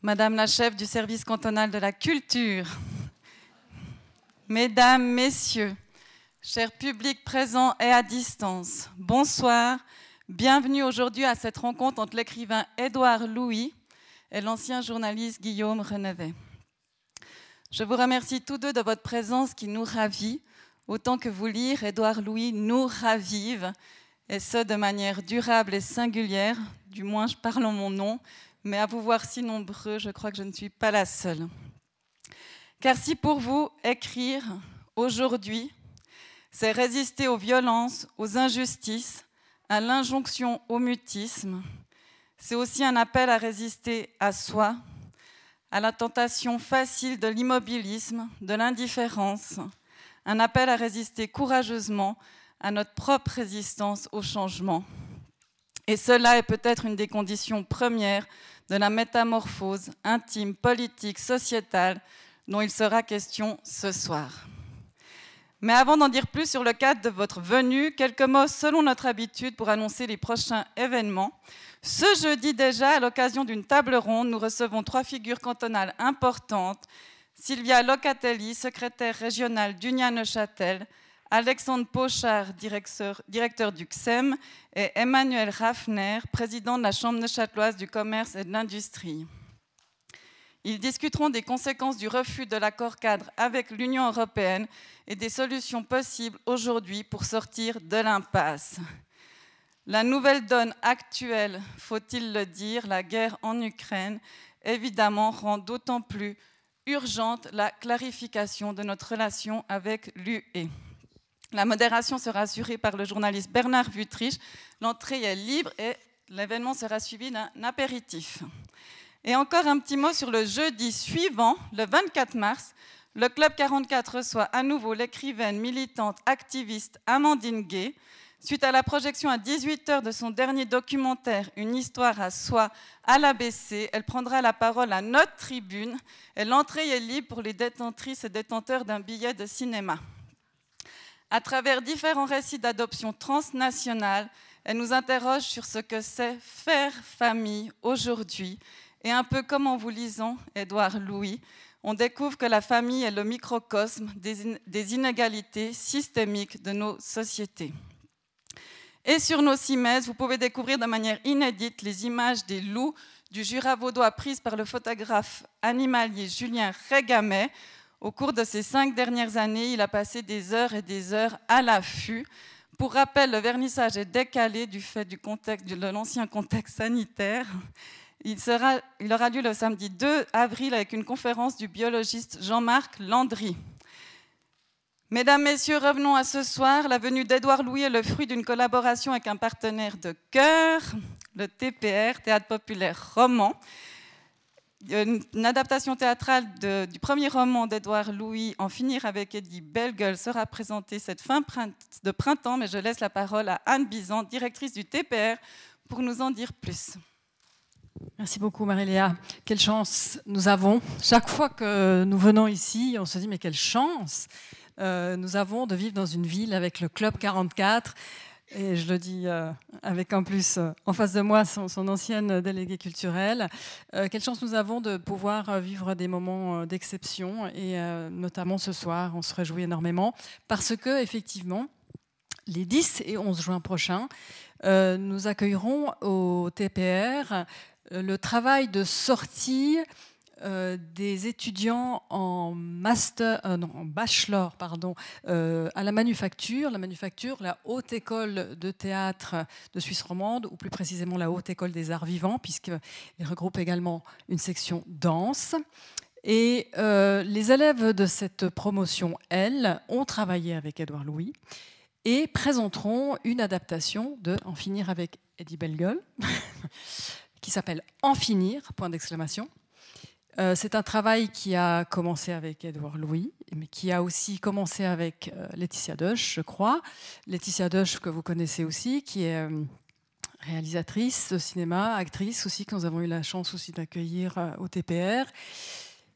Madame la chef du service cantonal de la culture, Mesdames, Messieurs, chers publics présents et à distance, bonsoir. Bienvenue aujourd'hui à cette rencontre entre l'écrivain Édouard Louis et l'ancien journaliste Guillaume Renevet. Je vous remercie tous deux de votre présence qui nous ravit, autant que vous lire, Édouard Louis nous ravive, et ce de manière durable et singulière, du moins je parle en mon nom, mais à vous voir si nombreux, je crois que je ne suis pas la seule. Car si pour vous, écrire aujourd'hui, c'est résister aux violences, aux injustices, à l'injonction au mutisme, c'est aussi un appel à résister à soi, à la tentation facile de l'immobilisme, de l'indifférence, un appel à résister courageusement à notre propre résistance au changement. Et cela est peut-être une des conditions premières de la métamorphose intime, politique, sociétale dont il sera question ce soir. Mais avant d'en dire plus sur le cadre de votre venue, quelques mots selon notre habitude pour annoncer les prochains événements. Ce jeudi déjà, à l'occasion d'une table ronde, nous recevons trois figures cantonales importantes. Sylvia Locatelli, secrétaire régionale d'Unia Neuchâtel, Alexandre Pochard, directeur, du CSEM, et Emmanuel Raffner, président de la Chambre neuchâteloise du commerce et de l'industrie. Ils discuteront des conséquences du refus de l'accord cadre avec l'Union européenne et des solutions possibles aujourd'hui pour sortir de l'impasse. La nouvelle donne actuelle, faut-il le dire, la guerre en Ukraine, évidemment, rend d'autant plus urgente la clarification de notre relation avec l'UE. La modération sera assurée par le journaliste Bernard Vutrich. L'entrée est libre et l'événement sera suivi d'un apéritif. Et encore un petit mot sur le jeudi suivant, le 24 mars. Le Club 44 reçoit à nouveau l'écrivaine, militante, activiste Amandine Gay. Suite à la projection à 18h de son dernier documentaire, Une histoire à soi, à l'ABC, elle prendra la parole à notre tribune et l'entrée est libre pour les détentrices et détenteurs d'un billet de cinéma. À travers différents récits d'adoption transnationale, elle nous interroge sur ce que c'est faire famille aujourd'hui et un peu comme en vous lisant Édouard Louis, on découvre que la famille est le microcosme des inégalités systémiques de nos sociétés. Et sur nos cimaises, vous pouvez découvrir de manière inédite les images des loups du Jura vaudois prises par le photographe animalier Julien Régamet. Au cours de ces cinq dernières années, il a passé des heures et des heures à l'affût. Pour rappel, le vernissage est décalé du fait du contexte, de l'ancien contexte sanitaire. Il, il aura lieu le samedi 2 avril avec une conférence du biologiste Jean-Marc Landry. Mesdames, Messieurs, revenons à ce soir. La venue d'Édouard Louis est le fruit d'une collaboration avec un partenaire de cœur, le TPR, Théâtre Populaire Roman. Une adaptation théâtrale du premier roman d'Édouard Louis, En finir avec Eddie Bellegueule, sera présentée cette fin de printemps, mais je laisse la parole à Anne Bizan, directrice du TPR, pour nous en dire plus. Merci beaucoup Marie-Léa. Quelle chance nous avons. Chaque fois que nous venons ici, on se dit mais quelle chance euh, nous avons de vivre dans une ville avec le Club 44. Et je le dis euh, avec en plus euh, en face de moi son, ancienne déléguée culturelle. quelle chance nous avons de pouvoir vivre des moments d'exception et notamment ce soir, on se réjouit énormément parce que effectivement, les 10 et 11 juin prochains, nous accueillerons au TPR euh, le travail de sortie euh, des étudiants en euh, bachelor, pardon, à la manufacture, la manufacture, la haute école de théâtre de Suisse romande, ou plus précisément la haute école des arts vivants, puisqu'elle regroupe également une section danse. Et les élèves de cette promotion, elles, ont travaillé avec Édouard Louis et présenteront une adaptation de En finir avec Eddie Bellegueule. qui s'appelle En finir, point d'exclamation. Euh, c'est un travail qui a commencé avec Edouard Louis, mais qui a aussi commencé avec euh, Laetitia Doche, je crois. Laetitia Doche, que vous connaissez aussi, qui est euh, réalisatrice de cinéma, actrice aussi, que nous avons eu la chance aussi d'accueillir au TPR.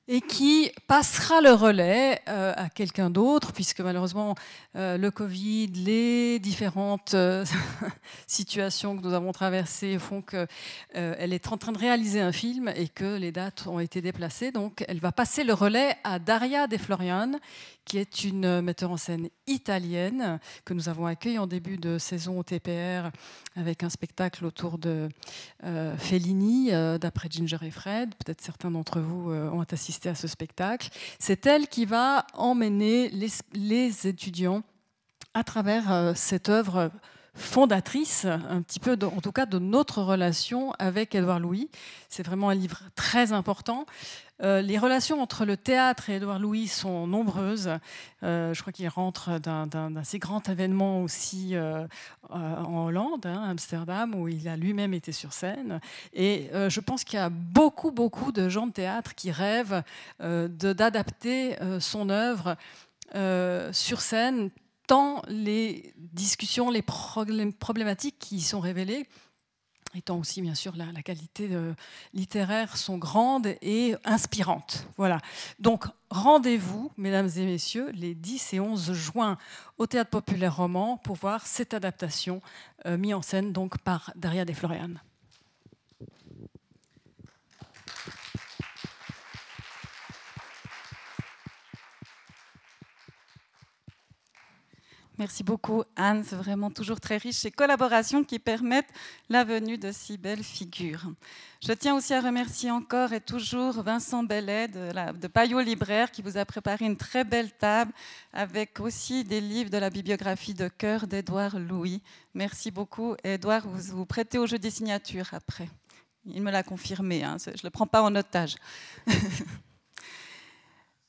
Et qui passera le relais euh, à quelqu'un d'autre, puisque malheureusement euh, le Covid, les différentes euh, situations que nous avons traversées font qu'elle est en train de réaliser un film et que les dates ont été déplacées. Donc elle va passer le relais à Daria De Florian, qui est une metteur en scène italienne que nous avons accueillie en début de saison au TPR avec un spectacle autour de Fellini, d'après Ginger et Fred. Peut-être certains d'entre vous ont assisté à ce spectacle. C'est elle qui va emmener les, étudiants à travers cette œuvre fondatrice, un petit peu, en tout cas, de notre relation avec Édouard Louis. C'est vraiment un livre très important. Euh, les relations entre le théâtre et Édouard Louis sont nombreuses. Euh, je crois qu'il rentre d'un assez grand événement aussi euh, en Hollande, hein, Amsterdam, où il a lui-même été sur scène. Et je pense qu'il y a beaucoup, beaucoup de gens de théâtre qui rêvent d'adapter son œuvre sur scène tant les discussions, les problématiques qui y sont révélées, étant aussi bien sûr la, qualité euh, littéraire sont grandes et inspirantes. Voilà. Donc rendez-vous, mesdames et messieurs, les 10 et 11 juin au Théâtre Populaire Roman pour voir cette adaptation euh, mise en scène donc par Daria De. Merci beaucoup Anne, c'est vraiment toujours très riche ces collaborations qui permettent la venue de si belles figures. Je tiens aussi à remercier encore et toujours Vincent Bellet de, de Payot Libraire qui vous a préparé une très belle table avec aussi des livres de la bibliographie de cœur d'Edouard Louis. Merci beaucoup. Edouard, vous vous prêtez au jeu des signatures après. Il me l'a confirmé, hein, je ne le prends pas en otage.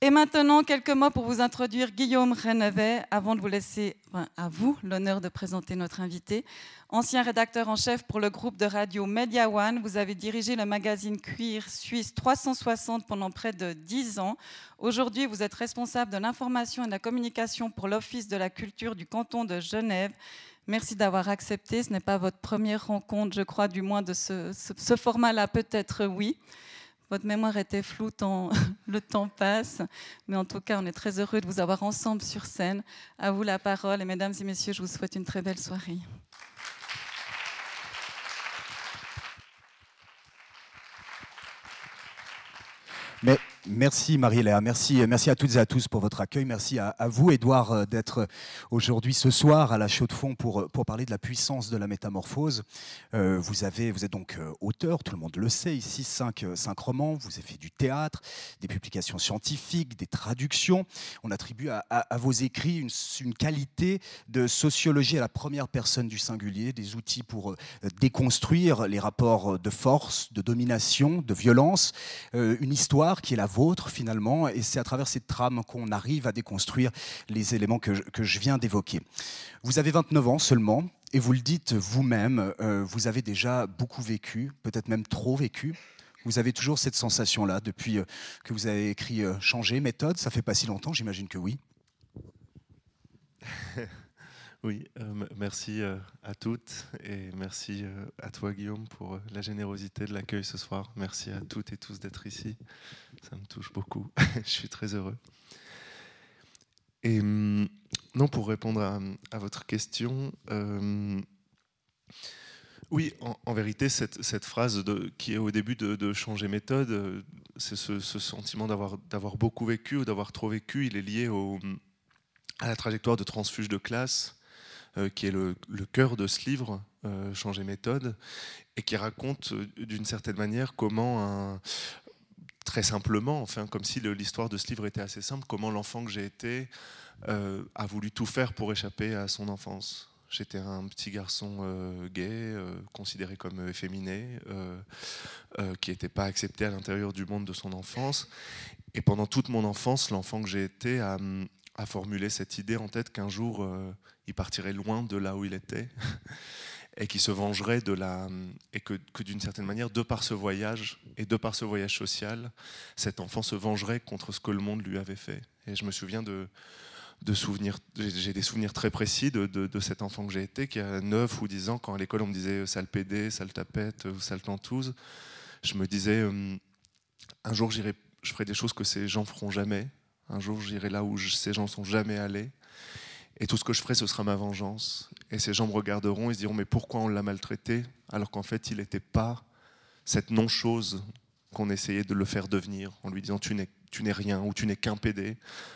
Et maintenant, quelques mots pour vous introduire Guillaume Renevet, avant de vous laisser à vous l'honneur de présenter notre invité. Ancien rédacteur en chef pour le groupe de radio Media One, vous avez dirigé le magazine Cuir Suisse 360 pendant près de 10 ans. Aujourd'hui, vous êtes responsable de l'information et de la communication pour l'Office de la culture du canton de Genève. Merci d'avoir accepté. Ce n'est pas votre première rencontre, je crois, du moins de ce, ce format-là, peut-être oui. Votre mémoire était floue tant le temps passe, mais en tout cas, on est très heureux de vous avoir ensemble sur scène. À vous la parole, et mesdames et messieurs, je vous souhaite une très belle soirée. Merci Marie-Léa, merci, merci à toutes et à tous pour votre accueil. Merci à, vous, Edouard, euh, d'être aujourd'hui ce soir à la Chaux de Fonds pour, pour parler de la puissance de la métamorphose. Euh, vous, avez, vous êtes donc euh, auteur, tout le monde le sait ici, cinq, cinq romans. Vous avez fait du théâtre, des publications scientifiques, des traductions. On attribue à, vos écrits une, qualité de sociologie à la première personne du singulier, des outils pour déconstruire les rapports de force, de domination, de violence. une histoire qui est la vôtre finalement, et c'est à travers cette trame qu'on arrive à déconstruire les éléments que je, viens d'évoquer. Vous avez 29 ans seulement, et vous le dites vous-même, euh, vous avez déjà beaucoup vécu, peut-être même trop vécu. Vous avez toujours cette sensation-là depuis euh, que vous avez écrit euh, Changer méthode, ça fait pas si longtemps, j'imagine que oui. Oui, merci à toutes et merci à toi Guillaume pour la générosité de l'accueil ce soir. Merci à toutes et tous d'être ici. Ça me touche beaucoup. Je suis très heureux. Et hum, non, pour répondre à, votre question, oui, en, vérité, cette, phrase qui est au début de, changer méthode, c'est ce, sentiment d'avoir beaucoup vécu ou d'avoir trop vécu, il est lié à la trajectoire de transfuge de classe euh, qui est le, cœur de ce livre, euh, Changer méthode, et qui raconte euh, d'une certaine manière comment très simplement, enfin, comme si l'histoire de ce livre était assez simple, comment l'enfant que j'ai été a voulu tout faire pour échapper à son enfance. J'étais un petit garçon gay, considéré comme efféminé, qui n'était pas accepté à l'intérieur du monde de son enfance. Et pendant toute mon enfance, l'enfant que j'ai été a, a, formulé cette idée en tête qu'un jour, il partirait loin de là où il était et qui se vengerait de la et que, d'une certaine manière de par ce voyage et de par ce voyage social cet enfant se vengerait contre ce que le monde lui avait fait et je me souviens de de souvenirs j'ai des souvenirs très précis de, de, cet enfant que j'ai été qui a 9 ou 10 ans quand à l'école on me disait sale pédé sale tapette ou sale tantouse je me disais hum, un jour j'irai je ferai des choses que ces gens feront jamais. Un jour, j'irai là où ces gens sont jamais allés. Et tout ce que je ferai, ce sera ma vengeance. Et ces gens me regarderont et se diront, mais pourquoi on l'a maltraité alors qu'en fait, il n'était pas cette non-chose qu'on essayait de le faire devenir, en lui disant, tu n'es rien ou tu n'es qu'un PD.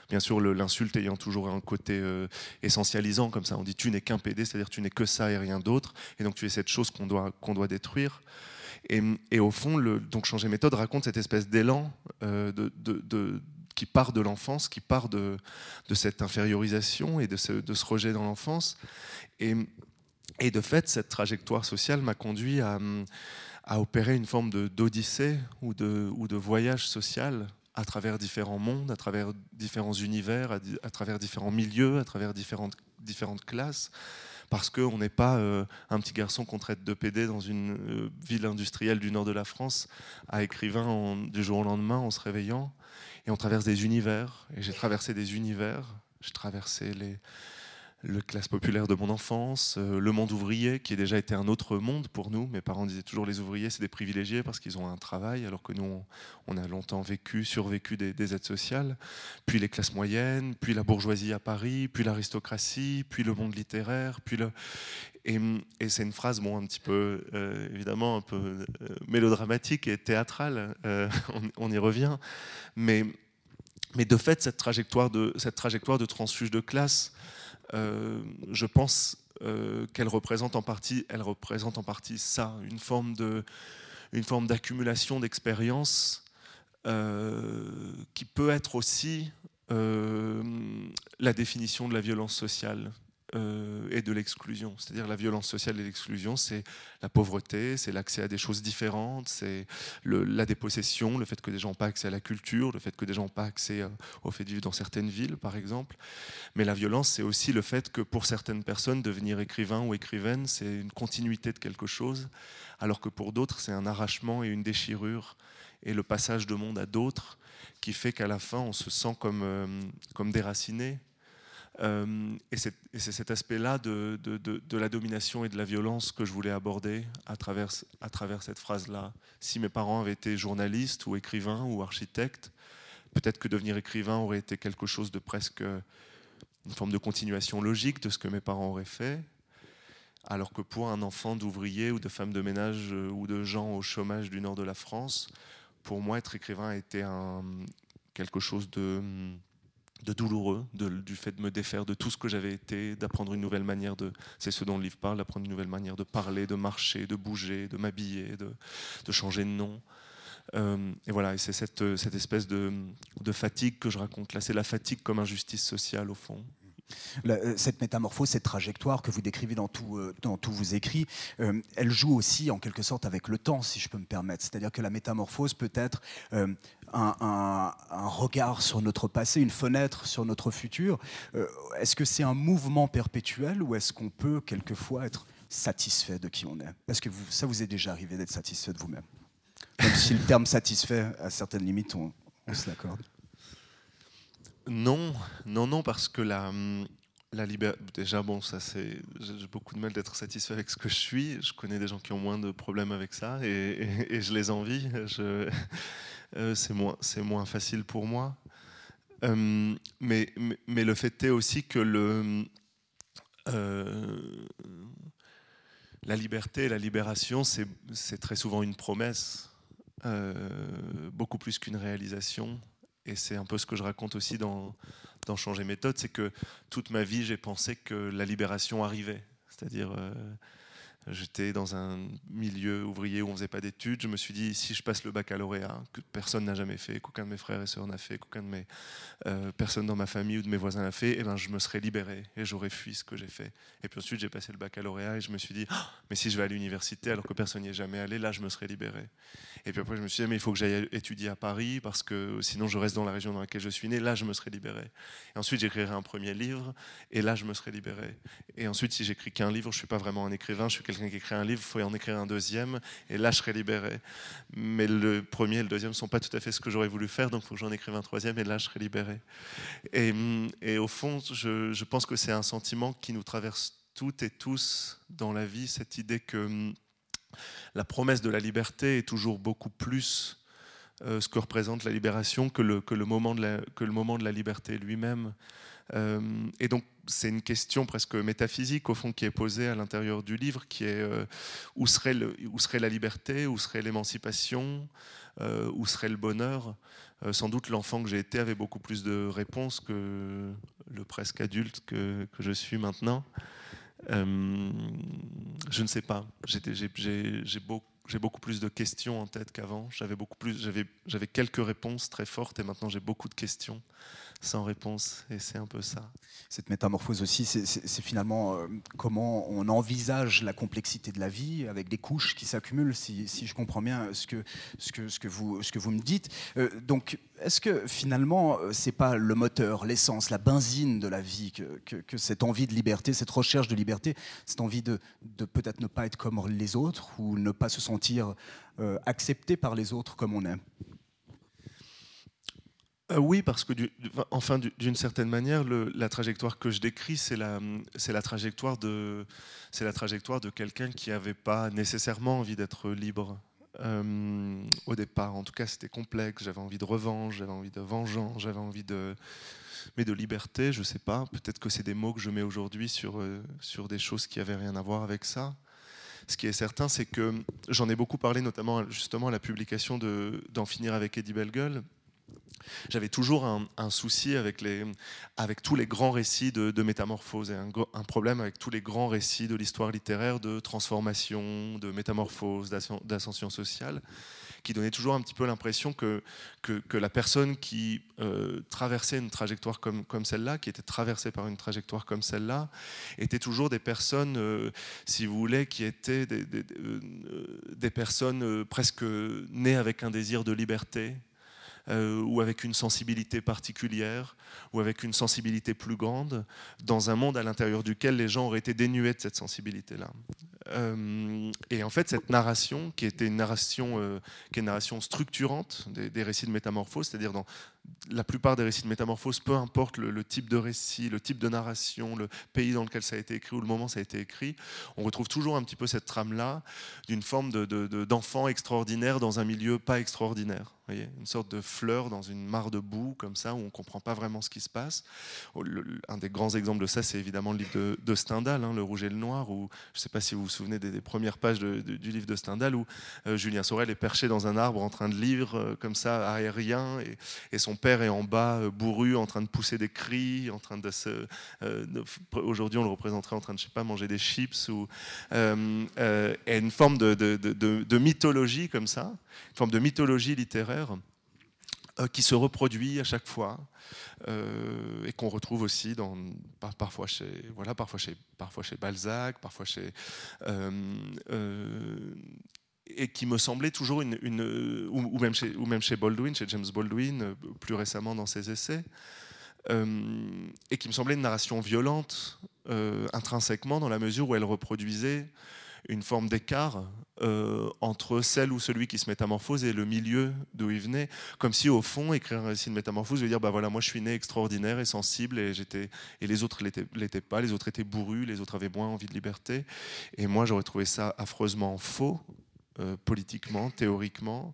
Bien sûr, l'insulte ayant toujours un côté euh, essentialisant comme ça. On dit tu n'es qu'un PD, c'est-à-dire tu n'es que ça et rien d'autre. Et donc tu es cette chose qu'on doit, qu'on doit détruire. Et, et, au fond, donc changer méthode raconte cette espèce d'élan euh, de, de, qui part de l'enfance, qui part de, cette infériorisation et de ce, rejet dans l'enfance. Et, de fait, cette trajectoire sociale m'a conduit à, opérer une forme d'odyssée ou de, voyage social à travers différents mondes, à travers différents univers, à, travers différents milieux, à travers différentes, différentes classes, parce qu'on n'est pas euh, un petit garçon qu'on traite de PD dans une euh, ville industrielle du nord de la France, à écrivain du jour au lendemain en se réveillant, et on traverse des univers, et j'ai traversé des univers, j'ai traversé les, le classe populaire de mon enfance, euh, le monde ouvrier, qui a déjà été un autre monde pour nous. Mes parents disaient toujours les ouvriers, c'est des privilégiés parce qu'ils ont un travail, alors que nous, on, a longtemps vécu, survécu des, aides sociales. Puis les classes moyennes, puis la bourgeoisie à Paris, puis l'aristocratie, puis le monde littéraire, puis le... Et, c'est une phrase, bon, un petit peu, euh, évidemment, un peu euh, mélodramatique et théâtrale, on, y revient. Mais, mais de fait, cette trajectoire de, cette trajectoire de transfuge de classe, je pense euh, qu'elle représente en partie, elle représente en partie ça, une forme de, une forme d'accumulation d'expériences euh, qui peut être aussi la définition de la violence sociale. Euh, et de l'exclusion. C'est-à-dire la violence sociale et l'exclusion, c'est la pauvreté, c'est l'accès à des choses différentes, c'est la dépossession, le fait que des gens n'ont pas accès à la culture, le fait que des gens n'ont pas accès euh, au fait de vivre dans certaines villes, par exemple. Mais la violence, c'est aussi le fait que pour certaines personnes, devenir écrivain ou écrivaine, c'est une continuité de quelque chose, alors que pour d'autres, c'est un arrachement et une déchirure et le passage de monde à d'autres qui fait qu'à la fin, on se sent comme, euh, comme déraciné, euh, et c'est cet aspect-là de, la domination et de la violence que je voulais aborder à travers, cette phrase-là. Si mes parents avaient été journalistes ou écrivains ou architectes, peut-être que devenir écrivain aurait été quelque chose de presque une forme de continuation logique de ce que mes parents auraient fait. Alors que pour un enfant d'ouvrier ou de femme de ménage euh, ou de gens au chômage du nord de la France, pour moi, être écrivain était un, quelque chose de de douloureux, du fait de me défaire de tout ce que j'avais été, d'apprendre une nouvelle manière de, c'est ce dont le livre parle, d'apprendre une nouvelle manière de parler, de marcher, de bouger, de m'habiller, de, changer de nom. Euh, et voilà, et c'est cette, cette espèce de, de, fatigue que je raconte là, c'est la fatigue comme injustice sociale au fond. Euh, cette métamorphose, cette trajectoire que vous décrivez dans, euh, tous vos écrits, euh, elle joue aussi en quelque sorte avec le temps, si je peux me permettre. C'est-à-dire que la métamorphose peut être un, regard sur notre passé, une fenêtre sur notre futur. est-ce que c'est un mouvement perpétuel ou est-ce qu'on peut quelquefois être satisfait de qui on est? Est-ce que ça vous est déjà arrivé d'être satisfait de vous-même? Même si le terme satisfait, à certaines limites, on se l'accorde. Non, non, non, parce que la, la liberté. Déjà, bon, ça c'est. J'ai beaucoup de mal d'être satisfait avec ce que je suis. Je connais des gens qui ont moins de problèmes avec ça et, je les envie. Euh, c'est moins, facile pour moi. Euh, mais, le fait est aussi que. Euh, la liberté la libération, c'est très souvent une promesse, beaucoup plus qu'une réalisation et c'est un peu ce que je raconte aussi dans, Changer méthode, c'est que toute ma vie, j'ai pensé que la libération arrivait. C'est-à-dire, euh, J'étais dans un milieu ouvrier où on ne faisait pas d'études. Je me suis dit, si je passe le baccalauréat, que personne n'a jamais fait, qu'aucun de mes frères et sœurs n'a fait, qu'aucun de mes euh, personnes dans ma famille ou de mes voisins n'a fait, eh ben, je me serais libéré et j'aurais fui ce que j'ai fait. Et puis ensuite, j'ai passé le baccalauréat et je me suis dit, ah, mais si je vais à l'université alors que personne n'y est jamais allé, là, je me serais libéré. Et puis après, je me suis dit, mais il faut que j'aille étudier à Paris parce que sinon, je reste dans la région dans laquelle je suis né. Là, je me serais libéré. Et ensuite, j'écrirai un premier livre et là, je me serais libéré. Et ensuite, si j'écris qu'un livre, je suis pas vraiment un écrivain, je suis qui écrit un livre, il faut en écrire un deuxième, et là je serai libéré. Mais le premier et le deuxième ne sont pas tout à fait ce que j'aurais voulu faire, donc il faut que j'en écrive un troisième, et là je serai libéré. Et, au fond, je, pense que c'est un sentiment qui nous traverse toutes et tous dans la vie, cette idée que hum, la promesse de la liberté est toujours beaucoup plus ce que représente la libération que le moment de la liberté lui-même. Et donc, c'est une question presque métaphysique, au fond, qui est posée à l'intérieur du livre, qui est où, serait où serait la liberté, où serait l'émancipation, où serait le bonheur? Sans doute l'enfant que j'ai été avait beaucoup plus de réponses que le presque adulte que, que je suis maintenant. Euh, je ne sais pas. J'ai beaucoup, plus de questions en tête qu'avant. J'avais quelques réponses très fortes et maintenant j'ai beaucoup de questions sans réponse. Et c'est un peu ça. Cette métamorphose aussi, c'est finalement euh, comment on envisage la complexité de la vie avec des couches qui s'accumulent, si, je comprends bien ce que, ce que, ce que, vous, ce que vous me dites. Euh, donc, est-ce que finalement, euh, c'est pas le moteur, l'essence, la benzine de la vie que, que, cette envie de liberté, cette recherche de liberté, cette envie de, de peut-être ne pas être comme les autres ou ne pas se sentir accepté par les autres comme on est euh, oui, parce que, enfin, d'une certaine manière, la trajectoire que je décris, c'est la, trajectoire de, quelqu'un qui n'avait pas nécessairement envie d'être libre. Euh, au départ, en tout cas, c'était complexe. J'avais envie de revanche, j'avais envie de vengeance, j'avais envie de, mais de liberté. Je sais pas. Peut-être que c'est des mots que je mets aujourd'hui sur euh, sur des choses qui avaient rien à voir avec ça. Ce qui est certain, c'est que j'en ai beaucoup parlé, notamment justement à la publication de d'en finir avec Eddie Bellegueule j'avais toujours un, souci avec, les, avec tous les grands récits de, métamorphose et un, problème avec tous les grands récits de l'histoire littéraire de transformation, de métamorphose, d'ascension sociale, qui donnait toujours un petit peu l'impression que, que, la personne qui euh, traversait une trajectoire comme, comme celle-là, qui était traversée par une trajectoire comme celle-là, était toujours des personnes, euh, si vous voulez, qui étaient des, des, euh, des personnes presque nées avec un désir de liberté, euh, ou avec une sensibilité particulière, ou avec une sensibilité plus grande, dans un monde à l'intérieur duquel les gens auraient été dénués de cette sensibilité-là. Euh, et en fait, cette narration, qui était une narration, euh, qui est une narration structurante des, des récits de métamorphose, c'est-à-dire dans la plupart des récits de métamorphose, peu importe le, type de récit, le type de narration, le pays dans lequel ça a été écrit ou le moment où ça a été écrit, on retrouve toujours un petit peu cette trame-là d'une forme d'enfant de, extraordinaire dans un milieu pas extraordinaire. Voyez une sorte de fleur dans une mare de boue, comme ça, où on ne comprend pas vraiment ce qui se passe. Oh, un des grands exemples de ça, c'est évidemment le livre de, Stendhal, hein, Le Rouge et le Noir, où je ne sais pas si vous vous souvenez des, premières pages du livre de Stendhal, où euh, Julien Sorel est perché dans un arbre en train de lire, euh, comme ça, aérien, et son père est en bas, euh, bourru, en train de pousser des cris, en train de se. Euh, aujourd'hui, on le représenterait en train de, je sais pas, manger des chips ou euh, une forme de, de, mythologie comme ça, une forme de mythologie littéraire qui se reproduit à chaque fois et qu'on retrouve aussi dans, parfois, chez, voilà, parfois, chez, parfois chez Balzac, parfois chez et qui me semblait toujours une, ou, même chez, ou même chez Baldwin, chez James Baldwin, euh, plus récemment dans ses essais, euh, et qui me semblait une narration violente euh, intrinsèquement dans la mesure où elle reproduisait une forme d'écart entre celle ou celui qui se métamorphose et le milieu d'où il venait, comme si au fond écrire un récit de métamorphose veut dire bah voilà moi je suis né extraordinaire et sensible et j'étais et les autres l'étaient pas, les autres étaient bourrus, les autres avaient moins envie de liberté et moi j'aurais trouvé ça affreusement faux politiquement, théoriquement.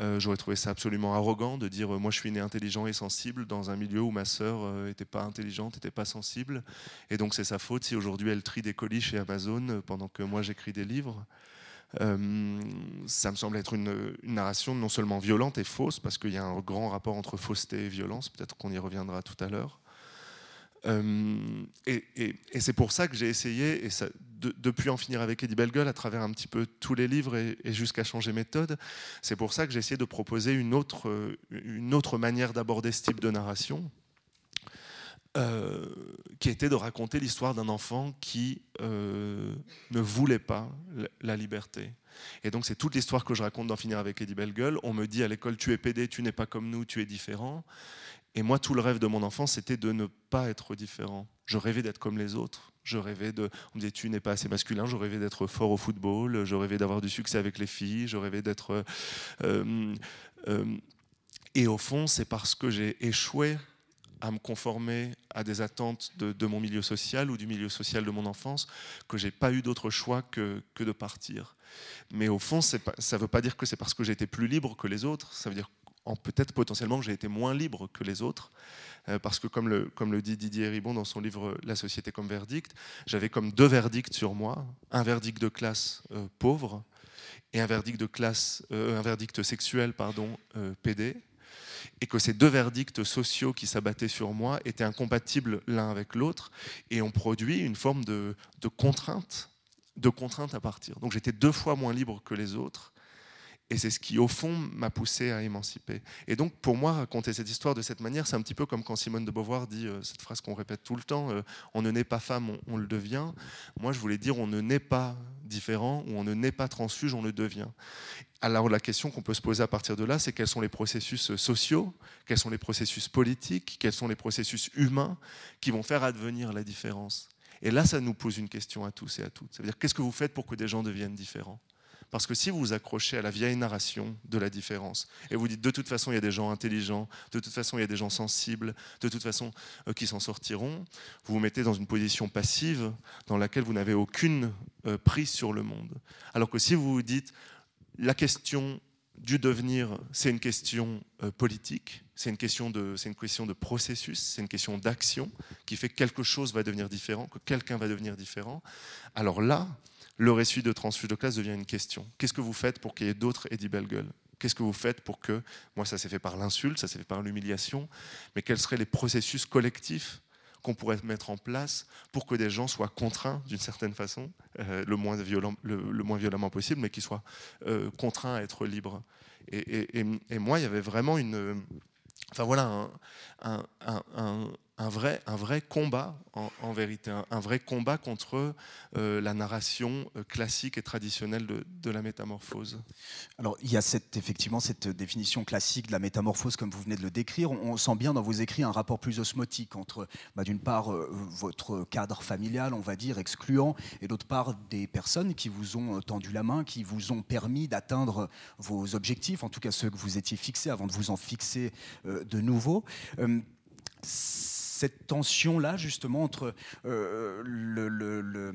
Euh, j'aurais trouvé ça absolument arrogant de dire euh, moi je suis né intelligent et sensible dans un milieu où ma sœur n'était pas intelligente, n'était pas sensible, et donc c'est sa faute si aujourd'hui elle trie des colis chez Amazon pendant que moi j'écris des livres. ça me semble être une, narration non seulement violente et fausse, parce qu'il y a un grand rapport entre fausseté et violence, peut-être qu'on y reviendra tout à l'heure. et, et c'est pour ça que j'ai essayé, et ça, depuis en finir avec Eddie Bellegueule, à travers un petit peu tous les livres et, jusqu'à changer méthode, c'est pour ça que j'ai essayé de proposer une autre, une autre manière d'aborder ce type de narration, euh, qui était de raconter l'histoire d'un enfant qui euh, ne voulait pas la, liberté. Et donc c'est toute l'histoire que je raconte d'en finir avec Eddie Bellegueule. On me dit à l'école, tu es pédé, tu n'es pas comme nous, tu es différent. Et moi, tout le rêve de mon enfant, c'était de ne pas être différent. Je rêvais d'être comme les autres. Je rêvais de. On me disait, tu n'es pas assez masculin. Je rêvais d'être fort au football. Je rêvais d'avoir du succès avec les filles. Je rêvais d'être. Euh, euh, et au fond, c'est parce que j'ai échoué à me conformer à des attentes de, mon milieu social ou du milieu social de mon enfance, que j'ai pas eu d'autre choix que, que, de partir. Mais au fond, ça ne veut pas dire que c'est parce que j'étais plus libre que les autres, ça veut dire peut-être potentiellement que j'ai été moins libre que les autres, euh, parce que comme le, dit Didier Ribon dans son livre La société comme verdict, j'avais comme deux verdicts sur moi, un verdict de classe euh, pauvre et un verdict de classe, euh, un verdict sexuel pardon, PD, et que ces deux verdicts sociaux qui s'abattaient sur moi étaient incompatibles l'un avec l'autre, et ont produit une forme de contrainte, de contrainte à partir. Donc j'étais deux fois moins libre que les autres, et c'est ce qui, au fond, m'a poussé à émanciper. Et donc, pour moi, raconter cette histoire de cette manière, c'est un petit peu comme quand Simone de Beauvoir dit euh, cette phrase qu'on répète tout le temps euh, on ne naît pas femme, on, le devient. Moi, je voulais dire on ne naît pas différent ou on ne naît pas transfuge, on le devient. Alors, la question qu'on peut se poser à partir de là, c'est quels sont les processus sociaux, quels sont les processus politiques, quels sont les processus humains qui vont faire advenir la différence? Et là, ça nous pose une question à tous et à toutes. C'est-à-dire, qu'est-ce que vous faites pour que des gens deviennent différents? Parce que si vous vous accrochez à la vieille narration de la différence, et vous dites de toute façon il y a des gens intelligents, de toute façon il y a des gens sensibles, de toute façon euh, qui s'en sortiront, vous vous mettez dans une position passive dans laquelle vous n'avez aucune euh, prise sur le monde. Alors que si vous vous dites la question du devenir, c'est une question euh, politique, c'est une, question de, une question de processus, c'est une question d'action qui fait que quelque chose va devenir différent, que quelqu'un va devenir différent. Alors là, le récit de transfuge de classe devient une question. Qu'est-ce que vous faites pour qu'il y ait d'autres Eddie Bellegueule? Qu'est-ce que vous faites pour que, moi ça s'est fait par l'insulte, ça s'est fait par l'humiliation, mais quels seraient les processus collectifs qu'on pourrait mettre en place pour que des gens soient contraints d'une certaine façon, euh, le, moins violemment possible, mais qu'ils soient euh, contraints à être libres? Et, moi, il y avait vraiment une... Enfin voilà, un vrai, un vrai combat, en, vérité, un, vrai combat contre euh, la narration euh, classique et traditionnelle de, la métamorphose. Alors, il y a cette, effectivement cette définition classique de la métamorphose, comme vous venez de le décrire. On, sent bien dans vos écrits un rapport plus osmotique entre, bah, d'une part, euh, votre cadre familial, on va dire, excluant, et d'autre part, des personnes qui vous ont tendu la main, qui vous ont permis d'atteindre vos objectifs, en tout cas ceux que vous étiez fixés avant de vous en fixer de nouveau cette tension-là, justement, entre euh, le,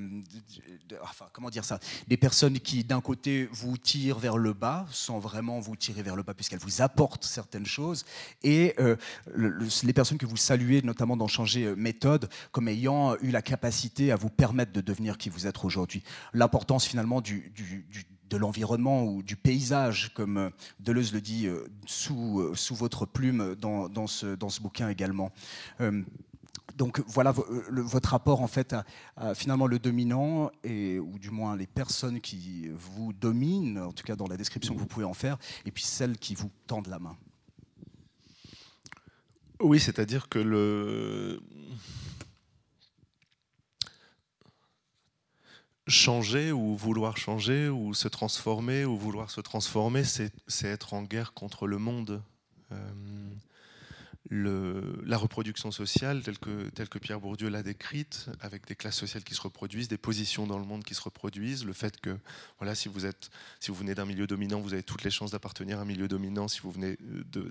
comment dire ça, des personnes qui, d'un côté, vous tirent vers le bas, sans vraiment vous tirer vers le bas, puisqu'elles vous apportent certaines choses, et euh, les personnes que vous saluez, notamment dans Changer euh, méthode, comme ayant eu la capacité à vous permettre de devenir qui vous êtes aujourd'hui. L'importance, finalement, du de l'environnement ou du paysage, comme euh, Deleuze le dit euh, sous, euh, sous votre plume dans, dans, ce, dans ce bouquin également. donc voilà votre rapport en fait à, finalement le dominant et ou du moins les personnes qui vous dominent, en tout cas dans la description que vous pouvez en faire, et puis celles qui vous tendent la main. Oui, c'est-à-dire que le changer ou vouloir changer ou se transformer ou vouloir se transformer, c'est être en guerre contre le monde. Euh, le, la reproduction sociale, telle que, telle que Pierre Bourdieu l'a décrite, avec des classes sociales qui se reproduisent, des positions dans le monde qui se reproduisent, le fait que voilà, si, vous êtes, si vous venez d'un milieu dominant, vous avez toutes les chances d'appartenir à un milieu dominant. Si vous venez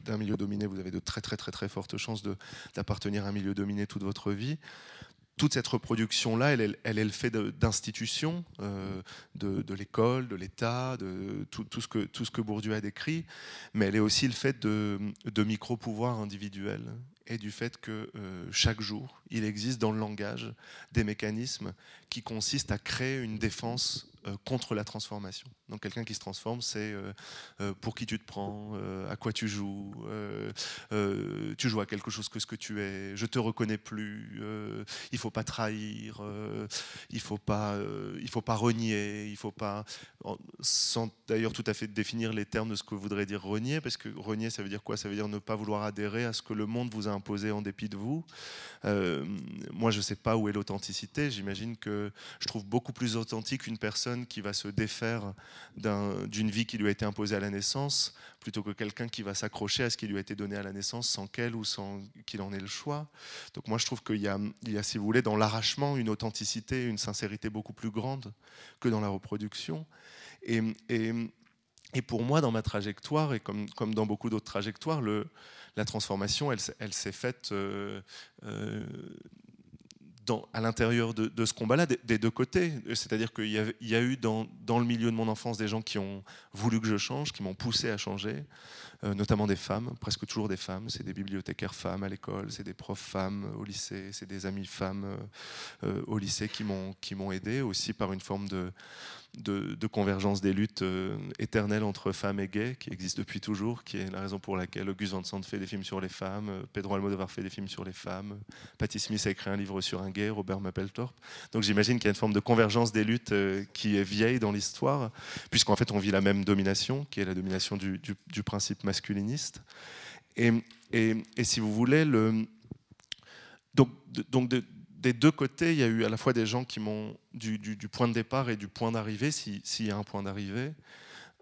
d'un milieu dominé, vous avez de très très très très fortes chances d'appartenir à un milieu dominé toute votre vie toute cette reproduction-là, elle, est le fait d'institutions, euh, de, l'école, de l'État, de tout, ce que, Bourdieu a décrit, mais elle est aussi le fait de, micro-pouvoirs individuels et du fait que euh, chaque jour, il existe dans le langage des mécanismes qui consistent à créer une défense contre la transformation. Donc quelqu'un qui se transforme, c'est euh, euh, pour qui tu te prends, à quoi tu joues, tu joues à quelque chose que ce que tu es, je te reconnais plus, il faut pas trahir, il faut pas, il faut pas renier, il faut pas, sans d'ailleurs tout à fait définir les termes de ce que voudrait dire renier, parce que renier ça veut dire quoi? Ça veut dire ne pas vouloir adhérer à ce que le monde vous a imposé en dépit de vous. moi je sais pas où est l'authenticité, j'imagine que je trouve beaucoup plus authentique une personne qui va se défaire d'une vie qui lui a été imposée à la naissance, plutôt que quelqu'un qui va s'accrocher à ce qui lui a été donné à la naissance sans qu'elle ou sans qu'il en ait le choix. Donc moi je trouve qu'il y, y a, si vous voulez, dans l'arrachement, une authenticité, une sincérité beaucoup plus grande que dans la reproduction. Et, pour moi, dans ma trajectoire, et comme, dans beaucoup d'autres trajectoires, la transformation, elle, elle s'est faite euh, euh, dans, à l'intérieur de, ce combat-là, des, deux côtés. C'est-à-dire qu'il y, a eu dans, le milieu de mon enfance des gens qui ont voulu que je change, qui m'ont poussé à changer, notamment des femmes, presque toujours des femmes. C'est des bibliothécaires femmes à l'école, c'est des profs femmes au lycée, c'est des amis femmes euh, au lycée qui m'ont aidé, aussi par une forme de de, convergence des luttes euh, éternelles entre femmes et gays, qui existe depuis toujours, qui est la raison pour laquelle Gus Van Sant fait des films sur les femmes, euh, Pedro Almodovar fait des films sur les femmes, Patti Smith a écrit un livre sur un gay, Robert Mapplethorpe. Donc j'imagine qu'il y a une forme de convergence des luttes euh, qui est vieille dans l'histoire, puisqu'en fait on vit la même domination, qui est la domination du, du, du principe masculiniste. Et, et, et, si vous voulez, le, donc, donc de, des deux côtés, il y a eu à la fois des gens qui m'ont, du, du, point de départ et du point d'arrivée, s'il si y a un point d'arrivée,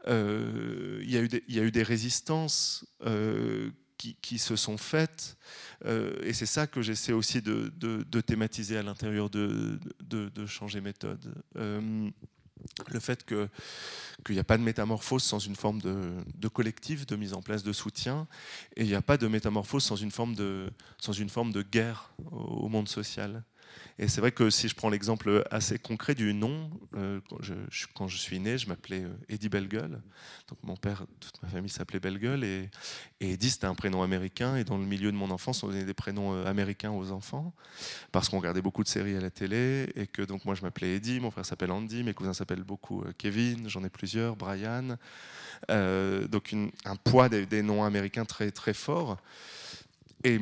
euh, il, y a eu des, il y a eu des résistances euh, qui, qui, se sont faites, euh, et c'est ça que j'essaie aussi de, de, de, thématiser à l'intérieur de, de, changer méthode. Le fait qu'il n'y a pas de métamorphose sans une forme de, de, collectif, de mise en place de soutien, et il n'y a pas de métamorphose sans une forme de, sans une forme de guerre au monde social. Et c'est vrai que si je prends l'exemple assez concret du nom, euh, quand, je, suis né, je m'appelais euh, Eddie Bellegueule. Donc mon père, toute ma famille s'appelait Bellegueule. Et, Eddie, c'était un prénom américain. Et dans le milieu de mon enfance, on donnait des prénoms euh, américains aux enfants. Parce qu'on regardait beaucoup de séries à la télé. Et que donc moi, je m'appelais Eddie. Mon frère s'appelle Andy. Mes cousins s'appellent beaucoup Kevin. J'en ai plusieurs. Brian. Donc un poids des, noms américains très, très fort. Et,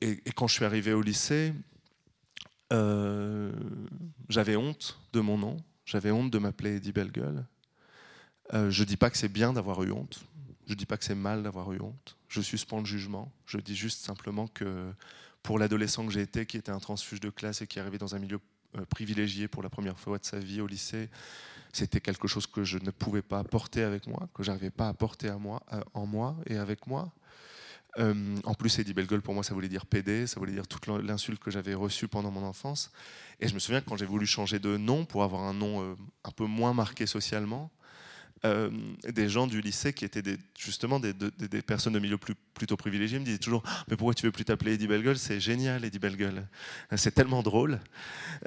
et quand je suis arrivé au lycée, euh, j'avais honte de mon nom, j'avais honte de m'appeler Eddie Bellegueule. Euh, je ne dis pas que c'est bien d'avoir eu honte, je ne dis pas que c'est mal d'avoir eu honte, je suspends le jugement, je dis juste simplement que pour l'adolescent que j'ai été, qui était un transfuge de classe et qui arrivait dans un milieu euh, privilégié pour la première fois de sa vie au lycée, c'était quelque chose que je ne pouvais pas porter avec moi, que j'arrivais pas à porter à moi, en moi et avec moi. En plus, Eddie Bellegueule, pour moi, ça voulait dire PD, ça voulait dire toute l'insulte que j'avais reçue pendant mon enfance. Et je me souviens que quand j'ai voulu changer de nom pour avoir un nom un peu moins marqué socialement, euh, des gens du lycée qui étaient justement des, personnes de milieu plus, plutôt privilégiés me disaient toujours Mais pourquoi tu veux plus t'appeler Eddie Bellegueule? C'est génial, Eddie Bellegueule. C'est tellement drôle.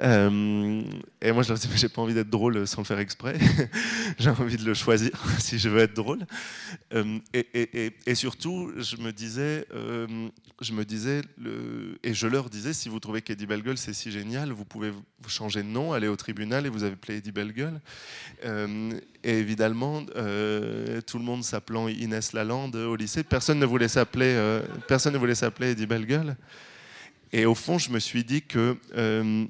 Euh, et moi, je leur disais J'ai pas envie d'être drôle sans le faire exprès. J'ai envie de le choisir si je veux être drôle. Euh, et, surtout, je me disais, je me disais et je leur disais Si vous trouvez qu'Eddie Bellegueule c'est si génial, vous pouvez changer de nom, aller au tribunal et vous appelé Eddie Bellegueule. Et évidemment, euh, tout le monde s'appelant Inès Lalande au lycée. Personne ne voulait s'appeler, euh, personne ne voulait s'appeler Eddie Bellegueule. Et au fond, je me suis dit que euh,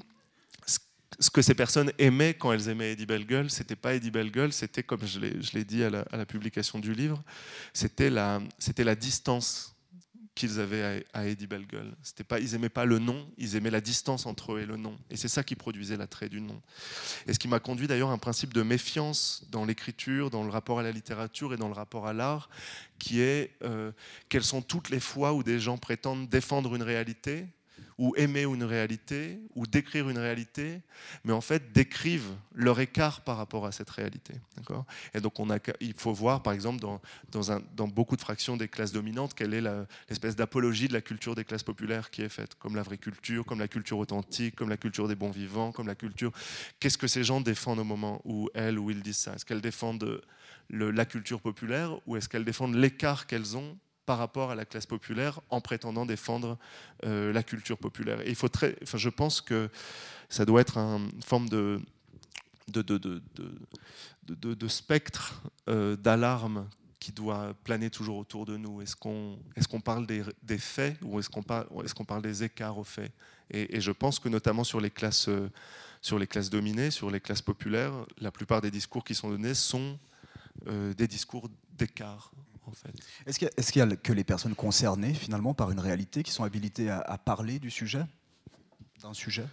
ce que ces personnes aimaient quand elles aimaient Eddie Bellegueule, c'était pas Eddie Bellegueule, c'était comme je l'ai dit à la, à la, publication du livre, c'était la, c'était la distance qu'ils avaient à, Eddie Bellegueule. C'était pas, ils n'aimaient pas le nom, ils aimaient la distance entre eux et le nom. Et c'est ça qui produisait l'attrait du nom. Et ce qui m'a conduit d'ailleurs à un principe de méfiance dans l'écriture, dans le rapport à la littérature et dans le rapport à l'art, qui est euh, quelles sont toutes les fois où des gens prétendent défendre une réalité ou aimer une réalité, ou décrire une réalité, mais en fait décrivent leur écart par rapport à cette réalité. Et donc il faut voir, par exemple, dans, beaucoup de fractions des classes dominantes, quelle est l'espèce d'apologie de la culture des classes populaires qui est faite, comme la vraie culture, comme la culture authentique, comme la culture des bons vivants, comme la culture... Qu'est-ce que ces gens défendent au moment où elles ou ils disent ça? Est-ce qu'elles défendent le, la culture populaire ou est-ce qu'elles défendent l'écart qu'elles ont par rapport à la classe populaire en prétendant défendre euh, la culture populaire. Je pense que ça doit être une forme de, spectre euh, d'alarme qui doit planer toujours autour de nous. Est-ce qu'on parle des, faits ou est-ce qu'on parle, des écarts aux faits? Et, je pense que notamment sur les, classes, euh, sur les classes dominées, sur les classes populaires, la plupart des discours qui sont donnés sont des discours d'écart en fait. Est-ce qu'il y, qu y, a que les personnes concernées finalement par une réalité qui sont habilitées à, à parler du sujet, d'un sujet?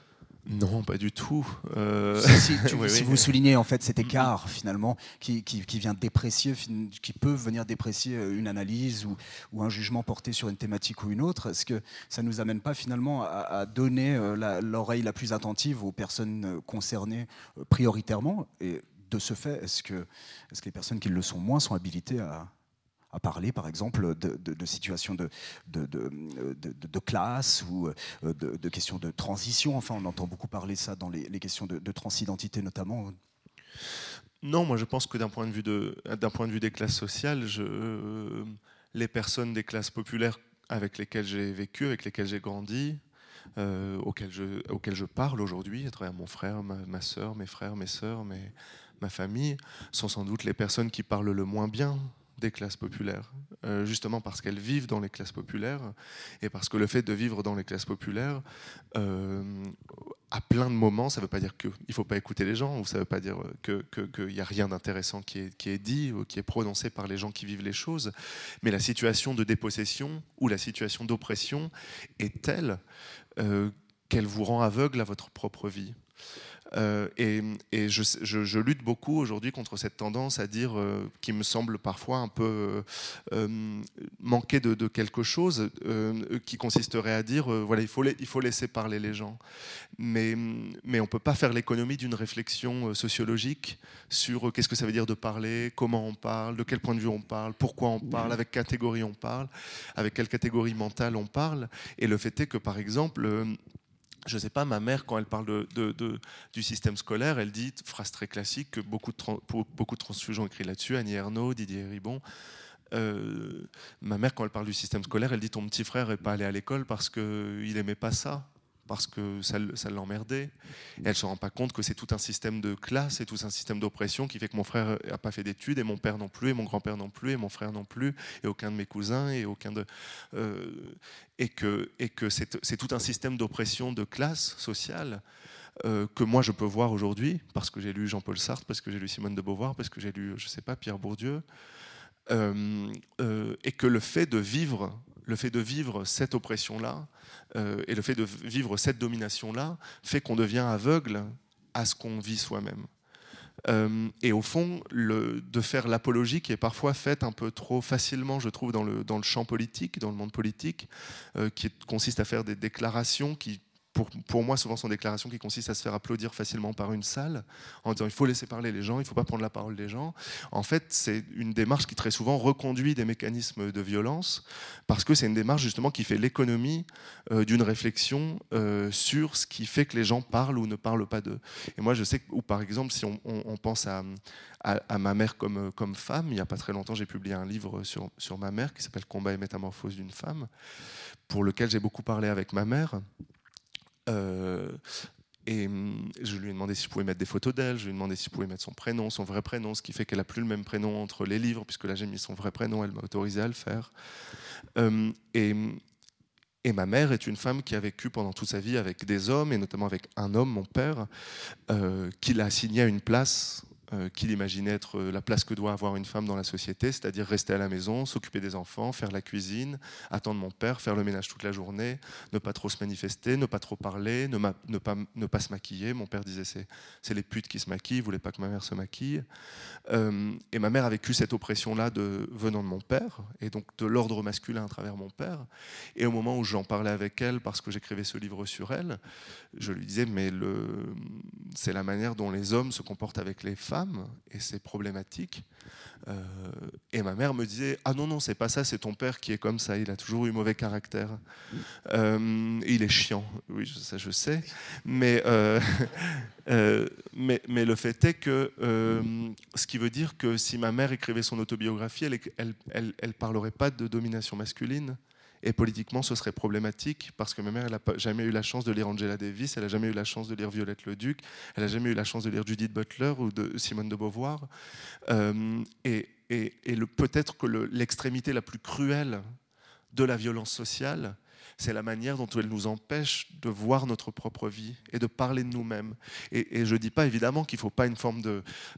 Non, pas du tout. Euh... Si, si, tu, oui, si oui. vous soulignez en fait cet écart finalement qui, qui, qui, vient déprécier, qui peut venir déprécier une analyse ou, ou, un jugement porté sur une thématique ou une autre, est-ce que ça ne nous amène pas finalement à, à donner l'oreille la, la, plus attentive aux personnes concernées prioritairement? Et de ce fait, est-ce que, est que les personnes qui le sont moins sont habilitées à, à parler, par exemple, de, situations de, classe ou de, questions de transition. Enfin, on entend beaucoup parler ça dans les, questions de, transidentité notamment. Non, moi je pense que d'un point, de vue des classes sociales, je, les personnes des classes populaires avec lesquelles j'ai vécu, avec lesquelles j'ai grandi, euh, auxquelles, je, auxquelles je parle aujourd'hui, à travers mon frère, ma, ma soeur, mes frères, mes sœurs, mes, ma famille, sont sans doute les personnes qui parlent le moins bien classes populaires, euh, justement parce qu'elles vivent dans les classes populaires et parce que le fait de vivre dans les classes populaires, euh, à plein de moments, ça ne veut pas dire qu'il ne faut pas écouter les gens, ou ça ne veut pas dire qu'il que, n'y a rien d'intéressant qui est, qui est, dit ou qui est prononcé par les gens qui vivent les choses, mais la situation de dépossession ou la situation d'oppression est telle euh, qu'elle vous rend aveugle à votre propre vie. Euh, et, je, lutte beaucoup aujourd'hui contre cette tendance à dire, euh, qui me semble parfois un peu euh, manquer de, quelque chose, qui consisterait à dire, voilà, il faut, il faut laisser parler les gens. Mais, mais on ne peut pas faire l'économie d'une réflexion sociologique sur qu'est-ce que ça veut dire de parler, comment on parle, de quel point de vue on parle, pourquoi on parle, avec quelle catégorie on parle, avec quelle catégorie mentale on parle. Et le fait est que, par exemple, je ne sais pas, ma mère, quand elle parle du système scolaire, elle dit, phrase très classique, que beaucoup de, beaucoup de ont écrit là-dessus, Annie Ernaux, Didier Ribon. Euh, ma mère, quand elle parle du système scolaire, elle dit ton petit frère n'est pas allé à l'école parce qu'il n'aimait pas ça parce que ça, ça l'emmerdait. Et elle ne se rend pas compte que c'est tout un système de classe et tout un système d'oppression qui fait que mon frère n'a pas fait d'études et mon père non plus et mon grand-père non plus et mon frère non plus et aucun de mes cousins et aucun de euh, et que et que c'est tout un système d'oppression de classe sociale. Euh, que moi je peux voir aujourd'hui parce que j'ai lu Jean-Paul Sartre, parce que j'ai lu Simone de Beauvoir, parce que j'ai lu, je sais pas, Pierre Bourdieu, euh, et que le fait de vivre, le fait de vivre cette oppression-là, euh, et le fait de vivre cette domination-là fait qu'on devient aveugle à ce qu'on vit soi-même. Euh, et au fond, de faire l'apologie qui est parfois faite un peu trop facilement, je trouve, dans le, dans le champ politique, dans le monde politique, euh, qui consiste à faire des déclarations qui pour, moi, souvent, sont déclarations qui consistent à se faire applaudir facilement par une salle, en disant il faut laisser parler les gens, il ne faut pas prendre la parole des gens. En fait, c'est une démarche qui très souvent reconduit des mécanismes de violence, parce que c'est une démarche justement qui fait l'économie euh, d'une réflexion euh, sur ce qui fait que les gens parlent ou ne parlent pas d'eux. Et moi, je sais que, par exemple, si on, pense à, ma mère comme, comme femme, il n'y a pas très longtemps, j'ai publié un livre sur ma mère qui s'appelle Combat et métamorphose d'une femme, pour lequel j'ai beaucoup parlé avec ma mère. Euh, et hum, je lui ai demandé si je pouvais mettre des photos d'elle, je lui ai demandé si je pouvais mettre son prénom, son vrai prénom, ce qui fait qu'elle n'a plus le même prénom entre les livres, puisque là j'ai mis son vrai prénom, elle m'a autorisé à le faire. Hum, et, ma mère est une femme qui a vécu pendant toute sa vie avec des hommes, et notamment avec un homme, mon père, euh, qui l'a assigné à une place qu'il imaginait être euh, la place que doit avoir une femme dans la société, c'est-à-dire rester à la maison, s'occuper des enfants, faire la cuisine, attendre mon père, faire le ménage toute la journée, ne pas trop se manifester, ne pas trop parler, ne, pas, se maquiller. Mon père disait c'est, c'est les putes qui se maquillent, il voulait pas que ma mère se maquille. Euh, et ma mère a vécu cette oppression-là venant de mon père, et donc de l'ordre masculin à travers mon père. Et au moment où j'en parlais avec elle, parce que j'écrivais ce livre sur elle, je lui disais mais c'est la manière dont les hommes se comportent avec les femmes et c'est problématique. Euh, et ma mère me disait Ah non, non, c'est pas ça, c'est ton père qui est comme ça, il a toujours eu mauvais caractère. Euh, il est chiant, oui, ça je sais. Mais, euh, mais, mais, le fait est que ce qui veut dire que si ma mère écrivait son autobiographie, elle, elle, elle parlerait pas de domination masculine, et politiquement, ce serait problématique parce que ma mère, n'a jamais eu la chance de lire Angela Davis, elle n'a jamais eu la chance de lire Violette Le Duc, elle n'a jamais eu la chance de lire Judith Butler ou de Simone de Beauvoir. Euh, et peut-être que l'extrémité la plus cruelle de la violence sociale, c'est la manière dont elle nous empêche de voir notre propre vie et de parler de nous-mêmes. Et, je ne dis pas évidemment qu'il ne faut pas une forme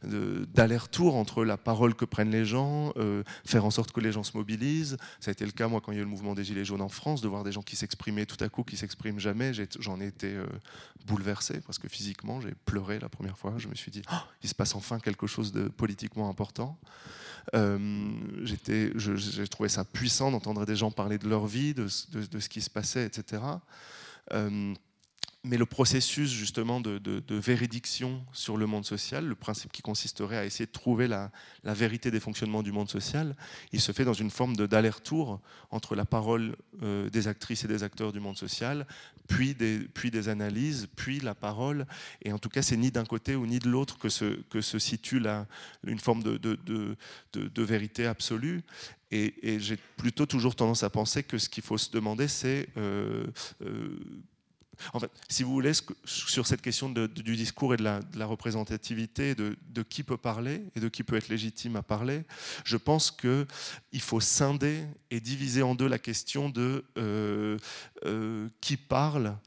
d'aller-retour entre la parole que prennent les gens, euh, faire en sorte que les gens se mobilisent. Ça a été le cas, moi, quand il y a eu le mouvement des Gilets jaunes en France, de voir des gens qui s'exprimaient tout à coup, qui s'expriment jamais. J'en ai, été euh, bouleversé parce que physiquement, j'ai pleuré la première fois. Je me suis dit, oh, il se passe enfin quelque chose de politiquement important. Euh, j'ai trouvé ça puissant d'entendre des gens parler de leur vie, de, de, ce qui se passait, etc. mais le processus justement de, véridiction sur le monde social, le principe qui consisterait à essayer de trouver la, vérité des fonctionnements du monde social, il se fait dans une forme d'aller-retour entre la parole euh, des actrices et des acteurs du monde social, puis des, puis des analyses, puis la parole. Et en tout cas, c'est ni d'un côté ou ni de l'autre que se, que se situe la, une forme de, de vérité absolue. Et, j'ai plutôt toujours tendance à penser que ce qu'il faut se demander, c'est euh, euh, en fait, si vous voulez, sur cette question du discours et de la, représentativité, de, qui peut parler et de qui peut être légitime à parler, je pense qu'il faut scinder et diviser en deux la question de euh, euh, qui parle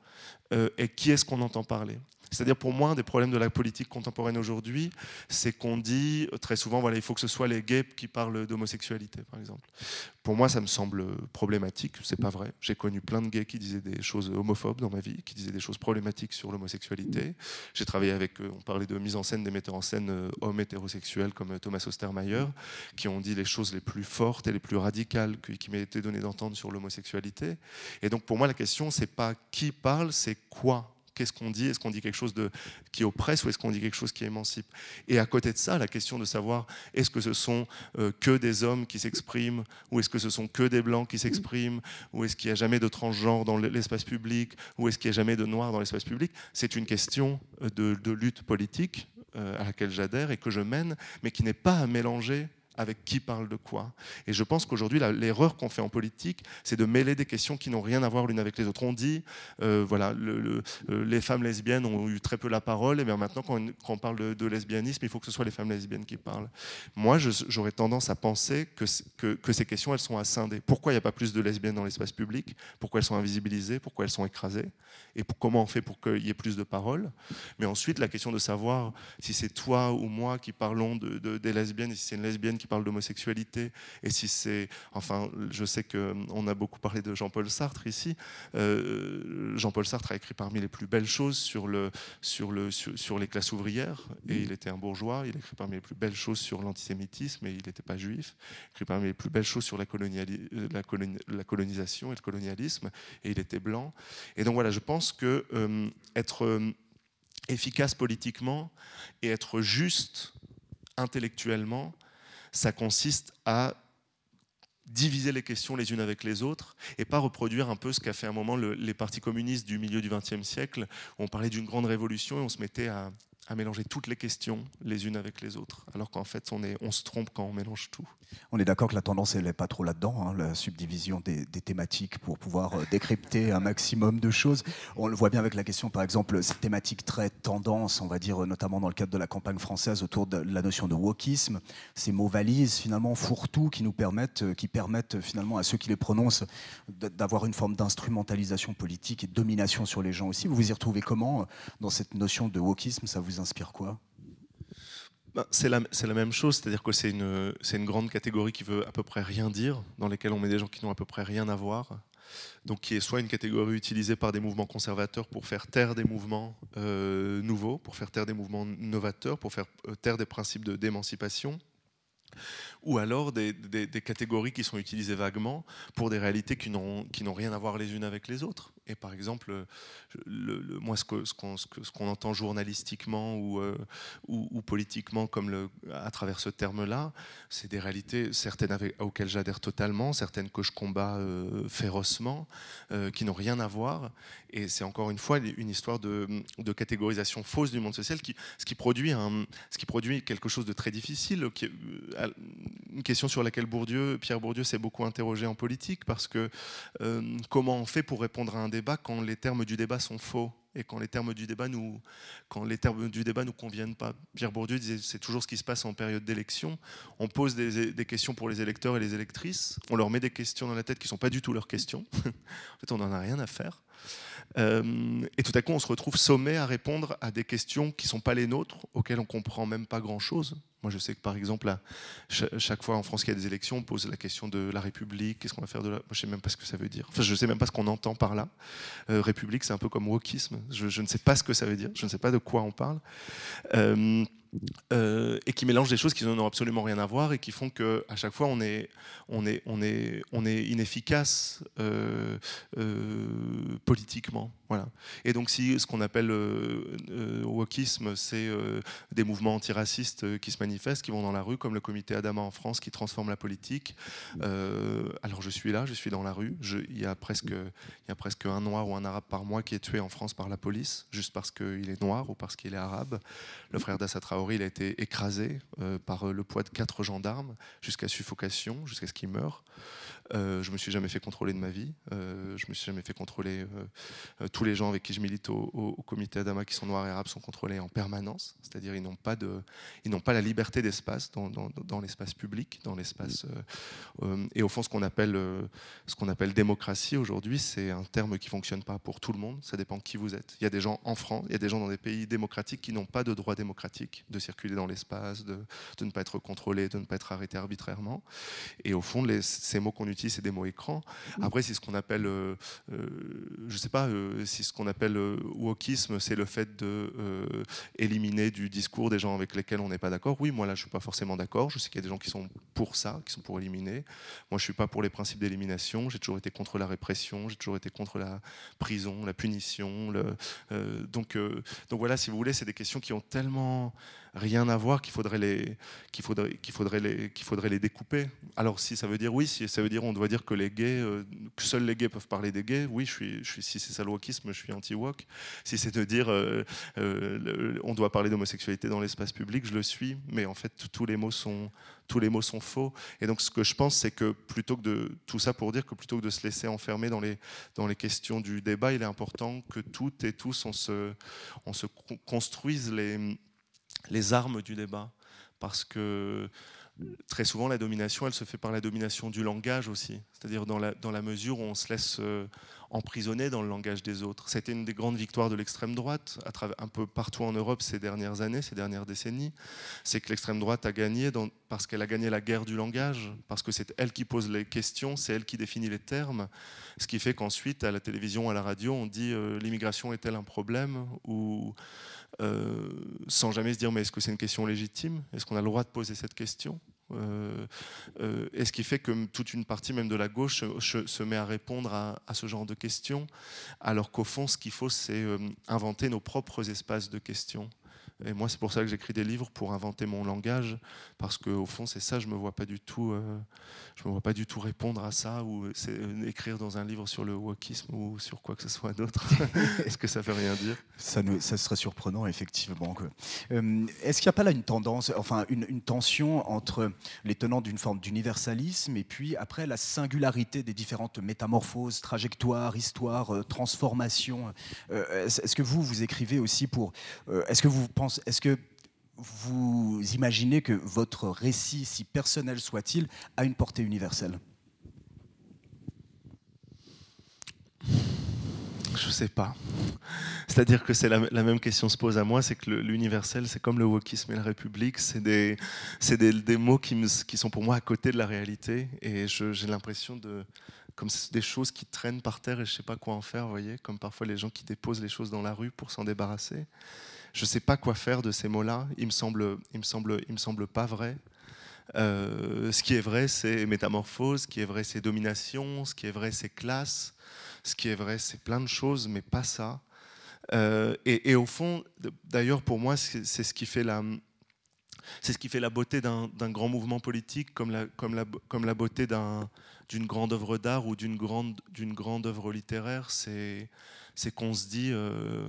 euh, et qui est-ce qu'on entend parler. C'est-à-dire pour moi, un des problèmes de la politique contemporaine aujourd'hui, c'est qu'on dit très souvent, voilà, il faut que ce soit les gays qui parlent d'homosexualité, par exemple. Pour moi, ça me semble problématique, c'est pas vrai. J'ai connu plein de gays qui disaient des choses homophobes dans ma vie, qui disaient des choses problématiques sur l'homosexualité. J'ai travaillé avec on parlait de mise en scène des metteurs en scène euh, hommes hétérosexuels comme Thomas Ostermeyer, qui ont dit les choses les plus fortes et les plus radicales qui m'aient été données d'entendre sur l'homosexualité. Et donc pour moi, la question, c'est pas qui parle, c'est quoi qu'est-ce qu'on dit? Est-ce qu'on dit quelque chose qui oppresse ou est-ce qu'on dit quelque chose qui émancipe? Et à côté de ça, la question de savoir est-ce que ce sont euh, que des hommes qui s'expriment ou est-ce que ce sont que des blancs qui s'expriment ou est-ce qu'il n'y a jamais de transgenre dans l'espace public ou est-ce qu'il n'y a jamais de noirs dans l'espace public? C'est une question euh, de, lutte politique euh, à laquelle j'adhère et que je mène, mais qui n'est pas à mélanger avec qui parle de quoi. Et je pense qu'aujourd'hui, l'erreur qu'on fait en politique, c'est de mêler des questions qui n'ont rien à voir l'une avec les autres. On dit, euh, voilà, euh, les femmes lesbiennes ont eu très peu la parole, et bien maintenant, quand on, parle de, lesbianisme, il faut que ce soit les femmes lesbiennes qui parlent. Moi, j'aurais tendance à penser que, ces questions, elles sont à scinder. Pourquoi il n'y a pas plus de lesbiennes dans l'espace public? Pourquoi elles sont invisibilisées? Pourquoi elles sont écrasées? Et comment on fait pour qu'il y ait plus de paroles? Mais ensuite, la question de savoir si c'est toi ou moi qui parlons de, des lesbiennes, et si c'est une lesbienne qui parle d'homosexualité, et si c'est, enfin, je sais qu'on a beaucoup parlé de Jean-Paul Sartre ici. Euh, Jean-Paul Sartre a écrit parmi les plus belles choses sur, le, sur, le, sur, les classes ouvrières, et il était un bourgeois. Il a écrit parmi les plus belles choses sur l'antisémitisme, et il n'était pas juif. Il a écrit parmi les plus belles choses sur la, la, la, colonisation et le colonialisme, et il était blanc. Et donc voilà, je pense que euh, être euh, efficace politiquement et être juste intellectuellement, ça consiste à diviser les questions les unes avec les autres et pas reproduire un peu ce qu'a fait un moment les partis communistes du milieu du XXe siècle. Où on parlait d'une grande révolution et on se mettait à, à mélanger toutes les questions les unes avec les autres, alors qu'en fait on, est, on se trompe quand on mélange tout. On est d'accord que la tendance elle n'est pas trop là-dedans, hein, la subdivision des, thématiques pour pouvoir euh, décrypter un maximum de choses. On le voit bien avec la question, par exemple, cette thématique très tendance, on va dire notamment dans le cadre de la campagne française autour de la notion de wokisme, ces mots valises finalement fourre-tout qui nous permettent, euh, qui permettent finalement à ceux qui les prononcent d'avoir une forme d'instrumentalisation politique et de domination sur les gens aussi. Vous vous y retrouvez comment euh, dans cette notion de wokisme? Ça vous inspire quoi? Ben, c'est la, même chose, c'est-à-dire que c'est une, grande catégorie qui veut à peu près rien dire, dans lesquelles on met des gens qui n'ont à peu près rien à voir. Donc qui est soit une catégorie utilisée par des mouvements conservateurs pour faire taire des mouvements euh, nouveaux, pour faire taire des mouvements novateurs, pour faire euh, taire des principes d'émancipation, ou alors des, catégories qui sont utilisées vaguement pour des réalités qui n'ont rien à voir les unes avec les autres. Et par exemple, le, moi, ce qu'on entend journalistiquement ou, euh, politiquement comme à travers ce terme-là, c'est des réalités, certaines auxquelles j'adhère totalement, certaines que je combats euh, férocement, euh, qui n'ont rien à voir. Et c'est encore une fois une histoire de, catégorisation fausse du monde social, ce, qui produit quelque chose de très difficile, une question sur laquelle Pierre Bourdieu s'est beaucoup interrogé en politique, parce que comment on fait pour répondre à un débat quand les termes du débat sont faux? Et quand les termes du débat nous, quand les termes du débat nous conviennent pas. Pierre Bourdieu disait c'est toujours ce qui se passe en période d'élection. On pose des, questions pour les électeurs et les électrices, on leur met des questions dans la tête qui sont pas du tout leurs questions. en fait, on n'en a rien à faire. Euh, et tout à coup, on se retrouve sommé à répondre à des questions qui sont pas les nôtres, auxquelles on comprend même pas grand-chose. Moi, je sais que par exemple, chaque fois en France qu'il y a des élections, on pose la question de la République. Qu'est-ce qu'on va faire de la. Moi, je sais même pas ce que ça veut dire. Enfin, je sais même pas ce qu'on entend par là. Euh, République, c'est un peu comme wokisme. Je, ne sais pas ce que ça veut dire. Je ne sais pas de quoi on parle. Euh, euh, et qui mélangent des choses qui n'ont absolument rien à voir et qui font que à chaque fois on est, inefficace euh, euh, politiquement. Et donc si ce qu'on appelle wokisme, c'est des mouvements antiracistes qui se manifestent, qui vont dans la rue, comme le comité Adama en France qui transforme la politique. alors je suis là, je suis dans la rue. Je, il, y a presque, il y a presque un noir ou un arabe par mois qui est tué en France par la police, juste parce qu'il est noir ou parce qu'il est arabe. Le frère d'Assa Traoré, il a été écrasé euh, par euh, le poids de quatre gendarmes jusqu'à suffocation, jusqu'à ce qu'il meure. Euh, je me suis jamais fait contrôler de ma vie. Euh, je me suis jamais fait contrôler. tous les gens avec qui je milite au, comité Adama qui sont noirs et arabes sont contrôlés en permanence. C'est-à-dire ils n'ont pas de, ils n'ont pas la liberté d'espace dans, dans, l'espace public, dans l'espace. et au fond, ce qu'on appelle, ce qu'on appelle démocratie aujourd'hui, c'est un terme qui fonctionne pas pour tout le monde. Ça dépend qui vous êtes. Il y a des gens en France, il y a des gens dans des pays démocratiques qui n'ont pas de droit démocratique de circuler dans l'espace, de, de, ne pas être contrôlé, de ne pas être arrêté arbitrairement. Et au fond, les, ces mots qu'on utilise, c'est des mots écrans. Après, c'est ce qu'on appelle, euh, euh, je ne sais pas, euh, si ce qu'on appelle wokisme, c'est le fait de éliminer du discours des gens avec lesquels on n'est pas d'accord. Oui, moi là, je suis pas forcément d'accord. Je sais qu'il y a des gens qui sont pour ça, qui sont pour éliminer. Moi, je suis pas pour les principes d'élimination. J'ai toujours été contre la répression. J'ai toujours été contre la prison, la punition. Le, donc, donc voilà, si vous voulez, c'est des questions qui ont tellement rien à voir qu'il faudrait les qu'il faudrait qu'il faudrait les qu'il faudrait les découper. Alors si ça veut dire oui, si ça veut dire on doit dire que les gays euh, que seuls les gays peuvent parler des gays, oui, je suis si c'est ça je suis anti-wok. Si c'est de dire euh, euh, on doit parler d'homosexualité dans l'espace public, je le suis, mais en fait tous les mots sont tous les mots sont faux. Et donc ce que je pense c'est que plutôt que de tout ça pour dire que plutôt que de se laisser enfermer dans les dans les questions du débat, il est important que toutes et tous on se on se construise les les armes du débat. Parce que très souvent, la domination, elle se fait par la domination du langage aussi. C'est-à-dire dans la, dans la mesure où on se laisse euh, emprisonner dans le langage des autres. C'était une des grandes victoires de l'extrême droite, un peu partout en Europe ces dernières années, ces dernières décennies. C'est que l'extrême droite a gagné parce qu'elle a gagné la guerre du langage, parce que c'est elle qui pose les questions, c'est elle qui définit les termes. Ce qui fait qu'ensuite, à la télévision, à la radio, on dit euh, l'immigration est-elle un problème? ou euh, sans jamais se dire mais est-ce que c'est une question légitime? Est-ce qu'on a le droit de poser cette question? Euh, euh, et ce qui fait que toute une partie même de la gauche se, met à répondre à, ce genre de questions, alors qu'au fond, ce qu'il faut, c'est inventer nos propres espaces de questions. Et moi, c'est pour ça que j'écris des livres pour inventer mon langage, parce qu'au fond, c'est ça. Je me vois pas du tout, euh, je me vois pas du tout répondre à ça ou euh, écrire dans un livre sur le wokisme ou sur quoi que ce soit d'autre. Est-ce que ça fait rien dire? Ça, ça serait surprenant, effectivement. Euh, est-ce qu'il n'y a pas là une tendance, enfin une, une tension entre les tenants d'une forme d'universalisme et puis après la singularité des différentes métamorphoses, trajectoires, histoires, transformations? Est-ce que vous vous écrivez aussi pour Est-ce que vous pensez est-ce que vous imaginez que votre récit, si personnel soit-il, a une portée universelle? Je ne sais pas. C'est-à-dire que c'est la, même question se pose à moi, c'est que l'universel, c'est comme le wokisme et la République, c'est des, mots qui, sont pour moi à côté de la réalité, et j'ai l'impression de comme des choses qui traînent par terre et je ne sais pas quoi en faire, voyez, comme parfois les gens qui déposent les choses dans la rue pour s'en débarrasser je ne sais pas quoi faire de ces mots-là. Il me semble, il me semble, il me semble pas vrai. Euh, ce qui est vrai, c'est métamorphose. Ce qui est vrai, c'est domination. Ce qui est vrai, c'est classe. Ce qui est vrai, c'est plein de choses, mais pas ça. Euh, et, au fond, d'ailleurs, pour moi, c'est ce qui fait la, c'est ce qui fait la beauté d'un grand mouvement politique, comme la, comme la, comme la beauté d'une grande œuvre d'art ou d'une grande, grande œuvre littéraire. C'est qu'on se dit. Euh,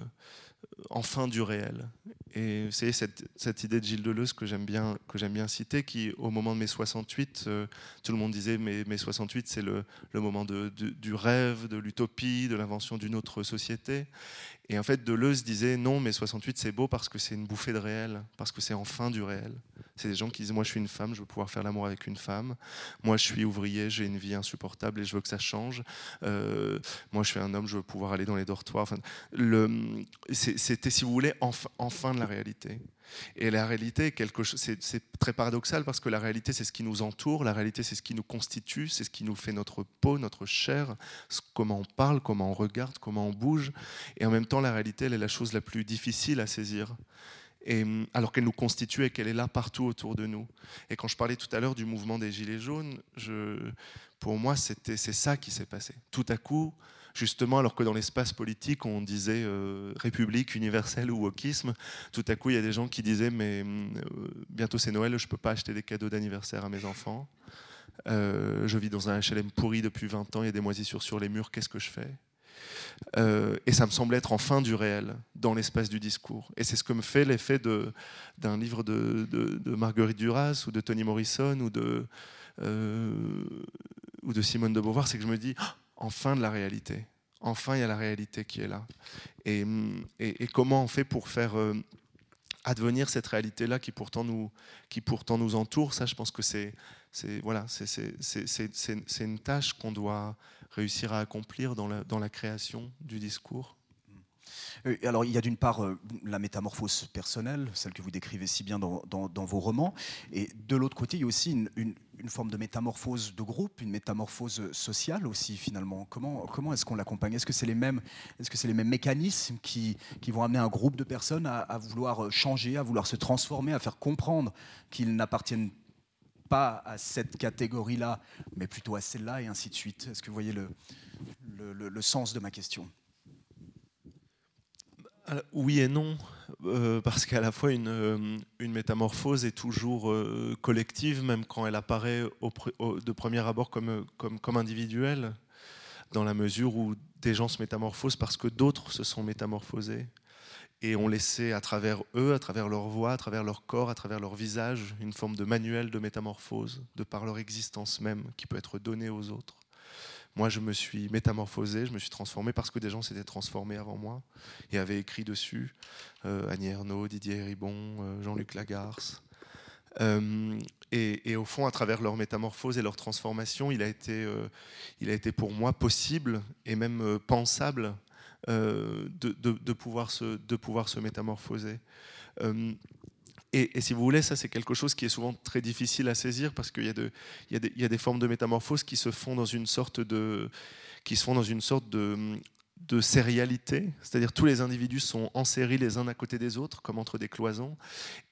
enfin du réel. Et savez, cette, idée de Gilles Deleuze que j'aime bien, que j'aime bien citer, qui au moment de mai 68, euh, tout le monde disait mais mai 68 c'est le, moment du rêve, de l'utopie, de l'invention d'une autre société. Et en fait, Deleuze disait non, mais 68 c'est beau parce que c'est une bouffée de réel, parce que c'est enfin du réel. C'est des gens qui disent moi je suis une femme, je veux pouvoir faire l'amour avec une femme. Moi je suis ouvrier, j'ai une vie insupportable et je veux que ça change. Euh, moi je suis un homme, je veux pouvoir aller dans les dortoirs. Enfin, c'était si vous voulez enfin, enfin de la réalité. Et la réalité, c'est très paradoxal parce que la réalité, c'est ce qui nous entoure, la réalité, c'est ce qui nous constitue, c'est ce qui nous fait notre peau, notre chair, comment on parle, comment on regarde, comment on bouge. Et en même temps, la réalité, elle est la chose la plus difficile à saisir. et, alors qu'elle nous constitue et qu'elle est là partout autour de nous. Et quand je parlais tout à l'heure du mouvement des Gilets jaunes, pour moi, c'est ça qui s'est passé. Tout à coup, justement, alors que dans l'espace politique, on disait euh, République universelle ou wokisme, tout à coup, il y a des gens qui disaient Mais euh, bientôt c'est Noël, je ne peux pas acheter des cadeaux d'anniversaire à mes enfants. Euh, je vis dans un HLM pourri depuis 20 ans, il y a des moisissures sur les murs, qu'est-ce que je fais? Et ça me semble être enfin du réel dans l'espace du discours. Et c'est ce que me fait l'effet d'un livre de, Marguerite Duras ou de Toni Morrison ou de, ou de Simone de Beauvoir, c'est que je me dis, enfin de la réalité. Enfin, il y a la réalité qui est là. Et, et, comment on fait pour faire euh, advenir cette réalité-là qui pourtant nous, qui pourtant nous entoure? Ça, je pense que c'est voilà, c'est une tâche qu'on doit réussir à accomplir dans la, dans la création du discours. Euh, alors, il y a d'une part euh, la métamorphose personnelle, celle que vous décrivez si bien dans, vos romans, et de l'autre côté, il y a aussi une, forme de métamorphose de groupe, une métamorphose sociale aussi, finalement. Comment, comment est-ce qu'on l'accompagne? Est-ce que c'est les, mêmes, est -ce que c'est les mêmes mécanismes qui, qui, vont amener un groupe de personnes à, vouloir changer, à vouloir se transformer, à faire comprendre qu'ils n'appartiennent pas à cette catégorie-là, mais plutôt à celle-là, et ainsi de suite. Est-ce que vous voyez le, le sens de ma question? Oui et non, euh, parce qu'à la fois une, euh, une, métamorphose est toujours euh, collective, même quand elle apparaît de premier abord comme, comme, comme, individuelle, dans la mesure où des gens se métamorphosent parce que d'autres se sont métamorphosés et ont laissé à travers eux, à travers leur voix, à travers leur corps, à travers leur visage, une forme de manuel de métamorphose, de par leur existence même, qui peut être donnée aux autres. Moi, je me suis métamorphosé, je me suis transformé parce que des gens s'étaient transformés avant moi et avaient écrit dessus. Euh, Annie Ernaux, Didier Ribon, euh, Jean-Luc Lagarce. Euh, et, au fond, à travers leur métamorphose et leur transformation, il a été, il a été pour moi possible et même pensable de, pouvoir se, de pouvoir se métamorphoser. Et, si vous voulez, ça c'est quelque chose qui est souvent très difficile à saisir parce qu'il y, y, y, a des formes de métamorphose qui se font dans une sorte de, qui se font dans une sorte de, de sérialité, c'est-à-dire tous les individus sont en série les uns à côté des autres, comme entre des cloisons,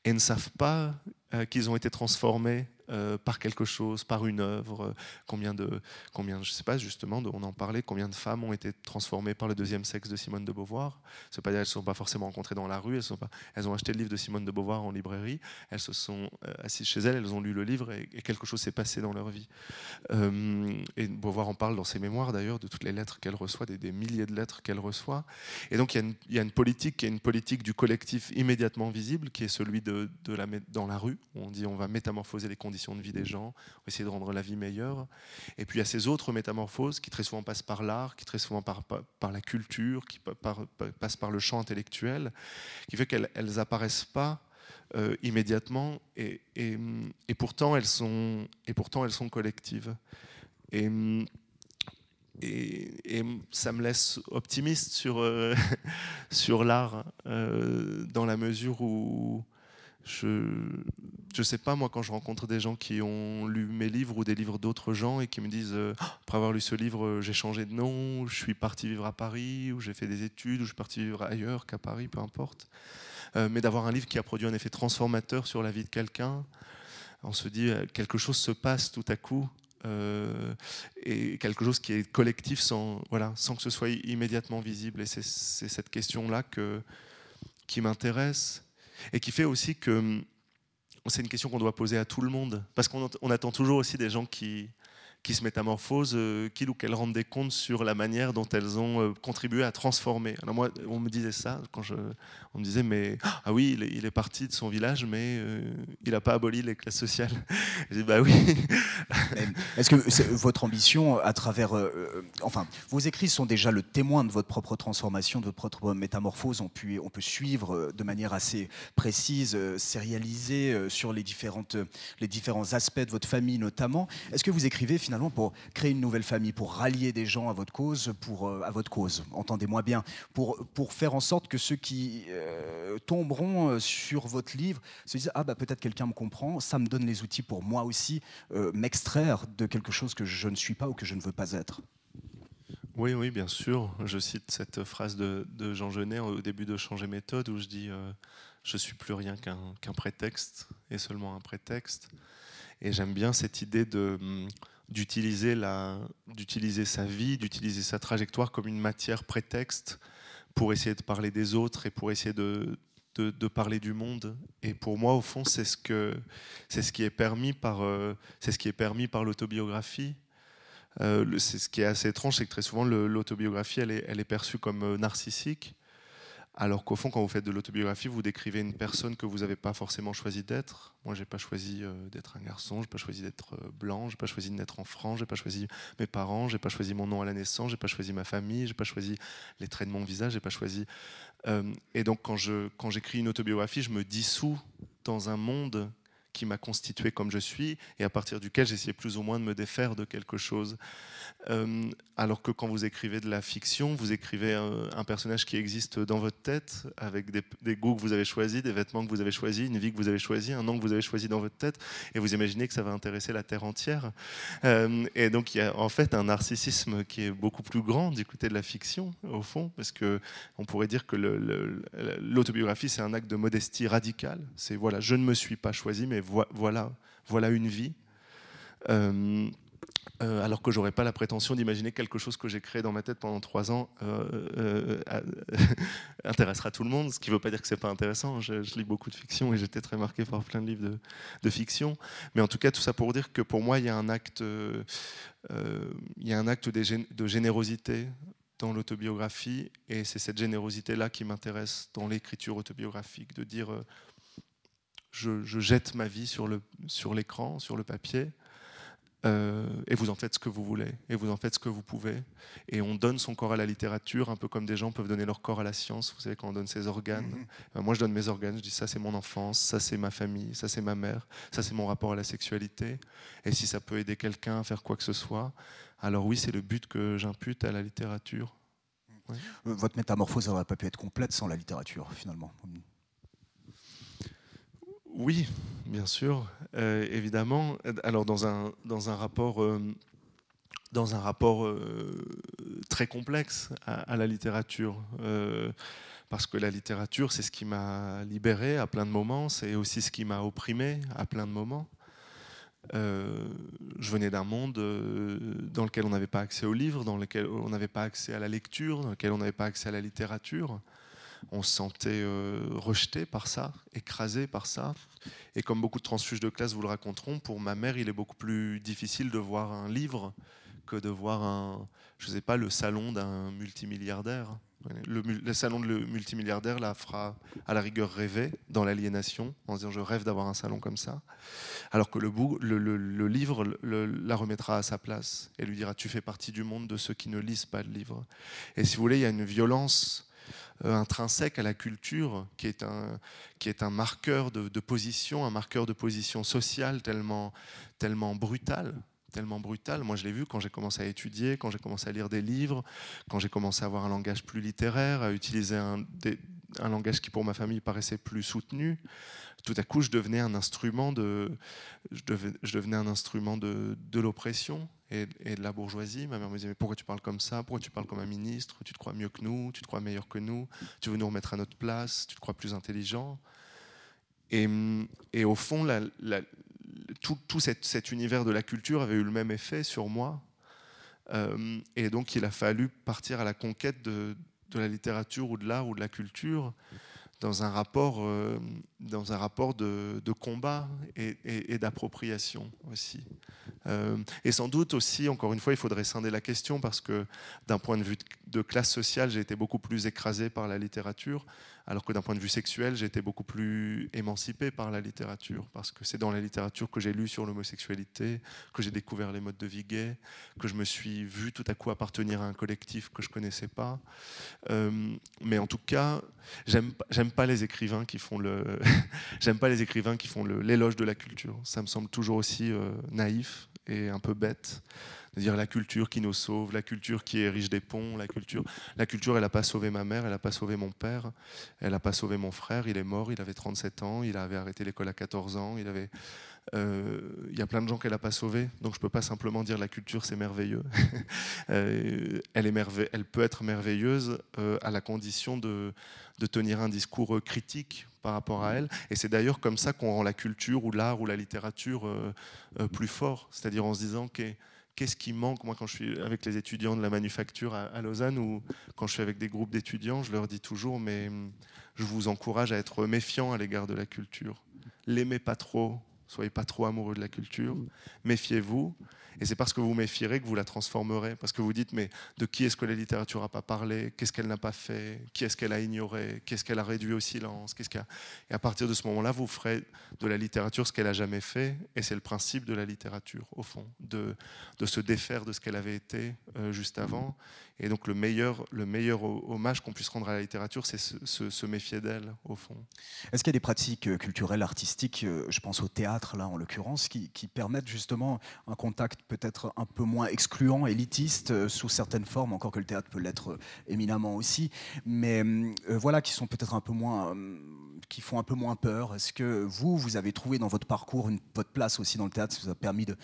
et ne savent pas euh, qu'ils ont été transformés euh, par quelque chose, par une œuvre, combien de, combien, je sais pas justement, on en parlait, combien de femmes ont été transformées par le deuxième sexe de Simone de Beauvoir. C'est pas dire elles ne sont pas forcément rencontrées dans la rue, elles, sont pas, elles ont acheté le livre de Simone de Beauvoir en librairie, elles se sont euh, assises chez elles, elles ont lu le livre et, quelque chose s'est passé dans leur vie. et Beauvoir en parle dans ses mémoires d'ailleurs de toutes les lettres qu'elle reçoit, des, milliers de lettres qu'elle reçoit. Et donc il y, y, a une politique qui est une politique du collectif immédiatement visible, qui est celui de, de la, dans la rue. On dit on va métamorphoser les conditions de vie des gens, essayer de rendre la vie meilleure. Et puis il y a ces autres métamorphoses qui très souvent passent par l'art, qui très souvent par, par, la culture, qui passent par le champ intellectuel, qui fait qu'elles n'apparaissent pas euh, immédiatement et, et, et, pourtant elles sont, et pourtant elles sont collectives. Et, et, ça me laisse optimiste sur, euh, sur l'art, euh, dans la mesure où je ne sais pas, moi, quand je rencontre des gens qui ont lu mes livres ou des livres d'autres gens et qui me disent, euh, après avoir lu ce livre, euh, j'ai changé de nom, je suis parti vivre à Paris, ou j'ai fait des études, ou je suis parti vivre ailleurs qu'à Paris, peu importe. Euh, mais d'avoir un livre qui a produit un effet transformateur sur la vie de quelqu'un, on se dit, quelque chose se passe tout à coup. et quelque chose qui est collectif sans, voilà, sans que ce soit immédiatement visible. Et c'est cette question-là qui m'intéresse et qui fait aussi que hum, c'est une question qu'on doit poser à tout le monde, parce qu'on attend toujours aussi des gens qui, qui se métamorphosent, euh, qu'ils ou qu'elles rendent des comptes sur la manière dont elles ont euh, contribué à transformer. Alors moi, on me disait ça quand je, on me disait mais ah oui, il est, parti de son village, mais euh, il n'a pas aboli les classes sociales. J'ai dit bah oui. Est-ce que votre ambition, à travers, enfin, vos écrits sont déjà le témoin de votre propre transformation, de votre propre métamorphose. On peut, on peut suivre de manière assez précise, sérialisée sur les différentes, les différents aspects de votre famille notamment. Est-ce que vous écrivez finalement pour créer une nouvelle famille, pour rallier des gens à votre cause, pour, euh, à votre cause, entendez-moi bien, pour, pour faire en sorte que ceux qui euh, tomberont euh, sur votre livre se disent Ah, bah, peut-être quelqu'un me comprend, ça me donne les outils pour moi aussi m'extraire de quelque chose que je ne suis pas ou que je ne veux pas être. Oui, oui, bien sûr. Je cite cette phrase de, Jean Genet au début de Changer méthode où je dis euh, Je suis plus rien qu'un prétexte et seulement un prétexte. Et j'aime bien cette idée de hum, d'utiliser sa vie, d'utiliser sa trajectoire comme une matière prétexte pour essayer de parler des autres et pour essayer de, de, parler du monde. Et pour moi, au fond, c'est ce que c'est ce qui est permis par euh, c'est ce qui est permis par l'autobiographie. Euh, c'est ce qui est assez étrange, c'est que très souvent l'autobiographie, elle est, elle est perçue comme euh, narcissique. Alors qu'au fond, quand vous faites de l'autobiographie, vous décrivez une personne que vous n'avez pas forcément choisi d'être. Moi, j'ai pas choisi euh, d'être un garçon, j'ai pas choisi d'être euh, blanc, j'ai pas choisi de naître en France, j'ai pas choisi mes parents, j'ai pas choisi mon nom à la naissance, j'ai pas choisi ma famille, j'ai pas choisi les traits de mon visage, j'ai pas choisi. Euh, et donc, quand je quand j'écris une autobiographie, je me dissous dans un monde qui m'a constitué comme je suis et à partir duquel j'essayais plus ou moins de me défaire de quelque chose. Euh, alors que quand vous écrivez de la fiction, vous écrivez un, personnage qui existe dans votre tête, avec des, goûts que vous avez choisis, des vêtements que vous avez choisis, une vie que vous avez choisie, un nom que vous avez choisi dans votre tête, et vous imaginez que ça va intéresser la Terre entière. Euh, et donc il y a en fait un narcissisme qui est beaucoup plus grand du côté de la fiction, au fond, parce que on pourrait dire que l'autobiographie, c'est un acte de modestie radicale. C'est voilà, je ne me suis pas choisi, mais voilà, voilà une vie. Euh, euh, alors que j'aurais pas la prétention d'imaginer quelque chose que j'ai créé dans ma tête pendant trois ans euh, intéressera tout le monde, ce qui ne veut pas dire que c'est pas intéressant. Je, lis beaucoup de fiction et j'étais très marqué par plein de livres de, fiction. Mais en tout cas, tout ça pour dire que pour moi, il y a un acte, il y a un acte de générosité dans l'autobiographie et c'est cette générosité-là qui m'intéresse dans l'écriture autobiographique, de dire je, jette ma vie sur l'écran, sur, sur, le papier, euh, et vous en faites ce que vous voulez, et vous en faites ce que vous pouvez. Et on donne son corps à la littérature, un peu comme des gens peuvent donner leur corps à la science, vous savez, quand on donne ses organes. Mhm. Euh, moi, je donne mes organes, je dis ça c'est mon enfance, ça c'est ma famille, ça c'est ma mère, ça c'est mon rapport à la sexualité. Et si ça peut aider quelqu'un à faire quoi que ce soit, alors oui, c'est le but que j'impute à la littérature. Votre métamorphose n'aurait pas pu être complète sans la littérature, finalement. Oui, bien sûr, euh, évidemment. Alors dans un, rapport, euh, euh, très complexe à, la littérature, parce que la littérature, c'est ce qui m'a libéré à plein de moments, c'est aussi ce qui m'a opprimé à plein de moments. je venais d'un monde dans lequel on n'avait pas accès aux livres, dans lequel on n'avait pas accès à la lecture, dans lequel on n'avait pas accès à la littérature on se sentait euh, rejeté par ça, écrasé par ça. Et comme beaucoup de transfuges de classe vous le raconteront, pour ma mère, il est beaucoup plus difficile de voir un livre que de voir un, je sais pas, le salon d'un multimilliardaire. Le, salon de le multimilliardaire la fera à la rigueur rêver dans l'aliénation, en se disant je rêve d'avoir un salon comme ça. Alors que le, le livre la remettra à sa place et lui dira tu fais partie du monde de ceux qui ne lisent pas le livre. Et si vous voulez, il y a une violence intrinsèque à la culture, qui est un, qui est un marqueur de, position, un marqueur de position sociale tellement, tellement brutal tellement brutal. Moi, je l'ai vu quand j'ai commencé à étudier, quand j'ai commencé à lire des livres, quand j'ai commencé à avoir un langage plus littéraire, à utiliser un, un langage qui pour ma famille paraissait plus soutenu. Tout à coup, je devenais un instrument de, je devenais un instrument de, de l'oppression et, de la bourgeoisie. Ma mère me disait, mais pourquoi tu parles comme ça? Pourquoi tu parles comme un ministre? Tu te crois mieux que nous? Tu te crois meilleur que nous? Tu veux nous remettre à notre place? Tu te crois plus intelligent? Et, au fond, tout, cet, univers de la culture avait eu le même effet sur moi. Euh, et donc, il a fallu partir à la conquête de la littérature ou de l'art ou de la culture dans un rapport, euh, dans un rapport de, combat et, d'appropriation aussi. Euh, et sans doute aussi, encore une fois, il faudrait scinder la question parce que d'un point de vue de classe sociale, j'ai été beaucoup plus écrasé par la littérature alors que d'un point de vue sexuel, j'étais beaucoup plus émancipé par la littérature, parce que c'est dans la littérature que j'ai lu sur l'homosexualité, que j'ai découvert les modes de vie gay, que je me suis vu tout à coup appartenir à un collectif que je connaissais pas. Euh, mais en tout cas, j'aime pas les écrivains qui font le j'aime pas les écrivains qui font l'éloge de la culture. Ça me semble toujours aussi naïf et un peu bête dire la culture qui nous sauve, la culture qui érige des ponts, la culture. La culture, elle n'a pas sauvé ma mère, elle n'a pas sauvé mon père, elle n'a pas sauvé mon frère. Il est mort, il avait 37 ans, il avait arrêté l'école à 14 ans, il avait. Euh, il y a plein de gens qu'elle n'a pas sauvés, donc je ne peux pas simplement dire la culture c'est merveilleux. Euh, elle, est elle peut être merveilleuse euh, à la condition de, de tenir un discours critique par rapport à elle. Et c'est d'ailleurs comme ça qu'on rend la culture ou l'art ou la littérature plus fort, c'est-à-dire en se disant que qu'est-ce qui manque Moi, quand je suis avec les étudiants de la manufacture à, Lausanne ou quand je suis avec des groupes d'étudiants, je leur dis toujours, mais hum, je vous encourage à être méfiant à l'égard de la culture. L'aimez pas trop, soyez pas trop amoureux de la culture, méfiez-vous. Et c'est parce que vous méfierez que vous la transformerez. Parce que vous dites, mais de qui est-ce que la littérature n'a pas parlé? Qu'est-ce qu'elle n'a pas fait? Qui est-ce qu'elle a ignoré? Qu'est-ce qu'elle a réduit au silence? Qu'est-ce Et à partir de ce moment-là, vous ferez de la littérature ce qu'elle n'a jamais fait. Et c'est le principe de la littérature, au fond, de, de se défaire de ce qu'elle avait été euh, juste avant et donc le meilleur, le meilleur hommage qu'on puisse rendre à la littérature, c'est se, méfier d'elle, au fond. Est-ce qu'il y a des pratiques euh, culturelles, artistiques, euh, je pense au théâtre, là en l'occurrence, qui, permettent justement un contact peut-être un peu moins excluant, élitiste, euh, sous certaines formes, encore que le théâtre peut l'être éminemment aussi, mais voilà, qui sont peut-être un peu moins, qui font un peu moins peur. Est-ce que vous, vous avez trouvé dans votre parcours une, votre place aussi dans le théâtre, ça vous a permis de,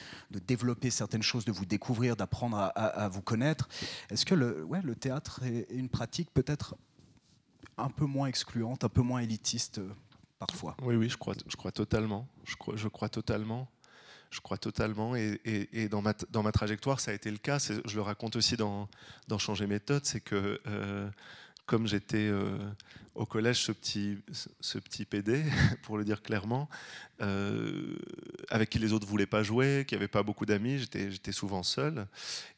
développer certaines choses, de vous découvrir, d'apprendre à, vous connaître? Est-ce que ouais, le théâtre est une pratique peut-être un peu moins excluante, un peu moins élitiste euh, parfois. Oui, oui, je crois, je crois totalement. Je crois, je crois totalement. Je crois totalement. Et, et, dans, ma, dans ma trajectoire, ça a été le cas. Je le raconte aussi dans, dans Changer méthode. C'est que euh, comme j'étais euh, au collège, ce petit, ce petit PD, pour le dire clairement, euh, avec qui les autres ne voulaient pas jouer, qui n'avait pas beaucoup d'amis, j'étais souvent seul.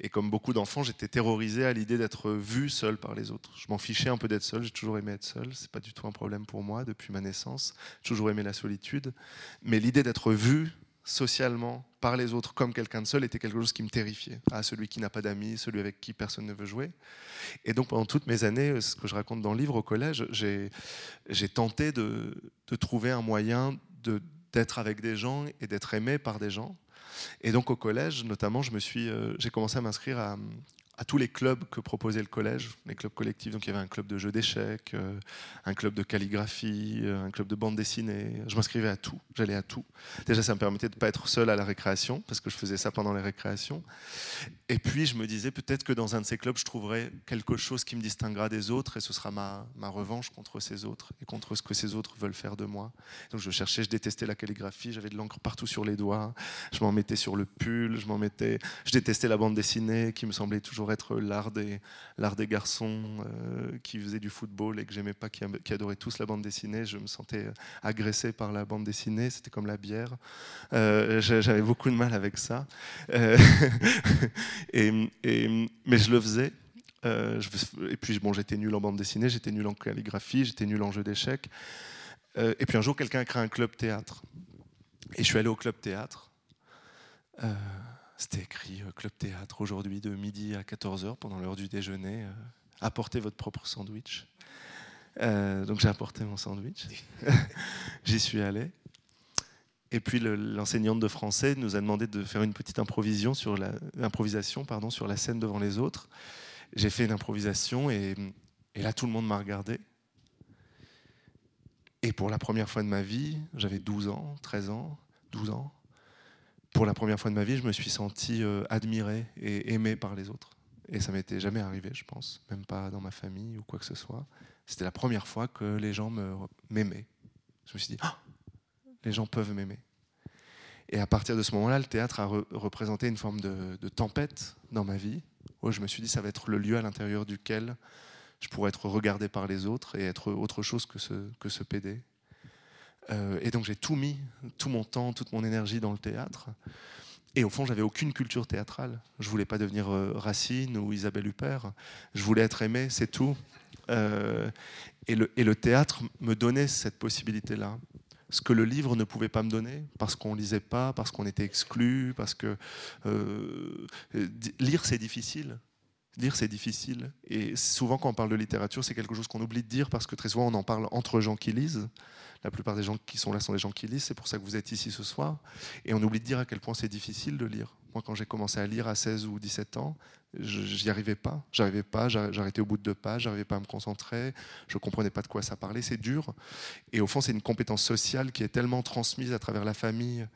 Et comme beaucoup d'enfants, j'étais terrorisé à l'idée d'être vu seul par les autres. Je m'en fichais un peu d'être seul, j'ai toujours aimé être seul, c'est pas du tout un problème pour moi depuis ma naissance. J'ai toujours aimé la solitude. Mais l'idée d'être vu socialement par les autres comme quelqu'un de seul était quelque chose qui me terrifiait. Ah, celui qui n'a pas d'amis, celui avec qui personne ne veut jouer. Et donc pendant toutes mes années, ce que je raconte dans le livre au collège, j'ai tenté de, de, trouver un moyen d'être avec des gens et d'être aimé par des gens. Et donc au collège, notamment, euh, j'ai commencé à m'inscrire à, à tous les clubs que proposait le collège, les clubs collectifs. Donc il y avait un club de jeux d'échecs, euh, un club de calligraphie, euh, un club de bande dessinée. Je m'inscrivais à tout, j'allais à tout. Déjà, ça me permettait de ne pas être seul à la récréation, parce que je faisais ça pendant les récréations. Et puis je me disais peut-être que dans un de ces clubs, je trouverais quelque chose qui me distinguera des autres, et ce sera ma, ma revanche contre ces autres, et contre ce que ces autres veulent faire de moi. Donc je cherchais, je détestais la calligraphie, j'avais de l'encre partout sur les doigts, je m'en mettais sur le pull, je m'en mettais... Je détestais la bande dessinée, qui me semblait toujours être l'art des, garçons euh, qui faisaient du football et que j'aimais pas, qui, qui, adoraient tous la bande dessinée. Je me sentais agressé par la bande dessinée, c'était comme la bière. Euh, j'avais beaucoup de mal avec ça. Euh, mais je le faisais. et puis bon, j'étais nul en bande dessinée, j'étais nul en calligraphie, j'étais nul en jeu d'échecs. et puis un jour, quelqu'un a créé un club théâtre. Et je suis allé au club théâtre. C'était écrit euh, Club Théâtre aujourd'hui de midi à 14h pendant l'heure du déjeuner. Euh, apportez votre propre sandwich. Euh, donc j'ai apporté mon sandwich. J'y suis allé. Et puis l'enseignante de français nous a demandé de faire une petite improvisation sur la, improvisation, pardon, sur la scène devant les autres. J'ai fait une improvisation et, et là tout le monde m'a regardé. Et pour la première fois de ma vie, j'avais 12 ans, 13 ans, 12 ans, pour la première fois de ma vie, je me suis senti euh, admiré et aimé par les autres. Et ça m'était jamais arrivé, je pense, même pas dans ma famille ou quoi que ce soit. C'était la première fois que les gens m'aimaient. Je me suis dit, ah, les gens peuvent m'aimer. Et à partir de ce moment-là, le théâtre a représenté une forme de, tempête dans ma vie, où je me suis dit, ça va être le lieu à l'intérieur duquel je pourrais être regardé par les autres et être autre chose que ce, que ce PD. Euh, et donc j'ai tout mis, tout mon temps, toute mon énergie dans le théâtre. Et au fond, j'avais aucune culture théâtrale. Je voulais pas devenir euh, Racine ou Isabelle Huppert. Je voulais être aimé, c'est tout. Euh, et, le, théâtre me donnait cette possibilité-là. Ce que le livre ne pouvait pas me donner, parce qu'on lisait pas, parce qu'on était exclu, parce que lire c'est difficile Lire, c'est difficile. Et souvent, quand on parle de littérature, c'est quelque chose qu'on oublie de dire parce que très souvent, on en parle entre gens qui lisent. La plupart des gens qui sont là sont des gens qui lisent. C'est pour ça que vous êtes ici ce soir. Et on oublie de dire à quel point c'est difficile de lire. Moi, quand j'ai commencé à lire à 16 ou 17 ans, j'y arrivais pas. J'arrivais pas, j'arrêtais au bout de deux pages, j'arrivais pas à me concentrer, je comprenais pas de quoi ça parlait, c'est dur. Et au fond, c'est une compétence sociale qui est tellement transmise à travers la famille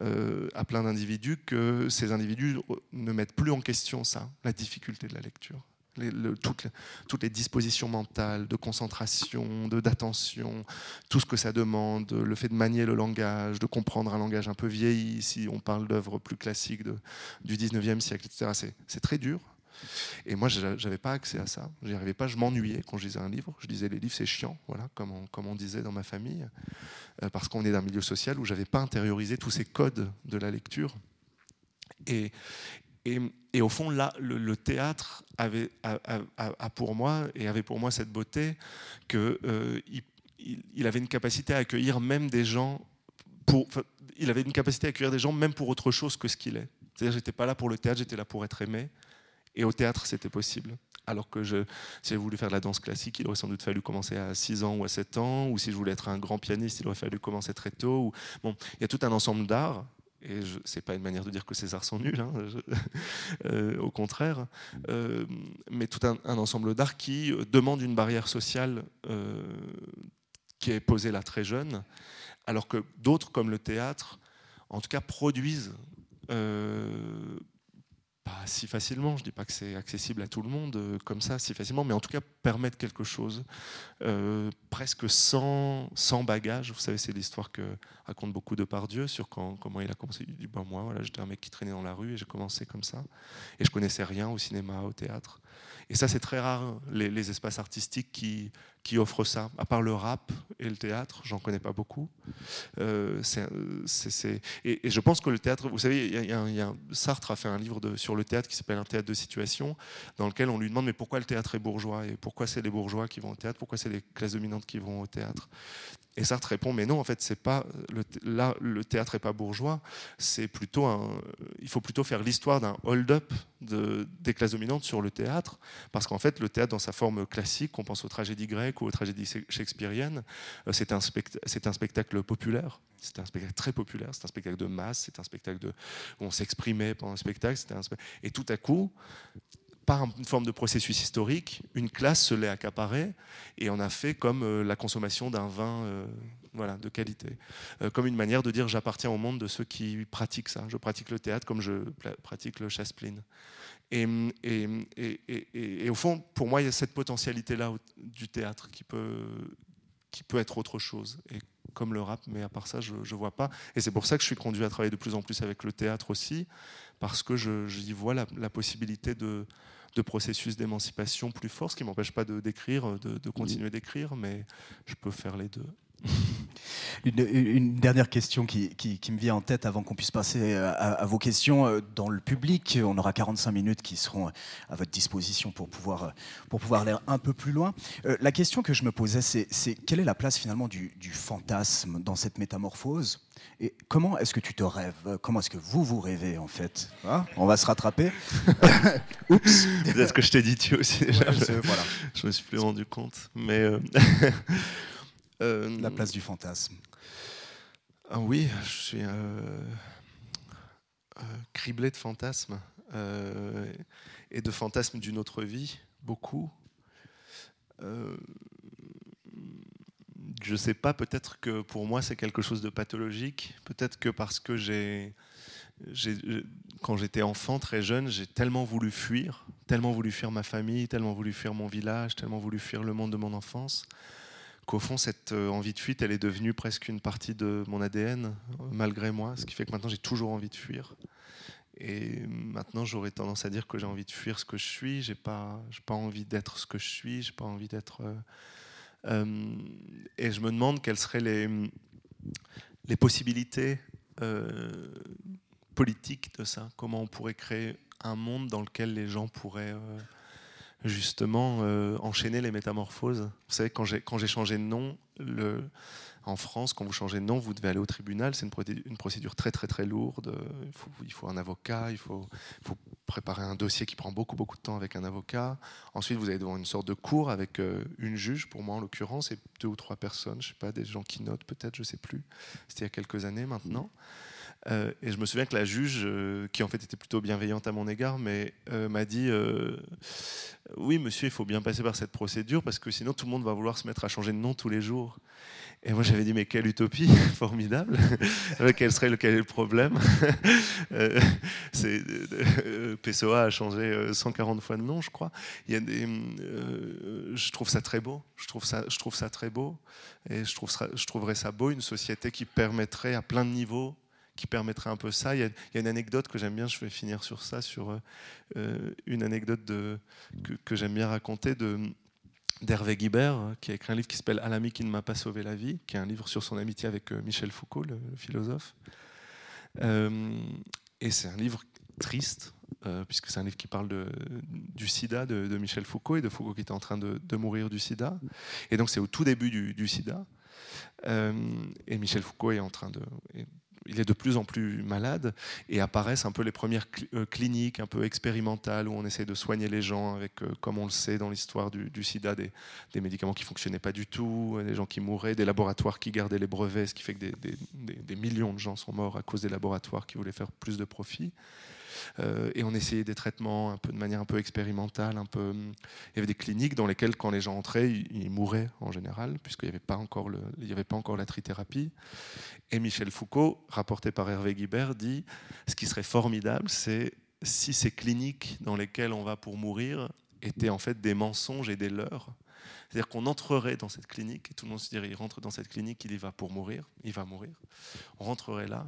euh, à plein d'individus que ces individus ne mettent plus en question ça, la difficulté de la lecture toutes, les dispositions mentales, de concentration, d'attention, tout ce que ça demande, le fait de manier le langage, de comprendre un langage un peu vieilli, si on parle d'œuvres plus classiques du 19e siècle, etc. C'est très dur. Et moi, je n'avais pas accès à ça. J'y arrivais pas. Je m'ennuyais quand je lisais un livre. Je disais les livres, c'est chiant, voilà, comme on, comme on disait dans ma famille, euh, parce qu'on est d'un milieu social où j'avais pas intériorisé tous ces codes de la lecture. Et, et, au fond, là, le, théâtre avait, a, pour moi, et avait pour moi cette beauté, qu'il euh, avait une capacité à accueillir même des gens, pour, il avait une capacité à accueillir des gens même pour autre chose que ce qu'il est. C'est-à-dire, j'étais pas là pour le théâtre, j'étais là pour être aimé. Et au théâtre, c'était possible. Alors que si j'avais voulu faire de la danse classique, il aurait sans doute fallu commencer à 6 ans ou à 7 ans, ou si je voulais être un grand pianiste, il aurait fallu commencer très tôt. Bon, il y a tout un ensemble d'arts et ce n'est pas une manière de dire que ces arts sont nuls, hein, euh, au contraire, euh, mais tout un, ensemble d'arts qui demande une barrière sociale euh, qui est posée là très jeune, alors que d'autres, comme le théâtre, en tout cas produisent pas si facilement, je ne dis pas que c'est accessible à tout le monde euh, comme ça, si facilement, mais en tout cas permettre quelque chose, euh, presque sans, sans bagage. Vous savez, c'est l'histoire que raconte beaucoup de Pardieu sur comment il a commencé. Il dit ben Moi, voilà, j'étais un mec qui traînait dans la rue et j'ai commencé comme ça. Et je connaissais rien au cinéma, au théâtre. Et ça, c'est très rare, les, espaces artistiques qui, qui, offrent ça. À part le rap et le théâtre, j'en connais pas beaucoup. Euh, et, je pense que le théâtre, vous savez, il y a, Sartre a fait un livre sur le théâtre qui s'appelle Un théâtre de situation, dans lequel on lui demande mais pourquoi le théâtre est bourgeois et pourquoi c'est les bourgeois qui vont au théâtre, pourquoi c'est les classes dominantes qui vont au théâtre? Et Sartre répond, mais non, en fait, c'est pas le, là, le théâtre n'est pas bourgeois. C'est plutôt un, il faut plutôt faire l'histoire d'un hold-up de, des classes dominantes sur le théâtre, parce qu'en fait, le théâtre, dans sa forme classique, on pense aux tragédies grecques ou aux tragédies shakespeariennes, euh, c'est un, spectacle populaire. C'est un spectacle très populaire. C'est un spectacle de masse. C'est un spectacle où on s'exprimait pendant le spectacle. Un, et tout à coup, par une forme de processus historique, une classe se l'est accaparée et on a fait comme euh, la consommation d'un vin euh, voilà, de qualité. Euh, comme une manière de dire j'appartiens au monde de ceux qui pratiquent ça. Je pratique le théâtre comme je pratique le chasse-pline. Et, et, au fond, pour moi, il y a cette potentialité-là du théâtre qui peut, qui peut être autre chose. Et comme le rap, mais à part ça, je ne vois pas. Et c'est pour ça que je suis conduit à travailler de plus en plus avec le théâtre aussi, parce que j'y vois la possibilité de, de processus d'émancipation plus fort, ce qui ne m'empêche pas de d'écrire, de, continuer d'écrire, mais je peux faire les deux. Une, dernière question qui, me vient en tête avant qu'on puisse passer à, vos questions. Euh, dans le public, on aura 45 minutes qui seront à votre disposition pour pouvoir, pour pouvoir aller un peu plus loin. Euh, la question que je me posais, c'est quelle est la place finalement du, du fantasme dans cette métamorphose? Et comment est-ce que tu te rêves? Comment est-ce que vous vous rêvez en fait? Hein? On va se rattraper. Oups. Peut-être que je t'ai dit tu aussi déjà. je, voilà. je me suis plus rendu compte. Mais euh, la place du fantasme. Ah oui, je suis euh, criblé de fantasmes et de fantasmes d'une autre vie, beaucoup je ne sais pas, peut-être que pour moi c'est quelque chose de pathologique, peut-être que parce que j'ai, quand j'étais enfant, très jeune, j'ai tellement voulu fuir, tellement voulu fuir ma famille, tellement voulu fuir mon village, tellement voulu fuir le monde de mon enfance, qu'au fond cette euh, envie de fuite, elle est devenue presque une partie de mon ADN, malgré moi, ce qui fait que maintenant j'ai toujours envie de fuir. Et maintenant, j'aurais tendance à dire que j'ai envie de fuir ce que je suis. J'ai pas, pas envie d'être ce que je suis. J'ai pas envie d'être euh, euh, et je me demande quelles seraient les, les possibilités politiques de ça. Comment on pourrait créer un monde dans lequel les gens pourraient justement enchaîner les métamorphoses. Vous savez, quand j'ai changé de nom, le, en France, quand vous changez de nom, vous devez aller au tribunal. C'est une, procédure très très très lourde. Il faut, un avocat, il faut, préparer un dossier qui prend beaucoup beaucoup de temps avec un avocat. Ensuite, vous allez devant une sorte de cour avec euh, une juge, pour moi en l'occurrence, et deux ou trois personnes, je sais pas, des gens qui notent peut-être, je sais plus. C'était il y a quelques années maintenant. Euh, et je me souviens que la juge, euh, qui en fait était plutôt bienveillante à mon égard, mais m'a dit Oui, monsieur, il faut bien passer par cette procédure parce que sinon tout le monde va vouloir se mettre à changer de nom tous les jours. Et moi j'avais dit mais quelle utopie, formidable. quel serait le, est le problème euh, euh, PSOA a changé 140 euh, fois de nom, je crois. Il y a des, je trouve ça très beau. Je trouve ça, je trouve ça très beau. Et je trouverais ça beau, une société qui permettrait à plein de niveaux qui permettrait un peu ça. Il y a, une anecdote que j'aime bien, je vais finir sur ça, sur une anecdote que, j'aime bien raconter de, d'Hervé Guibert, hein, qui a écrit un livre qui s'appelle Un ami qui ne m'a pas sauvé la vie, qui est un livre sur son amitié avec euh, Michel Foucault, le, philosophe. Euh, et c'est un livre triste, euh, puisque c'est un livre qui parle du sida de, Michel Foucault et de Foucault qui était en train de, mourir du sida. Et donc c'est au tout début du sida. et Michel Foucault est en train de il est de plus en plus malade et apparaissent un peu les premières euh, cliniques un peu expérimentales où on essaie de soigner les gens avec, euh, comme on le sait dans l'histoire du, sida, des, médicaments qui fonctionnaient pas du tout, des gens qui mouraient, des laboratoires qui gardaient les brevets, ce qui fait que des millions de gens sont morts à cause des laboratoires qui voulaient faire plus de profit. Euh, et on essayait des traitements un peu de manière un peu expérimentale. Un peu... Il y avait des cliniques dans lesquelles, quand les gens entraient, ils, mouraient en général, puisqu'il n'y avait, pas encore. Il avait pas encore la trithérapie. Et Michel Foucault, rapporté par Hervé Guibert, dit ce qui serait formidable, c'est si ces cliniques dans lesquelles on va pour mourir étaient en fait des mensonges et des leurres. C'est-à-dire qu'on entrerait dans cette clinique, et tout le monde se dirait, il rentre dans cette clinique, il y va pour mourir, il va mourir. On rentrerait là,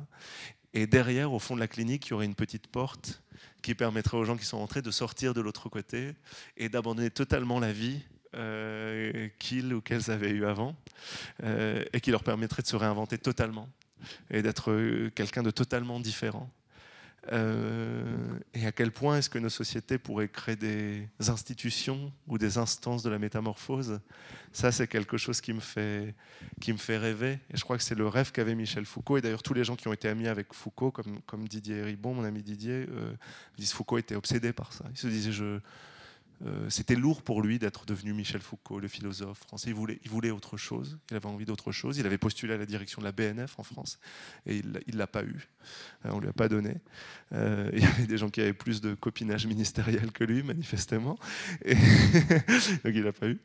et derrière, au fond de la clinique, il y aurait une petite porte qui permettrait aux gens qui sont entrés de sortir de l'autre côté et d'abandonner totalement la vie euh, qu'ils ou qu'elles avaient eue avant, euh, et qui leur permettrait de se réinventer totalement et d'être euh, quelqu'un de totalement différent. Euh, et à quel point est-ce que nos sociétés pourraient créer des institutions ou des instances de la métamorphose? Ça, c'est quelque chose qui me, fait, qui me fait rêver. Et je crois que c'est le rêve qu'avait Michel Foucault. Et d'ailleurs, tous les gens qui ont été amis avec Foucault, comme, comme Didier Ribon, mon ami Didier, euh, disent Foucault était obsédé par ça. Il se disait, je, euh, c'était lourd pour lui d'être devenu Michel Foucault, le philosophe français. Il voulait, autre chose, il avait envie d'autre chose. Il avait postulé à la direction de la BNF en France et il ne l'a pas eu. Euh, on ne lui a pas donné. Euh, il y avait des gens qui avaient plus de copinage ministériel que lui, manifestement. Donc il n'a pas eu.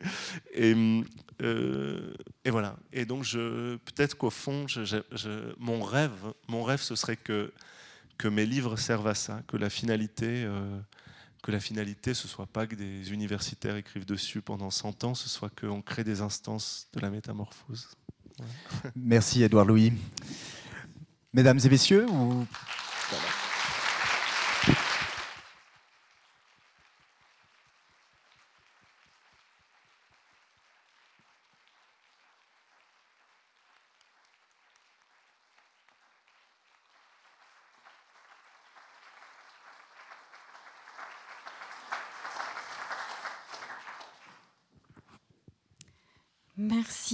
Et, voilà. Et donc peut-être qu'au fond, mon, rêve, mon rêve, ce serait que mes livres servent à ça, que la finalité que la finalité, ce soit pas que des universitaires écrivent dessus pendant 100 ans, ce soit qu'on crée des instances de la métamorphose. Merci Edouard Louis. Mesdames et messieurs,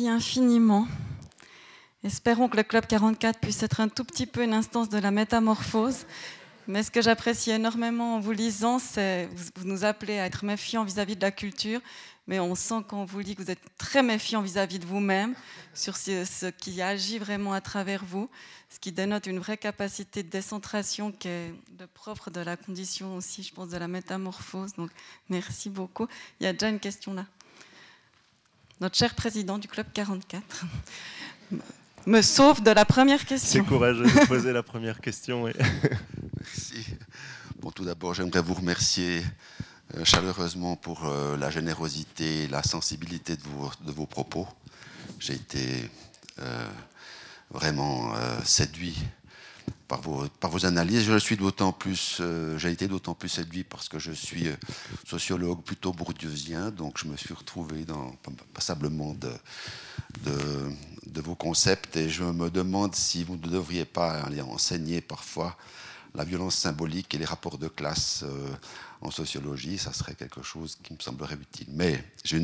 Infiniment. Espérons que le Club 44 puisse être un tout petit peu une instance de la métamorphose. Mais ce que j'apprécie énormément en vous lisant, c'est vous nous appelez à être méfiants vis-à-vis de la culture, mais on sent quand on vous lit que vous êtes très méfiant vis-à-vis de vous-même, sur ce, qui agit vraiment à travers vous, ce qui dénote une vraie capacité de décentration qui est le propre de la condition aussi, je pense, de la métamorphose. Donc merci beaucoup. Il y a déjà une question là notre cher président du Club 44, me sauve de la première question. C'est courageux de poser la première question. Merci. Bon, tout d'abord, j'aimerais vous remercier euh, chaleureusement pour euh, la générosité et la sensibilité de vos, de vos propos. J'ai été euh, vraiment séduit par vos, analyses. Je suis d'autant plus, euh, j'ai été d'autant plus séduit parce que je suis euh, sociologue plutôt bourdieusien, donc je me suis retrouvé dans passablement de, de, vos concepts et je me demande si vous ne devriez pas aller enseigner parfois la violence symbolique et les rapports de classe en sociologie, ça serait quelque chose qui me semblerait utile. Mais j'ai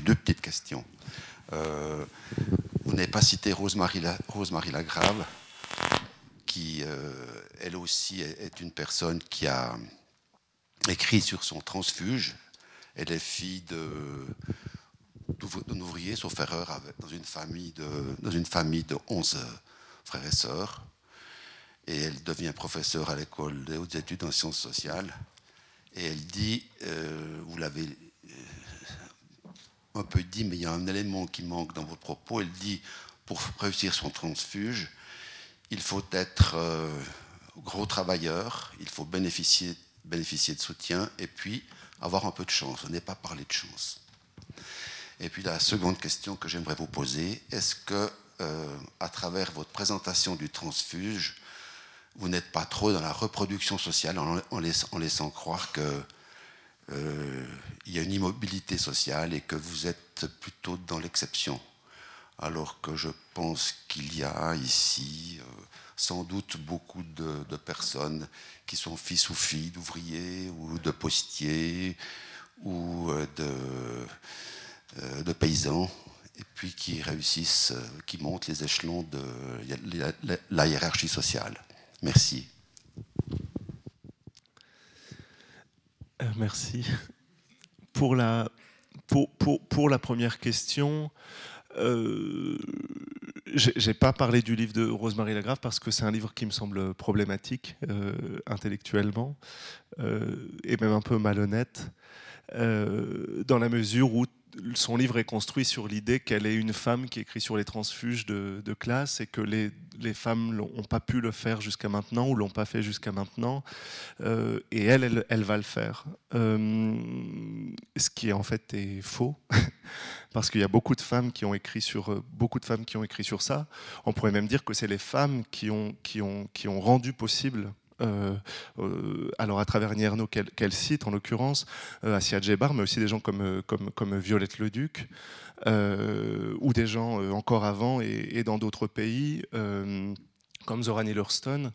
deux petites questions. vous n'avez pas cité Rosemary, Rosemary Lagrave, qui elle aussi est une personne qui a écrit sur son transfuge. Elle est fille d'un ouvrier, sauf erreur, dans, une famille de, dans une famille de 11 frères et sœurs. Et elle devient professeure à l'école des hautes études en sciences sociales. Et elle dit, euh, vous l'avez euh, un peu dit, mais il y a un élément qui manque dans votre propos. Elle dit, pour réussir son transfuge, il faut être euh, gros travailleur, il faut bénéficier, de soutien et puis avoir un peu de chance. On n'est pas parler de chance. Et puis la seconde question que j'aimerais vous poser, est-ce que euh, à travers votre présentation du transfuge, vous n'êtes pas trop dans la reproduction sociale en, laissant, croire qu'il euh, y a une immobilité sociale et que vous êtes plutôt dans l'exception? Alors que je pense qu'il y a ici euh, sans doute beaucoup de, personnes qui sont fils ou filles d'ouvriers ou de postiers ou de euh, de paysans, et puis qui réussissent, euh, qui montent les échelons de la hiérarchie sociale. Merci. Euh, merci. Pour la, pour, pour, pour la première question, euh, j'ai pas parlé du livre de Rosemary Lagrave parce que c'est un livre qui me semble problématique intellectuellement et même un peu malhonnête dans la mesure où son livre est construit sur l'idée qu'elle est une femme qui écrit sur les transfuges de, classe et que les, les femmes n'ont pas pu le faire jusqu'à maintenant ou l'ont pas fait jusqu'à maintenant. Euh, et elle, elle, va le faire. Euh, ce qui en fait est faux, parce qu'il y a beaucoup de femmes qui ont écrit sur euh, beaucoup de femmes qui ont écrit sur ça. On pourrait même dire que c'est les femmes qui ont, qui ont, qui ont rendu possible alors à travers Nierno qu'elle cite en l'occurrence, euh, Assia Djebar, mais aussi des gens comme, comme, comme Violette Leduc, ou des gens encore avant et, dans d'autres pays comme Zoran Hurston,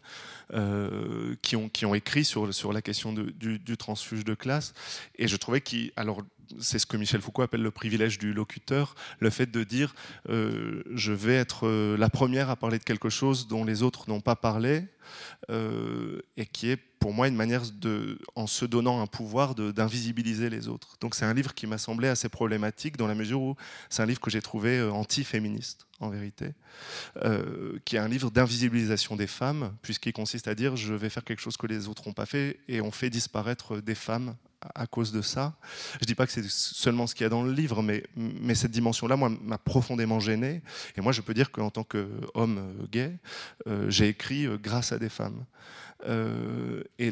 qui, ont, qui ont écrit sur, sur la question du, transfuge de classe. Et je trouvais qu'il. Alors, c'est ce que Michel Foucault appelle le privilège du locuteur, le fait de dire euh, je vais être euh, la première à parler de quelque chose dont les autres n'ont pas parlé, euh, et qui est pour moi une manière de, en se donnant un pouvoir d'invisibiliser les autres. Donc c'est un livre qui m'a semblé assez problématique dans la mesure où c'est un livre que j'ai trouvé anti-féministe en vérité, qui est un livre d'invisibilisation des femmes, puisqu'il consiste à dire je vais faire quelque chose que les autres n'ont pas fait et on fait disparaître des femmes à cause de ça. Je dis pas que c'est seulement ce qu'il y a dans le livre, mais, cette dimension-là, m'a profondément gêné. Et moi, je peux dire qu'en tant qu'homme euh, gay, euh, j'ai écrit euh, grâce à des femmes. et,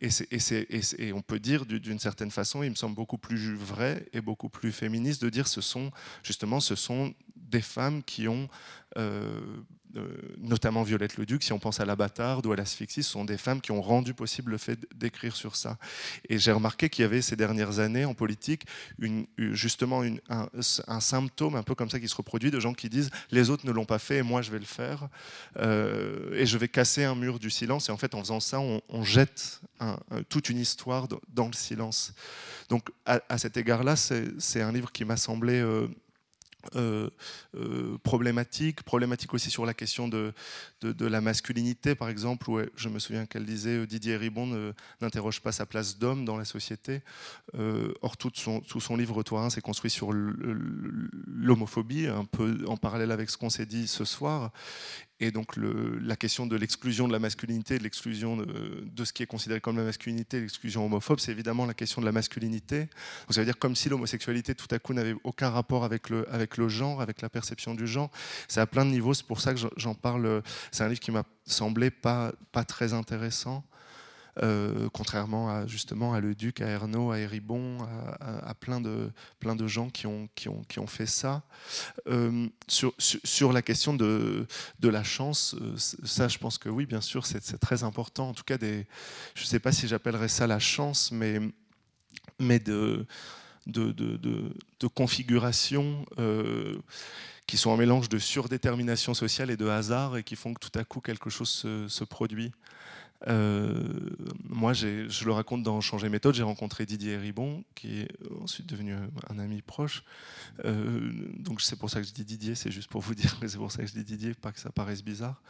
et, on peut dire d'une certaine façon, il me semble beaucoup plus vrai et beaucoup plus féministe de dire ce sont justement ce sont des femmes qui ont notamment Violette Leduc, si on pense à la bâtarde ou à l'asphyxie, ce sont des femmes qui ont rendu possible le fait d'écrire sur ça. Et j'ai remarqué qu'il y avait ces dernières années en politique justement un, symptôme un peu comme ça qui se reproduit de gens qui disent les autres ne l'ont pas fait et moi je vais le faire euh, et je vais casser un mur du silence et en fait en faisant ça on, jette toute une histoire dans le silence. Donc à, cet égard-là c'est un livre qui m'a semblé euh, euh, euh, problématique, problématique aussi sur la question de, de, la masculinité, par exemple, où je me souviens qu'elle disait euh, Didier Ribon n'interroge pas sa place d'homme dans la société. or, tout son, tout son livre Toi s'est construit sur l'homophobie, un peu en parallèle avec ce qu'on s'est dit ce soir. Et donc la question de l'exclusion de la masculinité, de l'exclusion de, ce qui est considéré comme la masculinité, l'exclusion homophobe, c'est évidemment la question de la masculinité. Donc ça veut dire comme si l'homosexualité tout à coup n'avait aucun rapport avec le, avec le genre, avec la perception du genre. C'est à plein de niveaux, c'est pour ça que j'en parle. C'est un livre qui m'a semblé pas, pas très intéressant. Euh, contrairement à justement à Le Duc, à Ernaud, à Héribon, à, plein, de, plein de gens qui ont, qui ont, qui ont fait ça. Euh, sur, sur, la question de, de la chance, euh, ça je pense que oui, bien sûr, c'est très important. En tout cas, des, je ne sais pas si j'appellerais ça la chance, mais, mais de, de, de, de, configuration qui sont un mélange de surdétermination sociale et de hasard et qui font que tout à coup quelque chose se, se produit. Moi, je le raconte dans Changer méthode, j'ai rencontré Didier Ribon, qui est ensuite devenu un ami proche. donc c'est pour ça que je dis Didier, c'est juste pour vous dire que c'est pour ça que je dis Didier, pas que ça paraisse bizarre.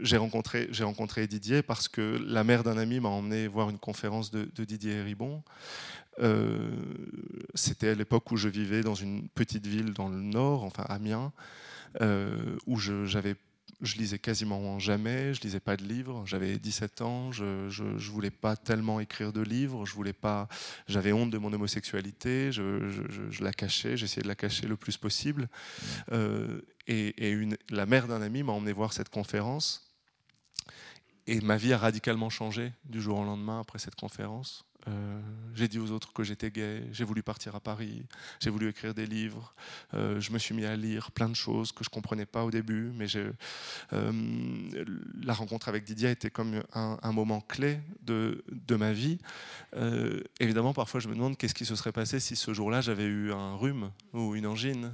j'ai rencontré, Didier parce que la mère d'un ami m'a emmené voir une conférence de, Didier Ribon. Euh, c'était à l'époque où je vivais dans une petite ville dans le nord, enfin Amiens, euh, où j'avais je lisais quasiment jamais, je lisais pas de livres. J'avais 17 ans, je, je, voulais pas tellement écrire de livres, je voulais pas, j'avais honte de mon homosexualité, je, je la cachais, j'essayais de la cacher le plus possible. Euh, et, et une, la mère d'un ami m'a emmené voir cette conférence. Et ma vie a radicalement changé du jour au lendemain après cette conférence. Euh, j'ai dit aux autres que j'étais gay, j'ai voulu partir à Paris, j'ai voulu écrire des livres, euh, je me suis mis à lire plein de choses que je ne comprenais pas au début, mais euh, la rencontre avec Didier était comme un, moment clé de, de ma vie. évidemment, parfois je me demande qu'est-ce qui se serait passé si ce jour-là j'avais eu un rhume ou une angine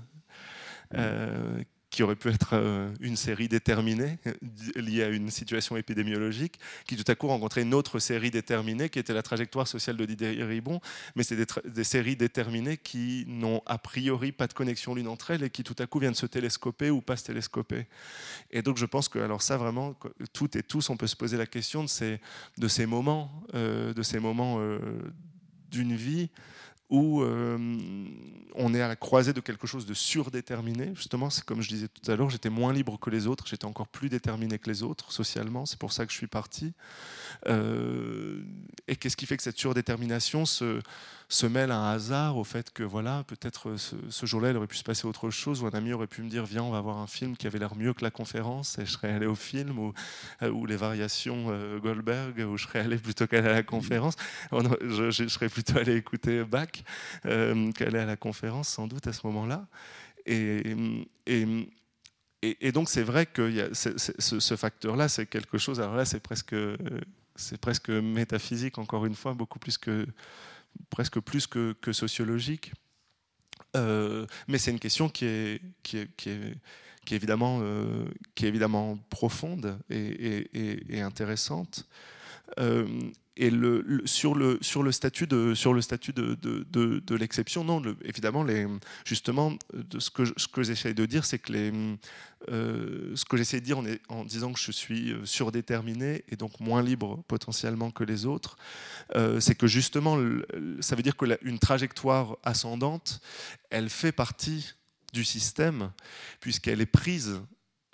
qui aurait pu être euh, une série déterminée liée à une situation épidémiologique, qui tout à coup rencontrait une autre série déterminée qui était la trajectoire sociale de Didier Ribon, mais c'est des, séries déterminées qui n'ont a priori pas de connexion l'une entre elles et qui tout à coup viennent se télescoper ou pas se télescoper. Et donc je pense que alors ça vraiment, toutes et tous, on peut se poser la question de ces, moments, euh, de ces moments euh, d'une vie où euh, on est à la croisée de quelque chose de surdéterminé. Justement, c'est comme je disais tout à l'heure, j'étais moins libre que les autres, j'étais encore plus déterminé que les autres socialement, c'est pour ça que je suis parti. Euh, et qu'est-ce qui fait que cette surdétermination se mêle un hasard au fait que voilà, peut-être euh, ce, jour-là, il aurait pu se passer autre chose, ou un ami aurait pu me dire viens, on va voir un film qui avait l'air mieux que la conférence, et je serais allé au film, ou, les variations Goldberg, où je serais allé plutôt qu'aller à la conférence. Je, je, serais plutôt allé écouter Bach qu'aller à la conférence, sans doute à ce moment-là. Et, et, et, donc c'est vrai que ce, facteur-là, c'est quelque chose. Alors là, c'est presque, métaphysique encore une fois, beaucoup plus que presque plus que, sociologique. Euh, mais c'est une question est, est, est, est euh, qui est évidemment profonde et, et intéressante. Euh, et sur, le, statut de, l'exception, non, évidemment, justement, de ce que, ce que j'essaie de dire, c'est que euh, ce que j'essaie de dire en, disant que je suis euh, surdéterminé et donc moins libre potentiellement que les autres, c'est que justement, ça veut dire qu'une trajectoire ascendante, elle fait partie du système, puisqu'elle est prise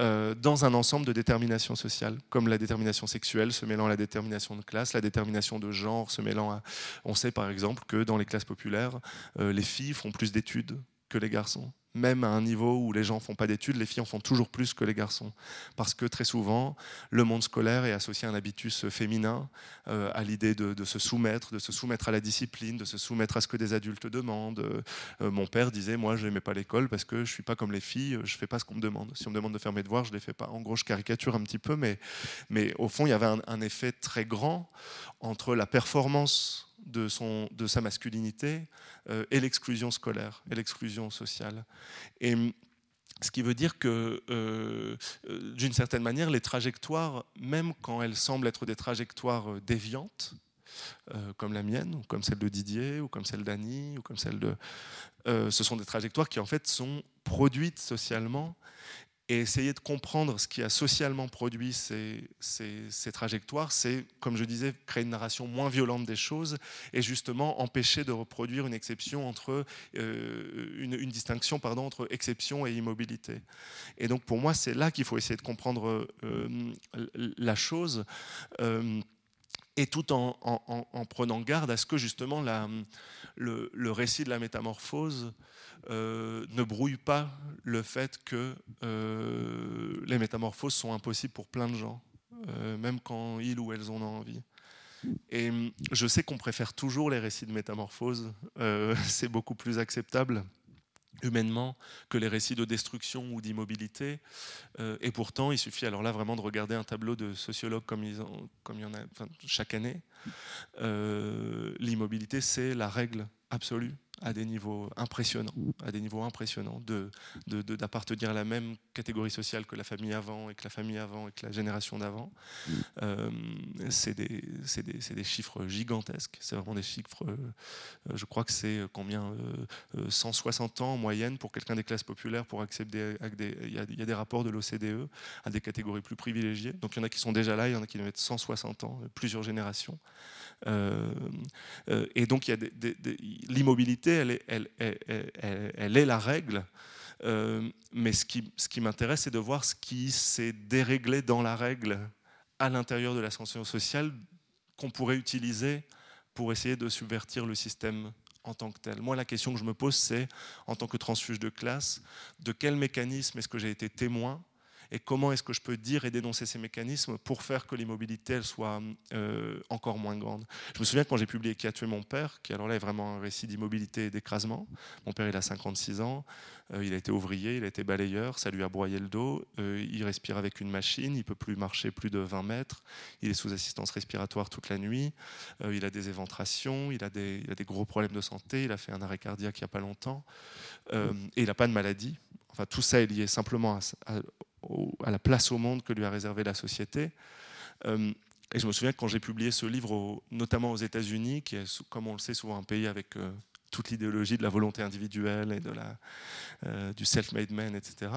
euh, dans un ensemble de déterminations sociales, comme la détermination sexuelle se mêlant à la détermination de classe, la détermination de genre se mêlant à... On sait par exemple que dans les classes populaires, euh, les filles font plus d'études que les garçons même à un niveau où les gens ne font pas d'études, les filles en font toujours plus que les garçons. Parce que très souvent, le monde scolaire est associé à un habitus féminin, euh, à l'idée de, se soumettre, de se soumettre à la discipline, de se soumettre à ce que des adultes demandent. Euh, mon père disait, moi, je n'aimais pas l'école parce que je ne suis pas comme les filles, je ne fais pas ce qu'on me demande. Si on me demande de faire mes devoirs, je ne les fais pas. En gros, je caricature un petit peu, mais, mais au fond, il y avait un, un effet très grand entre la performance de, son, de sa masculinité euh, et l'exclusion scolaire et l'exclusion sociale. Et ce qui veut dire que, euh, euh, d'une certaine manière, les trajectoires, même quand elles semblent être des trajectoires déviantes, comme la mienne, ou comme celle de Didier, ou comme celle d'Annie, ou comme celle de... ce sont des trajectoires qui, en fait, sont produites socialement et essayer de comprendre ce qui a socialement produit ces, ces, trajectoires, c'est, comme je disais, créer une narration moins violente des choses et justement empêcher de reproduire une exception entre euh, une, distinction pardon, entre exception et immobilité. Et donc pour moi, c'est là qu'il faut essayer de comprendre euh, la chose. Euh, et tout en, en, prenant garde à ce que justement le, récit de la métamorphose euh, ne brouille pas le fait que euh, les métamorphoses sont impossibles pour plein de gens, euh, même quand ils ou elles en ont envie. Et je sais qu'on préfère toujours les récits de métamorphose, c'est beaucoup plus acceptable humainement que les récits de destruction ou d'immobilité. et pourtant, il suffit alors là vraiment de regarder un tableau de sociologues comme, ils comme il y en a chaque année. L'immobilité, c'est la règle absolue à des niveaux impressionnants, à des niveaux impressionnants, d'appartenir de, à la même catégorie sociale que la famille avant et que la famille avant et que la génération d'avant. Euh, c'est des, des, des, chiffres gigantesques. C'est vraiment des chiffres. Euh, je crois que c'est combien 160 ans en moyenne pour quelqu'un des classes populaires pour accéder à des. Il y, a, il y a des rapports de l'OCDE à des catégories plus privilégiées. Donc il y en a qui sont déjà là, il y en a qui doivent être 160 ans, plusieurs générations. Euh, euh, et donc l'immobilité, elle est, la règle. Euh, mais ce qui, ce qui m'intéresse, c'est de voir ce qui s'est déréglé dans la règle à l'intérieur de l'ascension sociale qu'on pourrait utiliser pour essayer de subvertir le système en tant que tel. Moi, la question que je me pose, c'est, en tant que transfuge de classe, de quel mécanisme est-ce que j'ai été témoin et comment est-ce que je peux dire et dénoncer ces mécanismes pour faire que l'immobilité soit euh, encore moins grande? Je me souviens quand j'ai publié Qui a tué mon père, qui alors là est vraiment un récit d'immobilité et d'écrasement. Mon père il a 56 ans, euh, il a été ouvrier, il a été balayeur, ça lui a broyé le dos, euh, il respire avec une machine, il peut plus marcher plus de 20 mètres, il est sous assistance respiratoire toute la nuit, il a des éventrations, il a des, il a des, gros problèmes de santé, il a fait un arrêt cardiaque il n'y a pas longtemps, et il n'a pas de maladie. Enfin, tout ça est lié simplement à, la place au monde que lui a réservé la société. Euh, et je me souviens que quand j'ai publié ce livre, notamment aux États-Unis, qui est, comme on le sait, souvent un pays avec euh, toute l'idéologie de la volonté individuelle et de la, euh, du self-made man, etc.,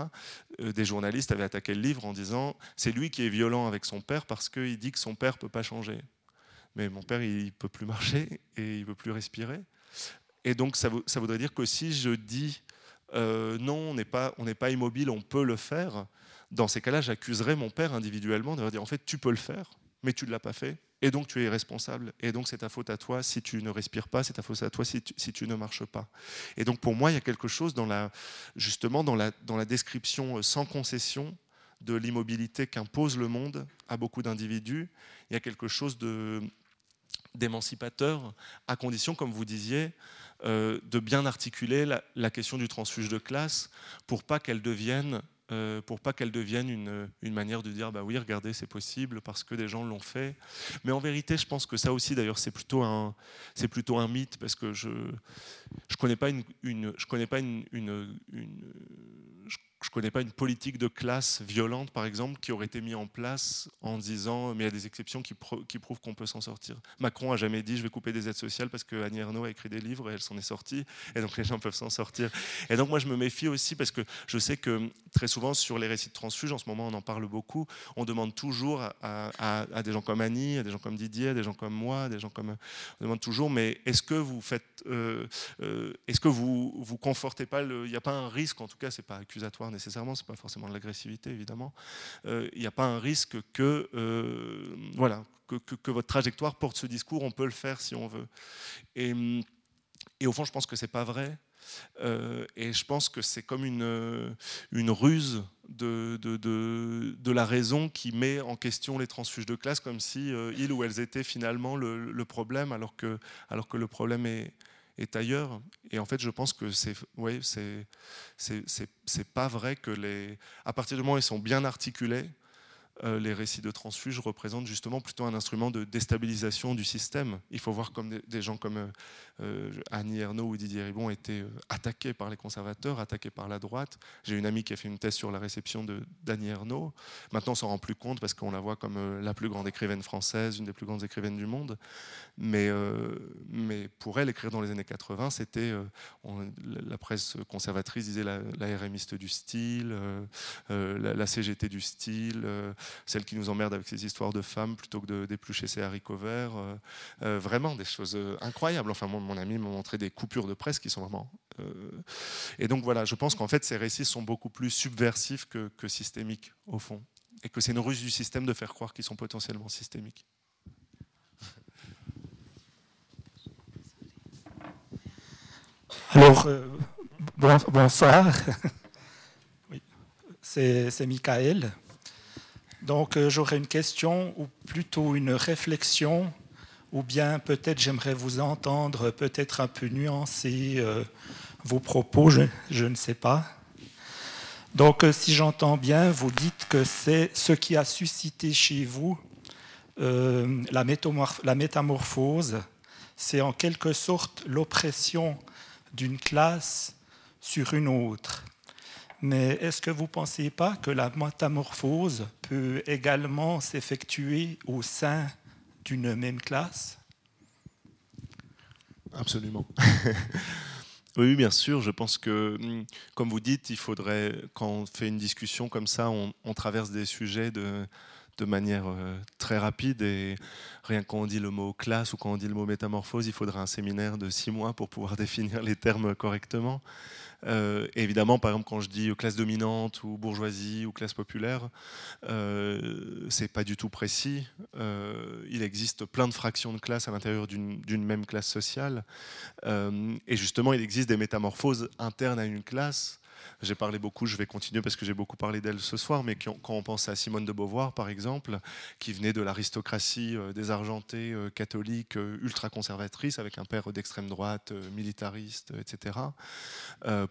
des journalistes avaient attaqué le livre en disant c'est lui qui est violent avec son père parce qu'il dit que son père ne peut pas changer. Mais mon père, il ne peut plus marcher et il ne peut plus respirer. Et donc, ça voudrait dire que si je dis non, on n'est pas, pas immobile, on peut le faire, dans ces cas-là, j'accuserais mon père individuellement de dire en fait, tu peux le faire, mais tu ne l'as pas fait, et donc tu es responsable, et donc c'est ta faute à toi si tu ne respires pas, c'est ta faute à toi si tu, ne marches pas. Et donc pour moi, il y a quelque chose dans la, justement dans la, dans la description euh, sans concession de l'immobilité qu'impose le monde à beaucoup d'individus. Il y a quelque chose d'émancipateur, à condition, comme vous disiez, euh, de bien articuler la, question du transfuge de classe pour pas qu'elle devienne euh, pour pas qu'elle devienne une, une, manière de dire bah oui regardez c'est possible parce que des gens l'ont fait. Mais en vérité je pense que ça aussi d'ailleurs c'est plutôt un c'est plutôt un mythe parce que je je connais pas une, une je connais pas une je ne connais pas une politique de classe violente, par exemple, qui aurait été mise en place en disant mais il y a des exceptions qui, prouvent qu'on peut s'en sortir. Macron a jamais dit je vais couper des aides sociales parce que Annie Ernaux a écrit des livres et elle s'en est sortie, et donc les gens peuvent s'en sortir. Et donc moi je me méfie aussi parce que je sais que très souvent sur les récits de transfuges, en ce moment on en parle beaucoup, on demande toujours à, des gens comme Annie, à des gens comme Didier, à des gens comme moi, des gens comme on demande toujours mais est-ce que vous faites, euh, euh, est-ce que vous vous confortez pas il n'y a pas un risque en tout cas c'est pas accusatoire nécessairement, c'est pas forcément de l'agressivité évidemment. Euh, il n'y a pas un risque que, euh, voilà, que, votre trajectoire porte ce discours, on peut le faire si on veut. Et, au fond, je pense que c'est pas vrai. Euh, et je pense que c'est comme une, ruse de, la raison qui met en question les transfuges de classe comme si ils ou elles étaient finalement le, problème alors que le problème est, est ailleurs. Et en fait, je pense que c'est ouais, c'est pas vrai que les à partir du moment où ils sont bien articulés, les récits de transfuges représentent justement plutôt un instrument de déstabilisation du système. Il faut voir comme des, gens comme euh, euh, Annie Ernaux ou Didier Ribon étaient attaqués par les conservateurs, attaqués par la droite. J'ai une amie qui a fait une thèse sur la réception d'Annie Ernaux. Maintenant, on s'en rend plus compte parce qu'on la voit comme la plus grande écrivaine française, une des plus grandes écrivaines du monde. Mais, mais pour elle, écrire dans les années 80, c'était la presse conservatrice disait la, la RMiste du style, la, CGT du style celle qui nous emmerde avec ses histoires de femmes plutôt que d'éplucher ses haricots verts. Euh, euh, vraiment des choses euh, incroyables. Enfin, mon, ami m'a montré des coupures de presse qui sont vraiment. Et donc voilà, je pense qu'en fait, ces récits sont beaucoup plus subversifs que, que systémiques, au fond. Et que c'est une ruse du système de faire croire qu'ils sont potentiellement systémiques. Alors, bonsoir. Oui. C'est Michael. Donc euh, j'aurais une question ou plutôt une réflexion, ou bien peut-être j'aimerais vous entendre peut-être un peu nuancer euh, vos propos, je, ne sais pas. Donc euh, si j'entends bien, vous dites que c'est ce qui a suscité chez vous la métamorphose, c'est en quelque sorte l'oppression d'une classe sur une autre. Mais est-ce que vous ne pensez pas que la métamorphose peut également s'effectuer au sein d'une même classe? Absolument. oui, bien sûr. Je pense que, hum, comme vous dites, il faudrait, quand on fait une discussion comme ça, on, traverse des sujets de, de manière euh, très rapide et rien quand on dit le mot classe ou quand on dit le mot métamorphose, il faudra un séminaire de six mois pour pouvoir définir les termes correctement. Euh, évidemment, par exemple, quand je dis classe dominante ou bourgeoisie ou classe populaire, euh, c'est pas du tout précis. Il existe plein de fractions de classes à l'intérieur d'une même classe sociale. Et justement, il existe des métamorphoses internes à une classe j'ai parlé beaucoup, je vais continuer parce que j'ai beaucoup parlé d'elle ce soir, mais quand on pense à Simone de Beauvoir, par exemple, qui venait de l'aristocratie euh, désargentée, euh, catholique, euh, ultra-conservatrice, avec un père d'extrême droite, militariste, etc.,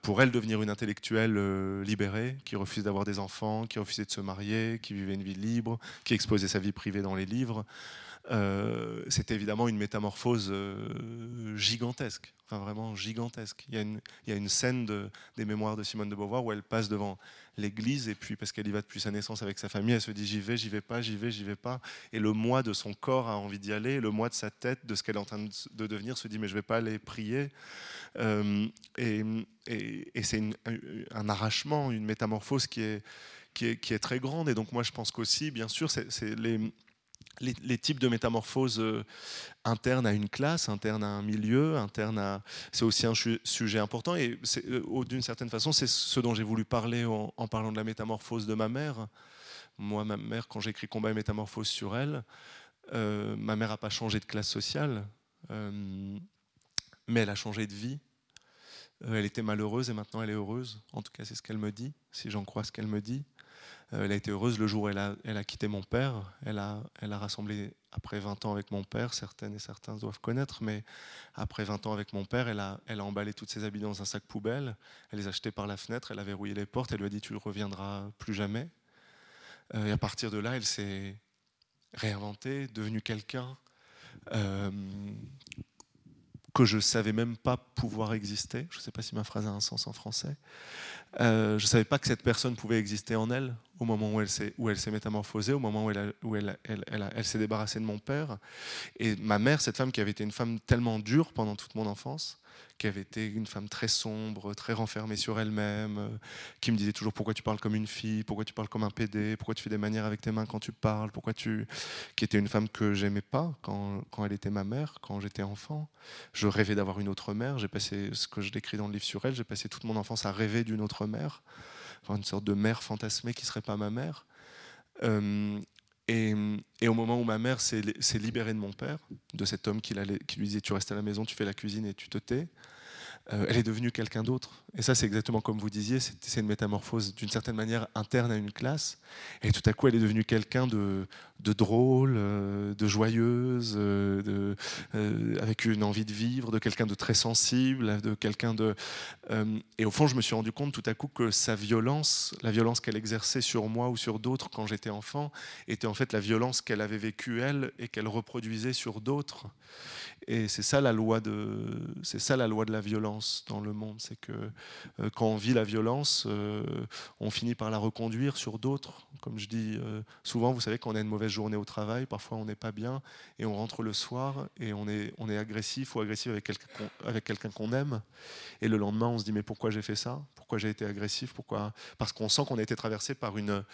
pour elle, devenir une intellectuelle libérée, qui refuse d'avoir des enfants, qui refusait de se marier, qui vivait une vie libre, qui exposait sa vie privée dans les livres, euh, c'est évidemment une métamorphose euh, gigantesque, enfin vraiment gigantesque. Il y a une, scène de, des mémoires de Simone de Beauvoir où elle passe devant l'église et puis parce qu'elle y va depuis sa naissance avec sa famille, elle se dit j'y vais, j'y vais pas, j'y vais, j'y vais pas. Et le moi de son corps a envie d'y aller, le moi de sa tête, de ce qu'elle est en train de devenir, se dit mais je vais pas aller prier. Euh, et, c'est un arrachement, une métamorphose qui est, qui est très grande. Et donc moi je pense qu'aussi, bien sûr, c'est les les, types de métamorphoses euh, internes à une classe, internes à un milieu, internes à... C'est aussi un sujet important et euh, d'une certaine façon, c'est ce dont j'ai voulu parler en, parlant de la métamorphose de ma mère. Moi, ma mère, quand j'écris Combat et métamorphose sur elle, euh, ma mère n'a pas changé de classe sociale, mais elle a changé de vie. elle était malheureuse et maintenant elle est heureuse. En tout cas, c'est ce qu'elle me dit, si j'en crois ce qu'elle me dit. Euh, elle a été heureuse le jour où elle a, quitté mon père. Elle a, rassemblé après 20 ans avec mon père, certaines et certains doivent connaître, mais après 20 ans avec mon père, elle a, elle a emballé toutes ses habits dans un sac poubelle, elle les a jetés par la fenêtre, elle a verrouillé les portes, elle lui a dit tu ne reviendras plus jamais. Euh, et à partir de là, elle s'est réinventée, devenue quelqu'un euh, que je ne savais même pas pouvoir exister. Je ne sais pas si ma phrase a un sens en français. Euh, je ne savais pas que cette personne pouvait exister en elle au moment où elle s'est, métamorphosée, au moment où, elle, s'est débarrassée de mon père. Et ma mère, cette femme qui avait été une femme tellement dure pendant toute mon enfance, qui avait été une femme très sombre, très renfermée sur elle-même, euh, qui me disait toujours pourquoi tu parles comme une fille, pourquoi tu parles comme un PD, pourquoi tu fais des manières avec tes mains quand tu parles, pourquoi tu... qui était une femme que j'aimais pas quand, quand elle était ma mère, quand j'étais enfant. Je rêvais d'avoir une autre mère, j'ai passé ce que je décris dans le livre sur elle, j'ai passé toute mon enfance à rêver d'une autre mère, une sorte de mère fantasmée qui serait pas ma mère. Euh, et, au moment où ma mère s'est libérée de mon père, de cet homme qui, qui lui disait tu restes à la maison, tu fais la cuisine et tu te tais, euh, elle est devenue quelqu'un d'autre. Et ça, c'est exactement comme vous disiez, c'est une métamorphose d'une certaine manière interne à une classe. Et tout à coup, elle est devenue quelqu'un de, drôle, euh, de joyeuse, euh, avec une envie de vivre, de quelqu'un de très sensible, de quelqu'un de. et au fond, je me suis rendu compte tout à coup que sa violence, la violence qu'elle exerçait sur moi ou sur d'autres quand j'étais enfant, était en fait la violence qu'elle avait vécue elle et qu'elle reproduisait sur d'autres. Et c'est ça c'est ça la loi de la violence dans le monde, c'est que euh, quand on vit la violence, euh, on finit par la reconduire sur d'autres. Comme je dis euh, souvent, vous savez, quand on a une mauvaise journée au travail, parfois on n'est pas bien et on rentre le soir et on est, on est agressif ou agressif avec quelqu'un avec quelqu'un qu'on aime. Et le lendemain, on se dit mais pourquoi j'ai fait ça? Pourquoi j'ai été agressif? Pourquoi? Parce qu'on sent qu'on a été traversé par une,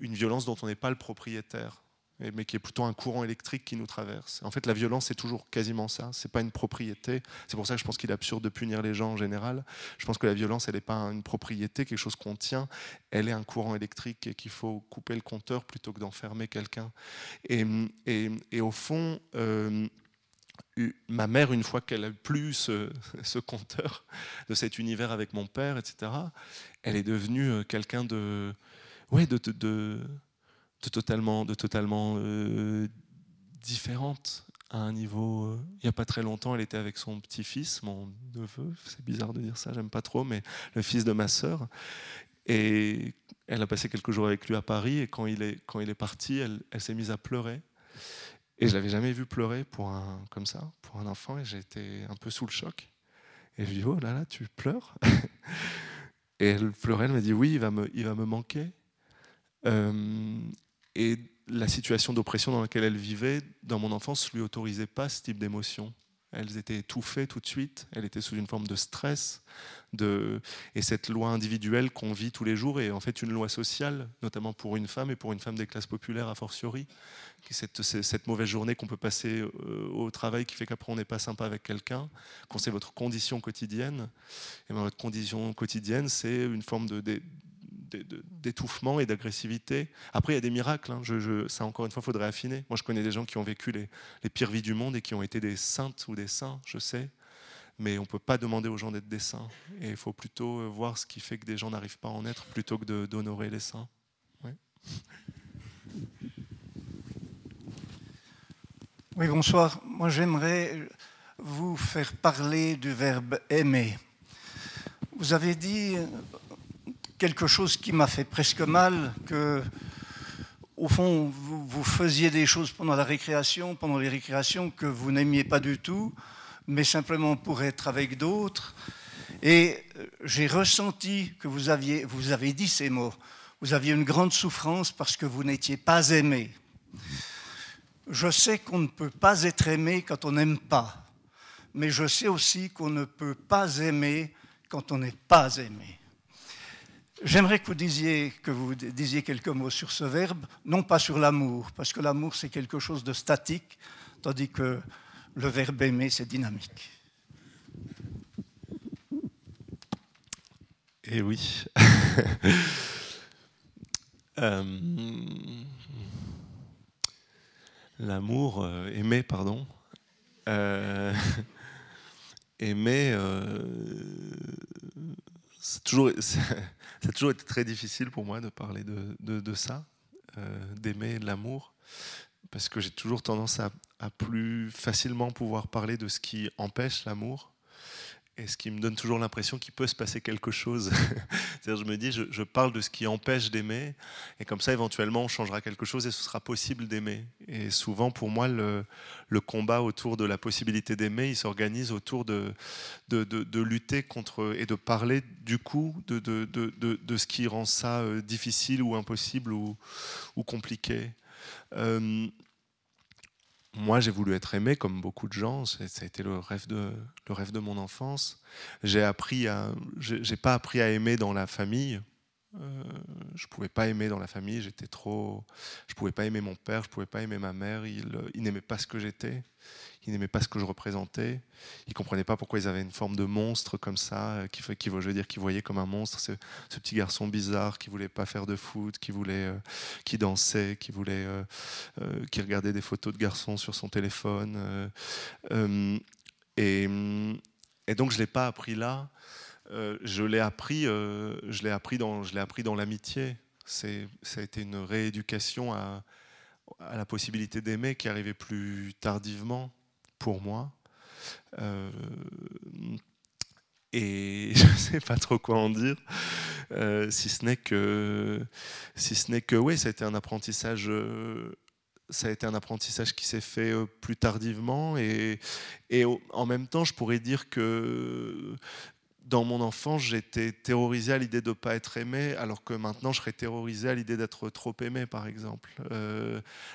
une violence dont on n'est pas le propriétaire mais qui est plutôt un courant électrique qui nous traverse. En fait, la violence, c'est toujours quasiment ça. C'est pas une propriété. C'est pour ça que je pense qu'il est absurde de punir les gens en général. Je pense que la violence, elle n'est pas une propriété, quelque chose qu'on tient. Elle est un courant électrique et qu'il faut couper le compteur plutôt que d'enfermer quelqu'un. Et, et, au fond, euh, ma mère, une fois qu'elle a plus ce, ce, compteur de cet univers avec mon père, etc., elle est devenue euh, quelqu'un de, ouais, de totalement, de totalement euh, différente à un niveau. Euh, il n'y a pas très longtemps, elle était avec son petit-fils, mon neveu. C'est bizarre de dire ça, j'aime pas trop, mais le fils de ma sœur. Et elle a passé quelques jours avec lui à Paris. Et quand il est, quand il est parti, elle, elle s'est mise à pleurer. Et je l'avais jamais vu pleurer pour un, comme ça, pour un enfant. Et été un peu sous le choc. Et je lui dis, oh là là, tu pleures? Et elle pleurait, elle m'a dit, oui, il va me, il va me manquer. Euh, et la situation d'oppression dans laquelle elle vivait, dans mon enfance, lui autorisait pas ce type d'émotion. Elles étaient étouffées tout de suite, elle était sous une forme de stress, de... et cette loi individuelle qu'on vit tous les jours est en fait une loi sociale, notamment pour une femme et pour une femme des classes populaires a fortiori. Cette, mauvaise journée qu'on peut passer euh, au travail qui fait qu'après on n'est pas sympa avec quelqu'un, qu'on sait votre condition quotidienne. Et ben, votre condition quotidienne, c'est une forme de, d'étouffement et d'agressivité. Après, il y a des miracles. Hein. Ça, encore une fois, il faudrait affiner. Moi, je connais des gens qui ont vécu les, pires vies du monde et qui ont été des saintes ou des saints, je sais. Mais on ne peut pas demander aux gens d'être des saints. Et il faut plutôt euh, voir ce qui fait que des gens n'arrivent pas à en être plutôt que d'honorer les saints. Oui, bonsoir. Moi, j'aimerais vous faire parler du verbe aimer. Vous avez dit quelque chose qui m'a fait presque mal, que au fond, vous, faisiez des choses pendant la récréation, pendant les récréations que vous n'aimiez pas du tout, mais simplement pour être avec d'autres. Et euh, j'ai ressenti que vous aviez, vous avez dit ces mots. Vous aviez une grande souffrance parce que vous n'étiez pas aimé. Je sais qu'on ne peut pas être aimé quand on n'aime pas, mais je sais aussi qu'on ne peut pas aimer quand on n'est pas aimé. J'aimerais que vous, disiez, que vous disiez quelques mots sur ce verbe, non pas sur l'amour, parce que l'amour c'est quelque chose de statique, tandis que le verbe aimer c'est dynamique. Eh oui. Euh, l'amour, euh, aimer, pardon. Euh, aimer, c'est toujours, ça a toujours été très difficile pour moi de parler de, ça, euh, d'aimer l'amour, parce que j'ai toujours tendance à, plus facilement pouvoir parler de ce qui empêche l'amour et ce qui me donne toujours l'impression qu'il peut se passer quelque chose. C'est-à-dire, je me dis, je, parle de ce qui empêche d'aimer, et comme ça, éventuellement, on changera quelque chose et ce sera possible d'aimer. Et souvent, pour moi, le, combat autour de la possibilité d'aimer, il s'organise autour de de, de, lutter contre et de parler du coup de, de, ce qui rend ça euh, difficile ou impossible ou, ou compliqué. Euh, moi, j'ai voulu être aimé comme beaucoup de gens. Ça a été le rêve de, le rêve de mon enfance. J'ai appris à, j'ai pas appris à aimer dans la famille. Euh, je pouvais pas aimer dans la famille. J'étais trop, je pouvais pas aimer mon père, je pouvais pas aimer ma mère. Il, il n'aimait pas ce que j'étais ils n'aimaient pas ce que je représentais, ils comprenaient pas pourquoi ils avaient une forme de monstre comme ça, euh, qui, qui, je veux dire, qui voyaient comme un monstre ce, petit garçon bizarre qui voulait pas faire de foot, qui voulait, euh, qui dansait, qui voulait, euh, qui regardait des photos de garçons sur son téléphone, et, et, donc je l'ai pas appris là. Je l'ai appris, je l'ai appris dans, je l'ai appris dans l'amitié. C'est, ça a été une rééducation à, la possibilité d'aimer qui arrivait plus tardivement pour moi. Euh, et je ne sais pas trop quoi en dire, euh, si ce n'est que, si ce n'est que, oui, ça a été un apprentissage. Euh, ça a été un apprentissage qui s'est fait plus tardivement et, et en même temps, je pourrais dire que dans mon enfance, j'étais terrorisé à l'idée de ne pas être aimé, alors que maintenant, je serais terrorisé à l'idée d'être trop aimé, par exemple.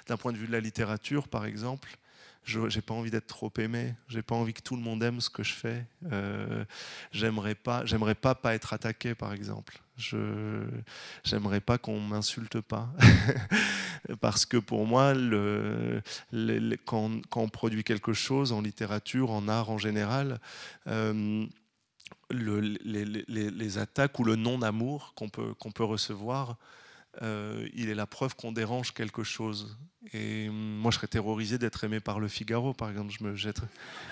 D'un point de vue de la littérature, par exemple, je n'ai pas envie d'être trop aimé, j'ai pas envie que tout le monde aime ce que je fais. Euh, j'aimerais pas, j'aimerais pas pas être attaqué, par exemple. Je j'aimerais pas qu'on m'insulte pas, parce que pour moi, quand, quand, on produit quelque chose en littérature, en art en général. Euh, le, les, attaques ou le non-amour qu'on peut, peut recevoir euh, il est la preuve qu'on dérange quelque chose. Et moi, je serais terrorisé d'être aimé par le Figaro, par exemple. Je me jette,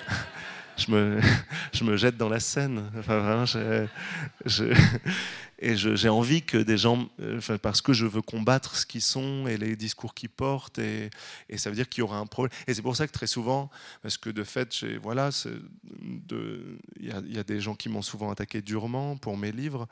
je me, je me jette dans la scène. Enfin, et j'ai envie que des gens, enfin, parce que je veux combattre ce qu'ils sont et les discours qu'ils portent, et, et, ça veut dire qu'il y aura un problème. Et c'est pour ça que très souvent, parce que de fait, voilà, il y, y, a des gens qui m'ont souvent attaqué durement pour mes livres,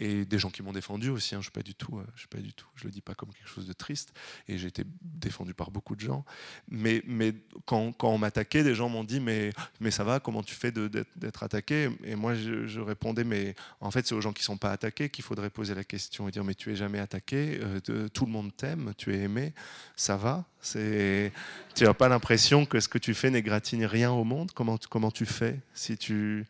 et des gens qui m'ont défendu aussi. Hein, je ne pas du tout, euh, je pas du tout, je le dis pas comme quelque chose de triste. Et j'ai été défendu par beaucoup de gens. Mais, mais quand, quand on m'attaquait, des gens m'ont dit mais, mais ça va, comment tu fais d'être attaqué? Et moi, je, répondais mais en fait, c'est aux gens qui sont pas attaqués qu'il faudrait poser la question et dire mais tu es jamais attaqué, euh, tout le monde t'aime, tu es aimé, ça va. Tu n'as pas l'impression que ce que tu fais n'égratigne rien au monde? Comment, comment tu fais si tu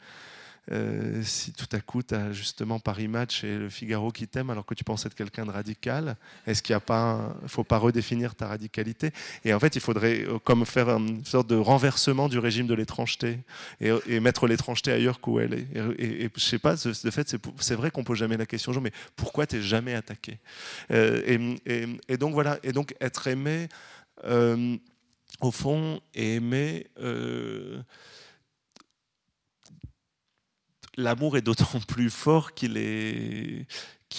euh, si tout à coup tu as justement Paris Match et le Figaro qui t'aiment alors que tu penses être quelqu'un de radical Est-ce qu'il ne faut pas redéfinir ta radicalité? Et en fait, il faudrait euh, comme faire une sorte de renversement du régime de l'étrangeté et, mettre l'étrangeté ailleurs qu'où elle est. Et, et, je sais pas, de fait, c'est vrai qu'on pose jamais la question, mais pourquoi tu n'es jamais attaqué? Euh, et, donc voilà, et donc être aimé, au fond, et aimer l'amour est d'autant plus fort qu'il est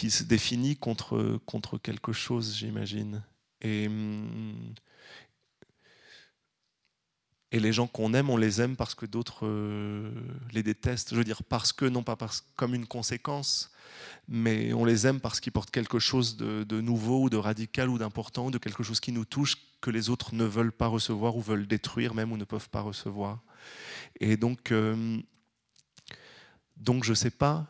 se définit contre, contre quelque chose, j'imagine. Et, et les gens qu'on aime, on les aime parce que d'autres euh, les détestent. Je veux dire, parce que, non pas parce, comme une conséquence, mais on les aime parce qu'ils portent quelque chose de, nouveau, ou de radical, ou d'important, ou de quelque chose qui nous touche, que les autres ne veulent pas recevoir, ou veulent détruire même, ou ne peuvent pas recevoir. Et donc, euh, donc je ne sais pas,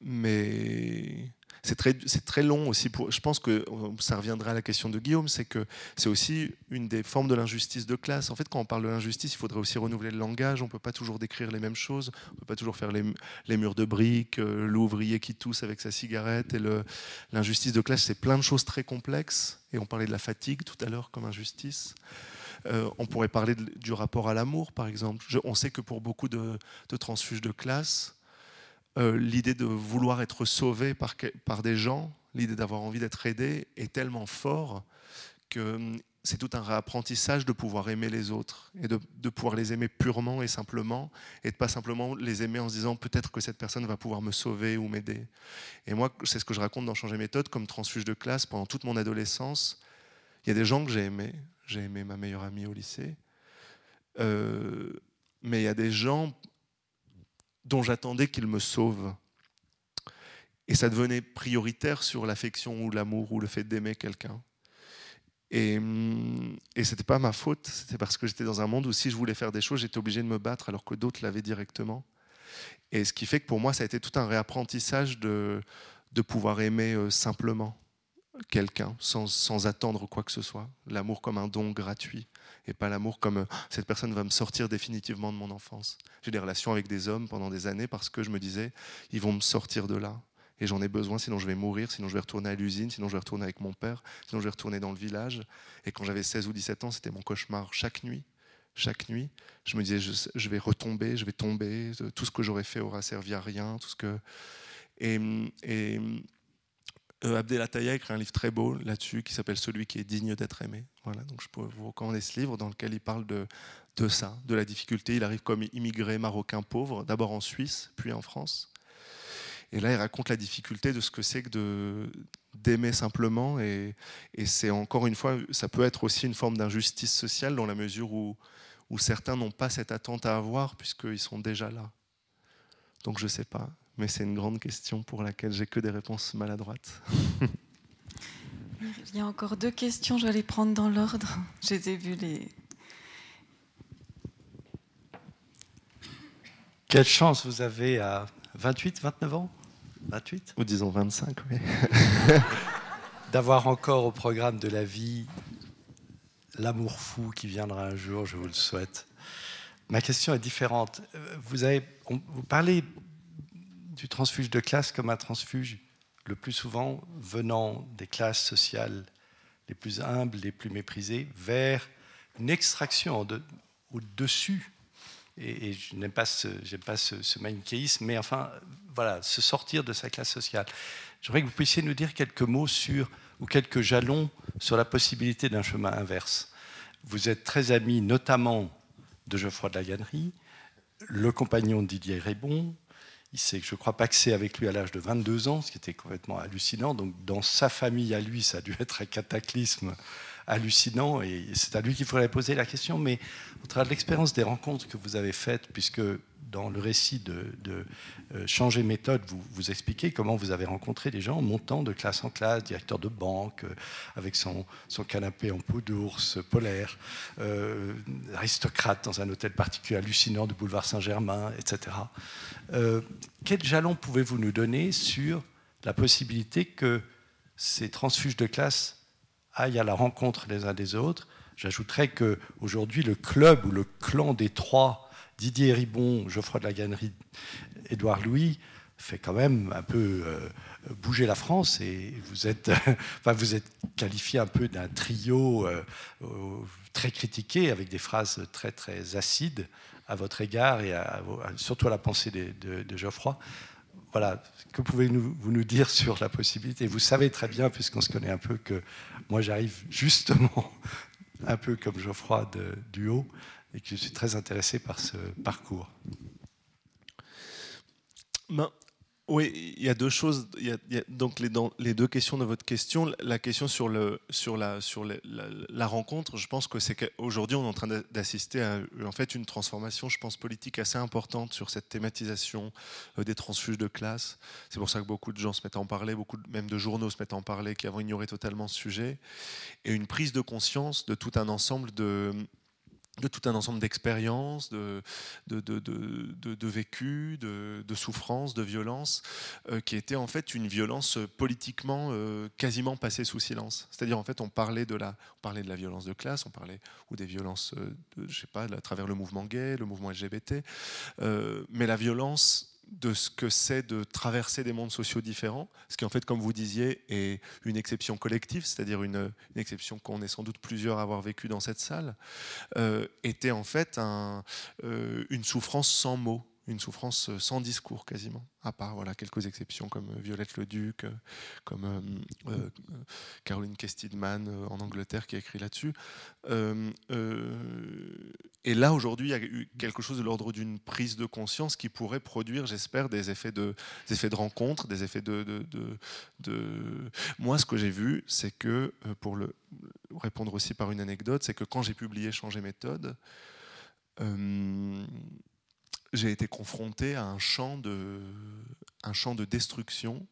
mais c'est très, très long aussi. Je pense que ça reviendra à la question de Guillaume, c'est que c'est aussi une des formes de l'injustice de classe. En fait, quand on parle de l'injustice, il faudrait aussi renouveler le langage. On ne peut pas toujours décrire les mêmes choses. On ne peut pas toujours faire les, murs de briques, euh, l'ouvrier qui tousse avec sa cigarette. Et l'injustice de classe, c'est plein de choses très complexes. Et on parlait de la fatigue tout à l'heure comme injustice. Euh, on pourrait parler du rapport à l'amour, par exemple. on sait que pour beaucoup de, de transfuges de classe, euh, l'idée de vouloir être sauvé par, par des gens, l'idée d'avoir envie d'être aidé est tellement fort que hum, c'est tout un réapprentissage de pouvoir aimer les autres et de, pouvoir les aimer purement et simplement et de pas simplement les aimer en se disant peut-être que cette personne va pouvoir me sauver ou m'aider. Et moi, c'est ce que je raconte dans Changer méthode comme transfuge de classe pendant toute mon adolescence. Il y a des gens que j'ai aimés. J'ai aimé ma meilleure amie au lycée. Euh, mais il y a des gens dont j'attendais qu'il me sauve. Et ça devenait prioritaire sur l'affection ou l'amour ou le fait d'aimer quelqu'un. Et, hum, et ce n'était pas ma faute, c'était parce que j'étais dans un monde où si je voulais faire des choses, j'étais obligé de me battre alors que d'autres l'avaient directement. Et ce qui fait que pour moi, ça a été tout un réapprentissage de, de pouvoir aimer euh, simplement quelqu'un sans, sans, attendre quoi que ce soit. L'amour comme un don gratuit et pas l'amour comme euh, cette personne va me sortir définitivement de mon enfance. J'ai des relations avec des hommes pendant des années parce que je me disais, ils vont me sortir de là. Et j'en ai besoin, sinon je vais mourir, sinon je vais retourner à l'usine, sinon je vais retourner avec mon père, sinon je vais retourner dans le village. Et quand j'avais 16 ou 17 ans, c'était mon cauchemar chaque nuit. Chaque nuit, je me disais, je, vais retomber, je vais tomber, tout ce que j'aurais fait aura servi à rien, tout ce que... Et euh, Abdel a écrit un livre très beau là-dessus qui s'appelle Celui qui est digne d'être aimé. Voilà, donc je peux vous recommander ce livre dans lequel il parle de, de ça, de la difficulté. Il arrive comme immigré marocain pauvre, d'abord en Suisse, puis en France. Et là, il raconte la difficulté de ce que c'est que d'aimer simplement. Et, et c'est encore une fois, ça peut être aussi une forme d'injustice sociale dans la mesure où, où certains n'ont pas cette attente à avoir puisqu'ils sont déjà là. Donc je ne sais pas mais c'est une grande question pour laquelle j'ai que des réponses maladroites. Il y a encore deux questions, je vais les prendre dans l'ordre. Je les ai vues les. Quelle chance vous avez à 28, 29 ans? 28 Ou disons 25, oui. D'avoir encore au programme de la vie l'amour fou qui viendra un jour, je vous le souhaite. Ma question est différente. Vous, avez, vous parlez du transfuge de classe comme un transfuge le plus souvent venant des classes sociales les plus humbles, les plus méprisées, vers une extraction au-dessus. Et, je n'aime pas, ce, manichéisme, mais enfin, voilà, se sortir de sa classe sociale. J'aimerais que vous puissiez nous dire quelques mots sur, ou quelques jalons sur la possibilité d'un chemin inverse. Vous êtes très ami notamment de Geoffroy de la Gannerie, le compagnon de Didier Rébon, il que je crois c'est avec lui à l'âge de 22 ans, ce qui était complètement hallucinant. Donc dans sa famille à lui, ça a dû être un cataclysme hallucinant et c'est à lui qu'il faudrait poser la question. Mais au travers de l'expérience des rencontres que vous avez faites, puisque dans le récit de, euh, Changer méthode, vous, vous expliquez comment vous avez rencontré des gens montant de classe en classe, directeur de banque, euh, avec son, son, canapé en peau d'ours polaire, aristocrate dans un hôtel particulier hallucinant du boulevard Saint-Germain, etc. quel jalon pouvez-vous nous donner sur la possibilité que ces transfuges de classe aillent à la rencontre les uns des autres? J'ajouterais qu'aujourd'hui, le club ou le clan des trois, Didier Ribon, Geoffroy de la Gannerie, Édouard Louis, fait quand même un peu euh, bouger la France et vous êtes, vous êtes qualifié un peu d'un trio euh, très critiqué avec des phrases très très acides à votre égard et surtout à la pensée de, Geoffroy. Voilà, que pouvez-vous nous dire sur la possibilité? Vous savez très bien, puisqu'on se connaît un peu, que moi j'arrive justement un peu comme Geoffroy de, du haut, et que je suis très intéressé par ce parcours. Ben, oui, il y a deux choses. Donc les, deux questions de votre question. La question sur, la, rencontre, je pense que c'est qu'aujourd'hui on est en train d'assister à en fait une transformation, je pense politique assez importante sur cette thématisation euh, des transfuges de classe. C'est pour ça que beaucoup de gens se mettent en parler, beaucoup même de journaux se mettent en parler, qui avant ignoré totalement ce sujet, et une prise de conscience de tout un ensemble de de tout un ensemble d'expériences, de, de, de, de, vécus, de, souffrances, de violences, euh, qui étaient en fait une violence politiquement euh, quasiment passée sous silence. C'est-à-dire en fait on parlait de la, on parlait de la violence de classe, on parlait ou des violences, euh, je sais pas, à travers le mouvement gay, le mouvement LGBT, mais la violence de ce que c'est de traverser des mondes sociaux différents, ce qui en fait, comme vous disiez, est une exception collective, c'est-à-dire une, exception qu'on est sans doute plusieurs à avoir vécu dans cette salle, euh, était en fait euh, une souffrance sans mots une souffrance euh, sans discours quasiment, à part voilà, quelques exceptions comme euh, Violette le Duc, euh, comme Caroline Kestidman en Angleterre qui a écrit là-dessus. et là, aujourd'hui, il y a eu quelque chose de l'ordre d'une prise de conscience qui pourrait produire, j'espère, des effets de, des effets de rencontre, des effets de... de, de, Moi, ce que j'ai vu, c'est que, pour le répondre aussi par une anecdote, c'est que quand j'ai publié Changer méthode, j'ai été confronté à un champ de, destruction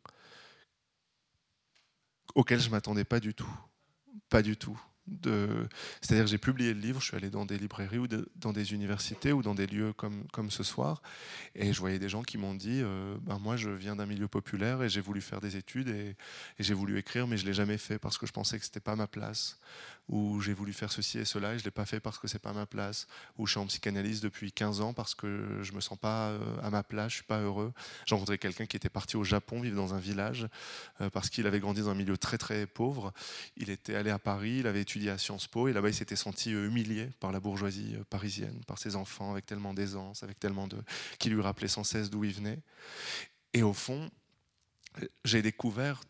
auquel je ne m'attendais pas du tout. Pas du tout. C'est-à-dire que j'ai publié le livre, je suis allé dans des librairies ou dans des universités ou dans des lieux comme, comme ce soir, et je voyais des gens qui m'ont dit, euh, ben moi je viens d'un milieu populaire et j'ai voulu faire des études et, et j'ai voulu écrire, mais je ne l'ai jamais fait parce que je pensais que ce n'était pas ma place où j'ai voulu faire ceci et cela et je ne l'ai pas fait parce que c'est pas ma place, où je suis en psychanalyse depuis 15 ans parce que je me sens pas euh, à ma place, je suis pas heureux. J'ai rencontré quelqu'un qui était parti au Japon vivre dans un village euh, parce qu'il avait grandi dans un milieu très très pauvre. Il était allé à Paris, il avait étudié à Sciences Po et là-bas il s'était senti euh, humilié par la bourgeoisie parisienne, par ses enfants avec tellement d'aisance, avec tellement de qui lui rappelaient sans cesse d'où il venait. Et au fond, j'ai découvert,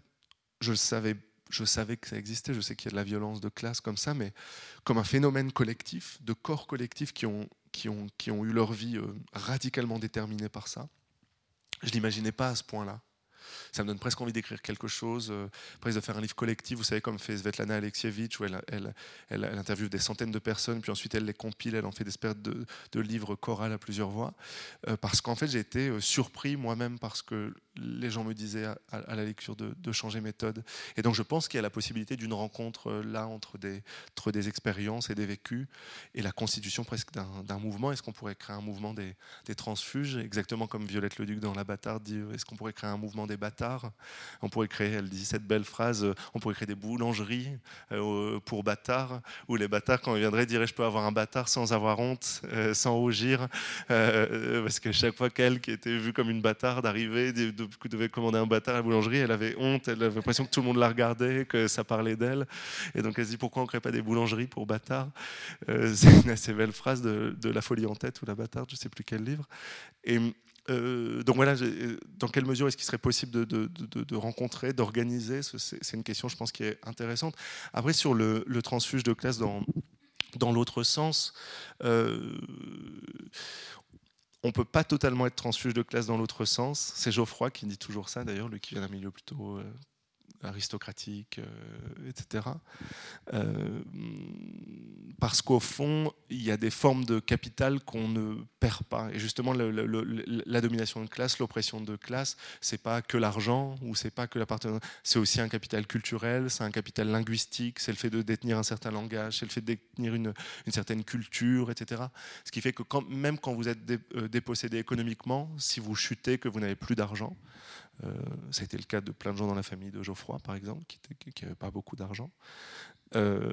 je le savais je savais que ça existait, je sais qu'il y a de la violence de classe comme ça, mais comme un phénomène collectif, de corps collectifs qui ont, eu leur vie euh, radicalement déterminée par ça. Je ne l'imaginais pas à ce point-là ça me donne presque envie d'écrire quelque chose, euh, presque de faire un livre collectif, vous savez, comme fait Svetlana Alexievitch, où elle, interviewe des centaines de personnes, puis ensuite elle les compile, elle en fait des espèces de, livres chorales à plusieurs voix, euh, parce qu'en fait j'ai été surpris moi-même parce que les gens me disaient à, la lecture de, changer méthode. Et donc je pense qu'il y a la possibilité d'une rencontre là entre des, expériences et des vécus et la constitution presque d'un mouvement. Est-ce qu'on pourrait créer un mouvement des, transfuges, exactement comme Violette Leduc dans La Bâtarde dit, est-ce qu'on pourrait créer un mouvement des bâtards? On pourrait créer, elle dit cette belle phrase, euh, on pourrait créer des boulangeries euh, pour bâtards, où les bâtards, quand ils viendraient, diraient je peux avoir un bâtard sans avoir honte, euh, sans rougir, parce que chaque fois qu'elle, qui était vue comme une bâtarde, arrivait, devait commander un bâtard à la boulangerie, elle avait honte, elle avait l'impression que tout le monde la regardait, que ça parlait d'elle. Et donc elle se dit pourquoi on ne crée pas des boulangeries pour bâtards C'est une assez belle phrase de, La folie en tête ou La bâtarde, je ne sais plus quel livre. Et euh, donc voilà, euh, dans quelle mesure est-ce qu'il serait possible de, rencontrer, d'organiser C'est une question, je pense, qui est intéressante. Après, sur le, transfuge de classe dans, dans l'autre sens, euh, on ne peut pas totalement être transfuge de classe dans l'autre sens. C'est Geoffroy qui dit toujours ça, d'ailleurs, lui qui vient d'un milieu plutôt aristocratique, etc. parce qu'au fond, il y a des formes de capital qu'on ne perd pas. Et justement, la domination de classe, l'oppression de classe, c'est pas que l'argent ou c'est pas que l'appartenance, c'est aussi un capital culturel, c'est un capital linguistique, c'est le fait de détenir un certain langage, c'est le fait de détenir une, certaine culture, etc. Ce qui fait que même quand vous êtes dépossédé économiquement, si vous chutez, que vous n'avez plus d'argent, euh, ça a été le cas de plein de gens dans la famille de Geoffroy, par exemple, qui n'avaient pas beaucoup d'argent. Euh,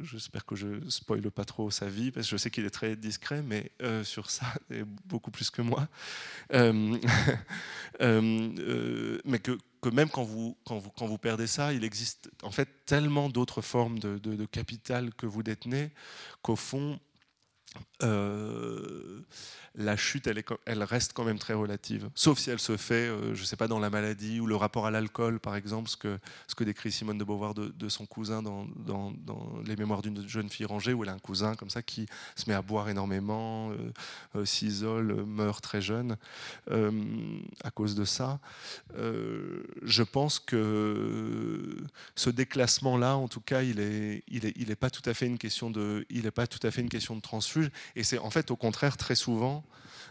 j'espère que je spoile pas trop sa vie, parce que je sais qu'il est très discret, mais euh, sur ça, et beaucoup plus que moi. mais que, même quand vous, perdez ça, il existe en fait tellement d'autres formes de, capital que vous détenez qu'au fond, euh, la chute, elle, est, elle, reste quand même très relative. Sauf si elle se fait, euh, je ne sais pas, dans la maladie ou le rapport à l'alcool, par exemple, ce que, décrit Simone de Beauvoir de, son cousin dans, Les Mémoires d'une jeune fille rangée, où elle a un cousin comme ça qui se met à boire énormément, euh, s'isole, meurt très jeune à cause de ça. je pense que ce déclassement-là, en tout cas, il n'est pas tout à fait une question de, il est pas tout à fait une question de transfuge. Et c'est en fait au contraire très souvent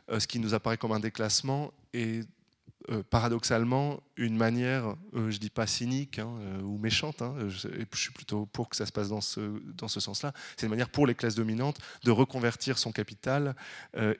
euh, ce qui nous apparaît comme un déclassement et euh, paradoxalement une manière, euh, je dis pas cynique hein, ou méchante, hein, je, suis plutôt pour que ça se passe dans ce, dans ce sens-là, c'est une manière pour les classes dominantes de reconvertir son capital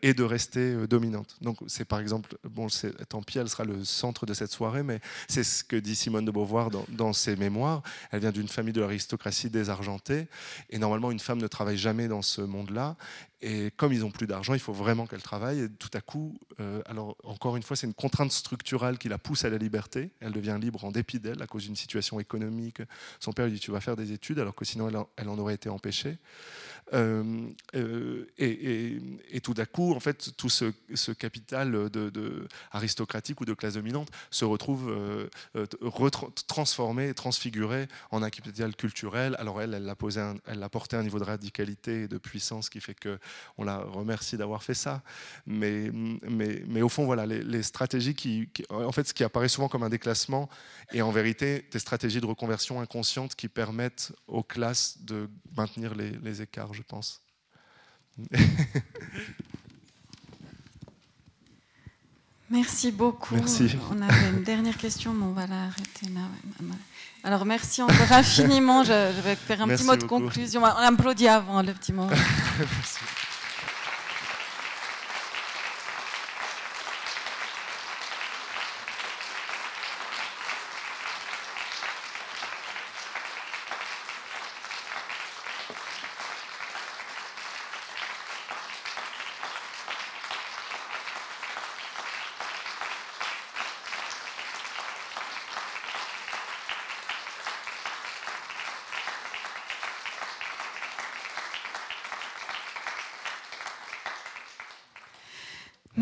et de rester dominante. Donc c'est par exemple, bon, tant pis, elle sera le centre de cette soirée, mais c'est ce que dit Simone de Beauvoir dans ses mémoires. Elle vient d'une famille de l'aristocratie désargentée, et normalement une femme ne travaille jamais dans ce monde-là, et comme ils n'ont plus d'argent, il faut vraiment qu'elle travaille. Et tout à coup, euh, alors encore une fois, c'est une contrainte structurelle qui la pousse à la liberté. Elle devient libre en dépit d'elle à cause d'une situation économique. Son père lui dit Tu vas faire des études, alors que sinon elle elle en aurait été empêchée. Euh, euh, et, tout d'un coup, en fait, tout ce, capital aristocratique ou de classe dominante se retrouve euh, transformé, transfiguré en un capital culturel. Alors elle, elle a, posé a porté un niveau de radicalité et de puissance qui fait que on la remercie d'avoir fait ça. Mais, au fond, voilà, les, stratégies qui, en fait, ce qui apparaît souvent comme un déclassement, et en vérité des stratégies de reconversion inconsciente qui permettent aux classes de maintenir les écarts je pense. Merci beaucoup. Merci. On avait une dernière question, mais on va l'arrêter là. Alors merci encore infiniment. Je, vais faire un petit mot de conclusion. On applaudit avant le petit mot. Merci.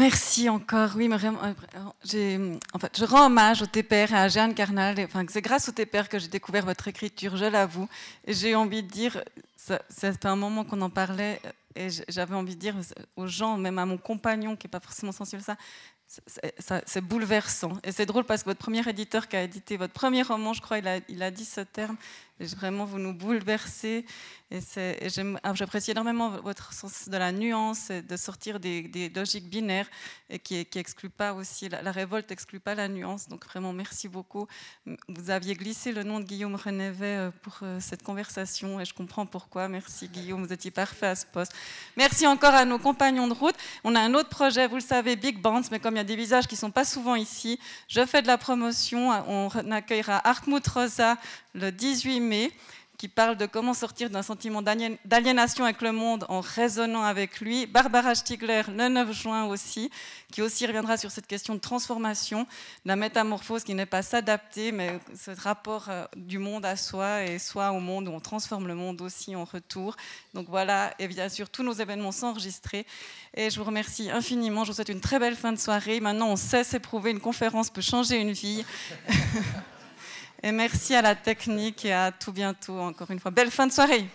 Merci encore. Oui, euh, en fait, je rends hommage au TPR et à Jeanne Carnal. Enfin, c'est grâce au TPR que j'ai découvert votre écriture, je l'avoue. J'ai envie de dire, c'est un moment qu'on en parlait, et j'avais envie de dire aux gens, même à mon compagnon qui n'est pas forcément sensible à ça, c'est bouleversant. Et c'est drôle parce que votre premier éditeur qui a édité votre premier roman, je crois, il a dit ce terme. Vraiment, vous nous bouleversez. Et, ah, j'apprécie énormément votre sens de la nuance, et de sortir des, logiques binaires et qui, qui exclut pas aussi, la, révolte n'exclut pas la nuance. Donc vraiment, merci beaucoup. Vous aviez glissé le nom de Guillaume Renévet euh, pour euh, cette conversation et je comprends pourquoi. Merci Guillaume, vous étiez parfait à ce poste. Merci encore à nos compagnons de route. On a un autre projet, vous le savez, Big Bands, mais comme il y a des visages qui sont pas souvent ici, je fais de la promotion. On accueillera Hartmut Rosa le 18 mai qui parle de comment sortir d'un sentiment d'aliénation avec le monde en raisonnant avec lui. Barbara Stigler, le 9 juin aussi, qui aussi reviendra sur cette question de transformation, la métamorphose qui n'est pas s'adapter, mais ce rapport euh, du monde à soi et soi au monde, où on transforme le monde aussi en retour. Donc voilà, et bien sûr, tous nos événements sont enregistrés. Et je vous remercie infiniment. Je vous souhaite une très belle fin de soirée. Maintenant, on sait s'éprouver. Une conférence peut changer une vie. Et merci à la technique et à tout bientôt encore une fois. Belle fin de soirée.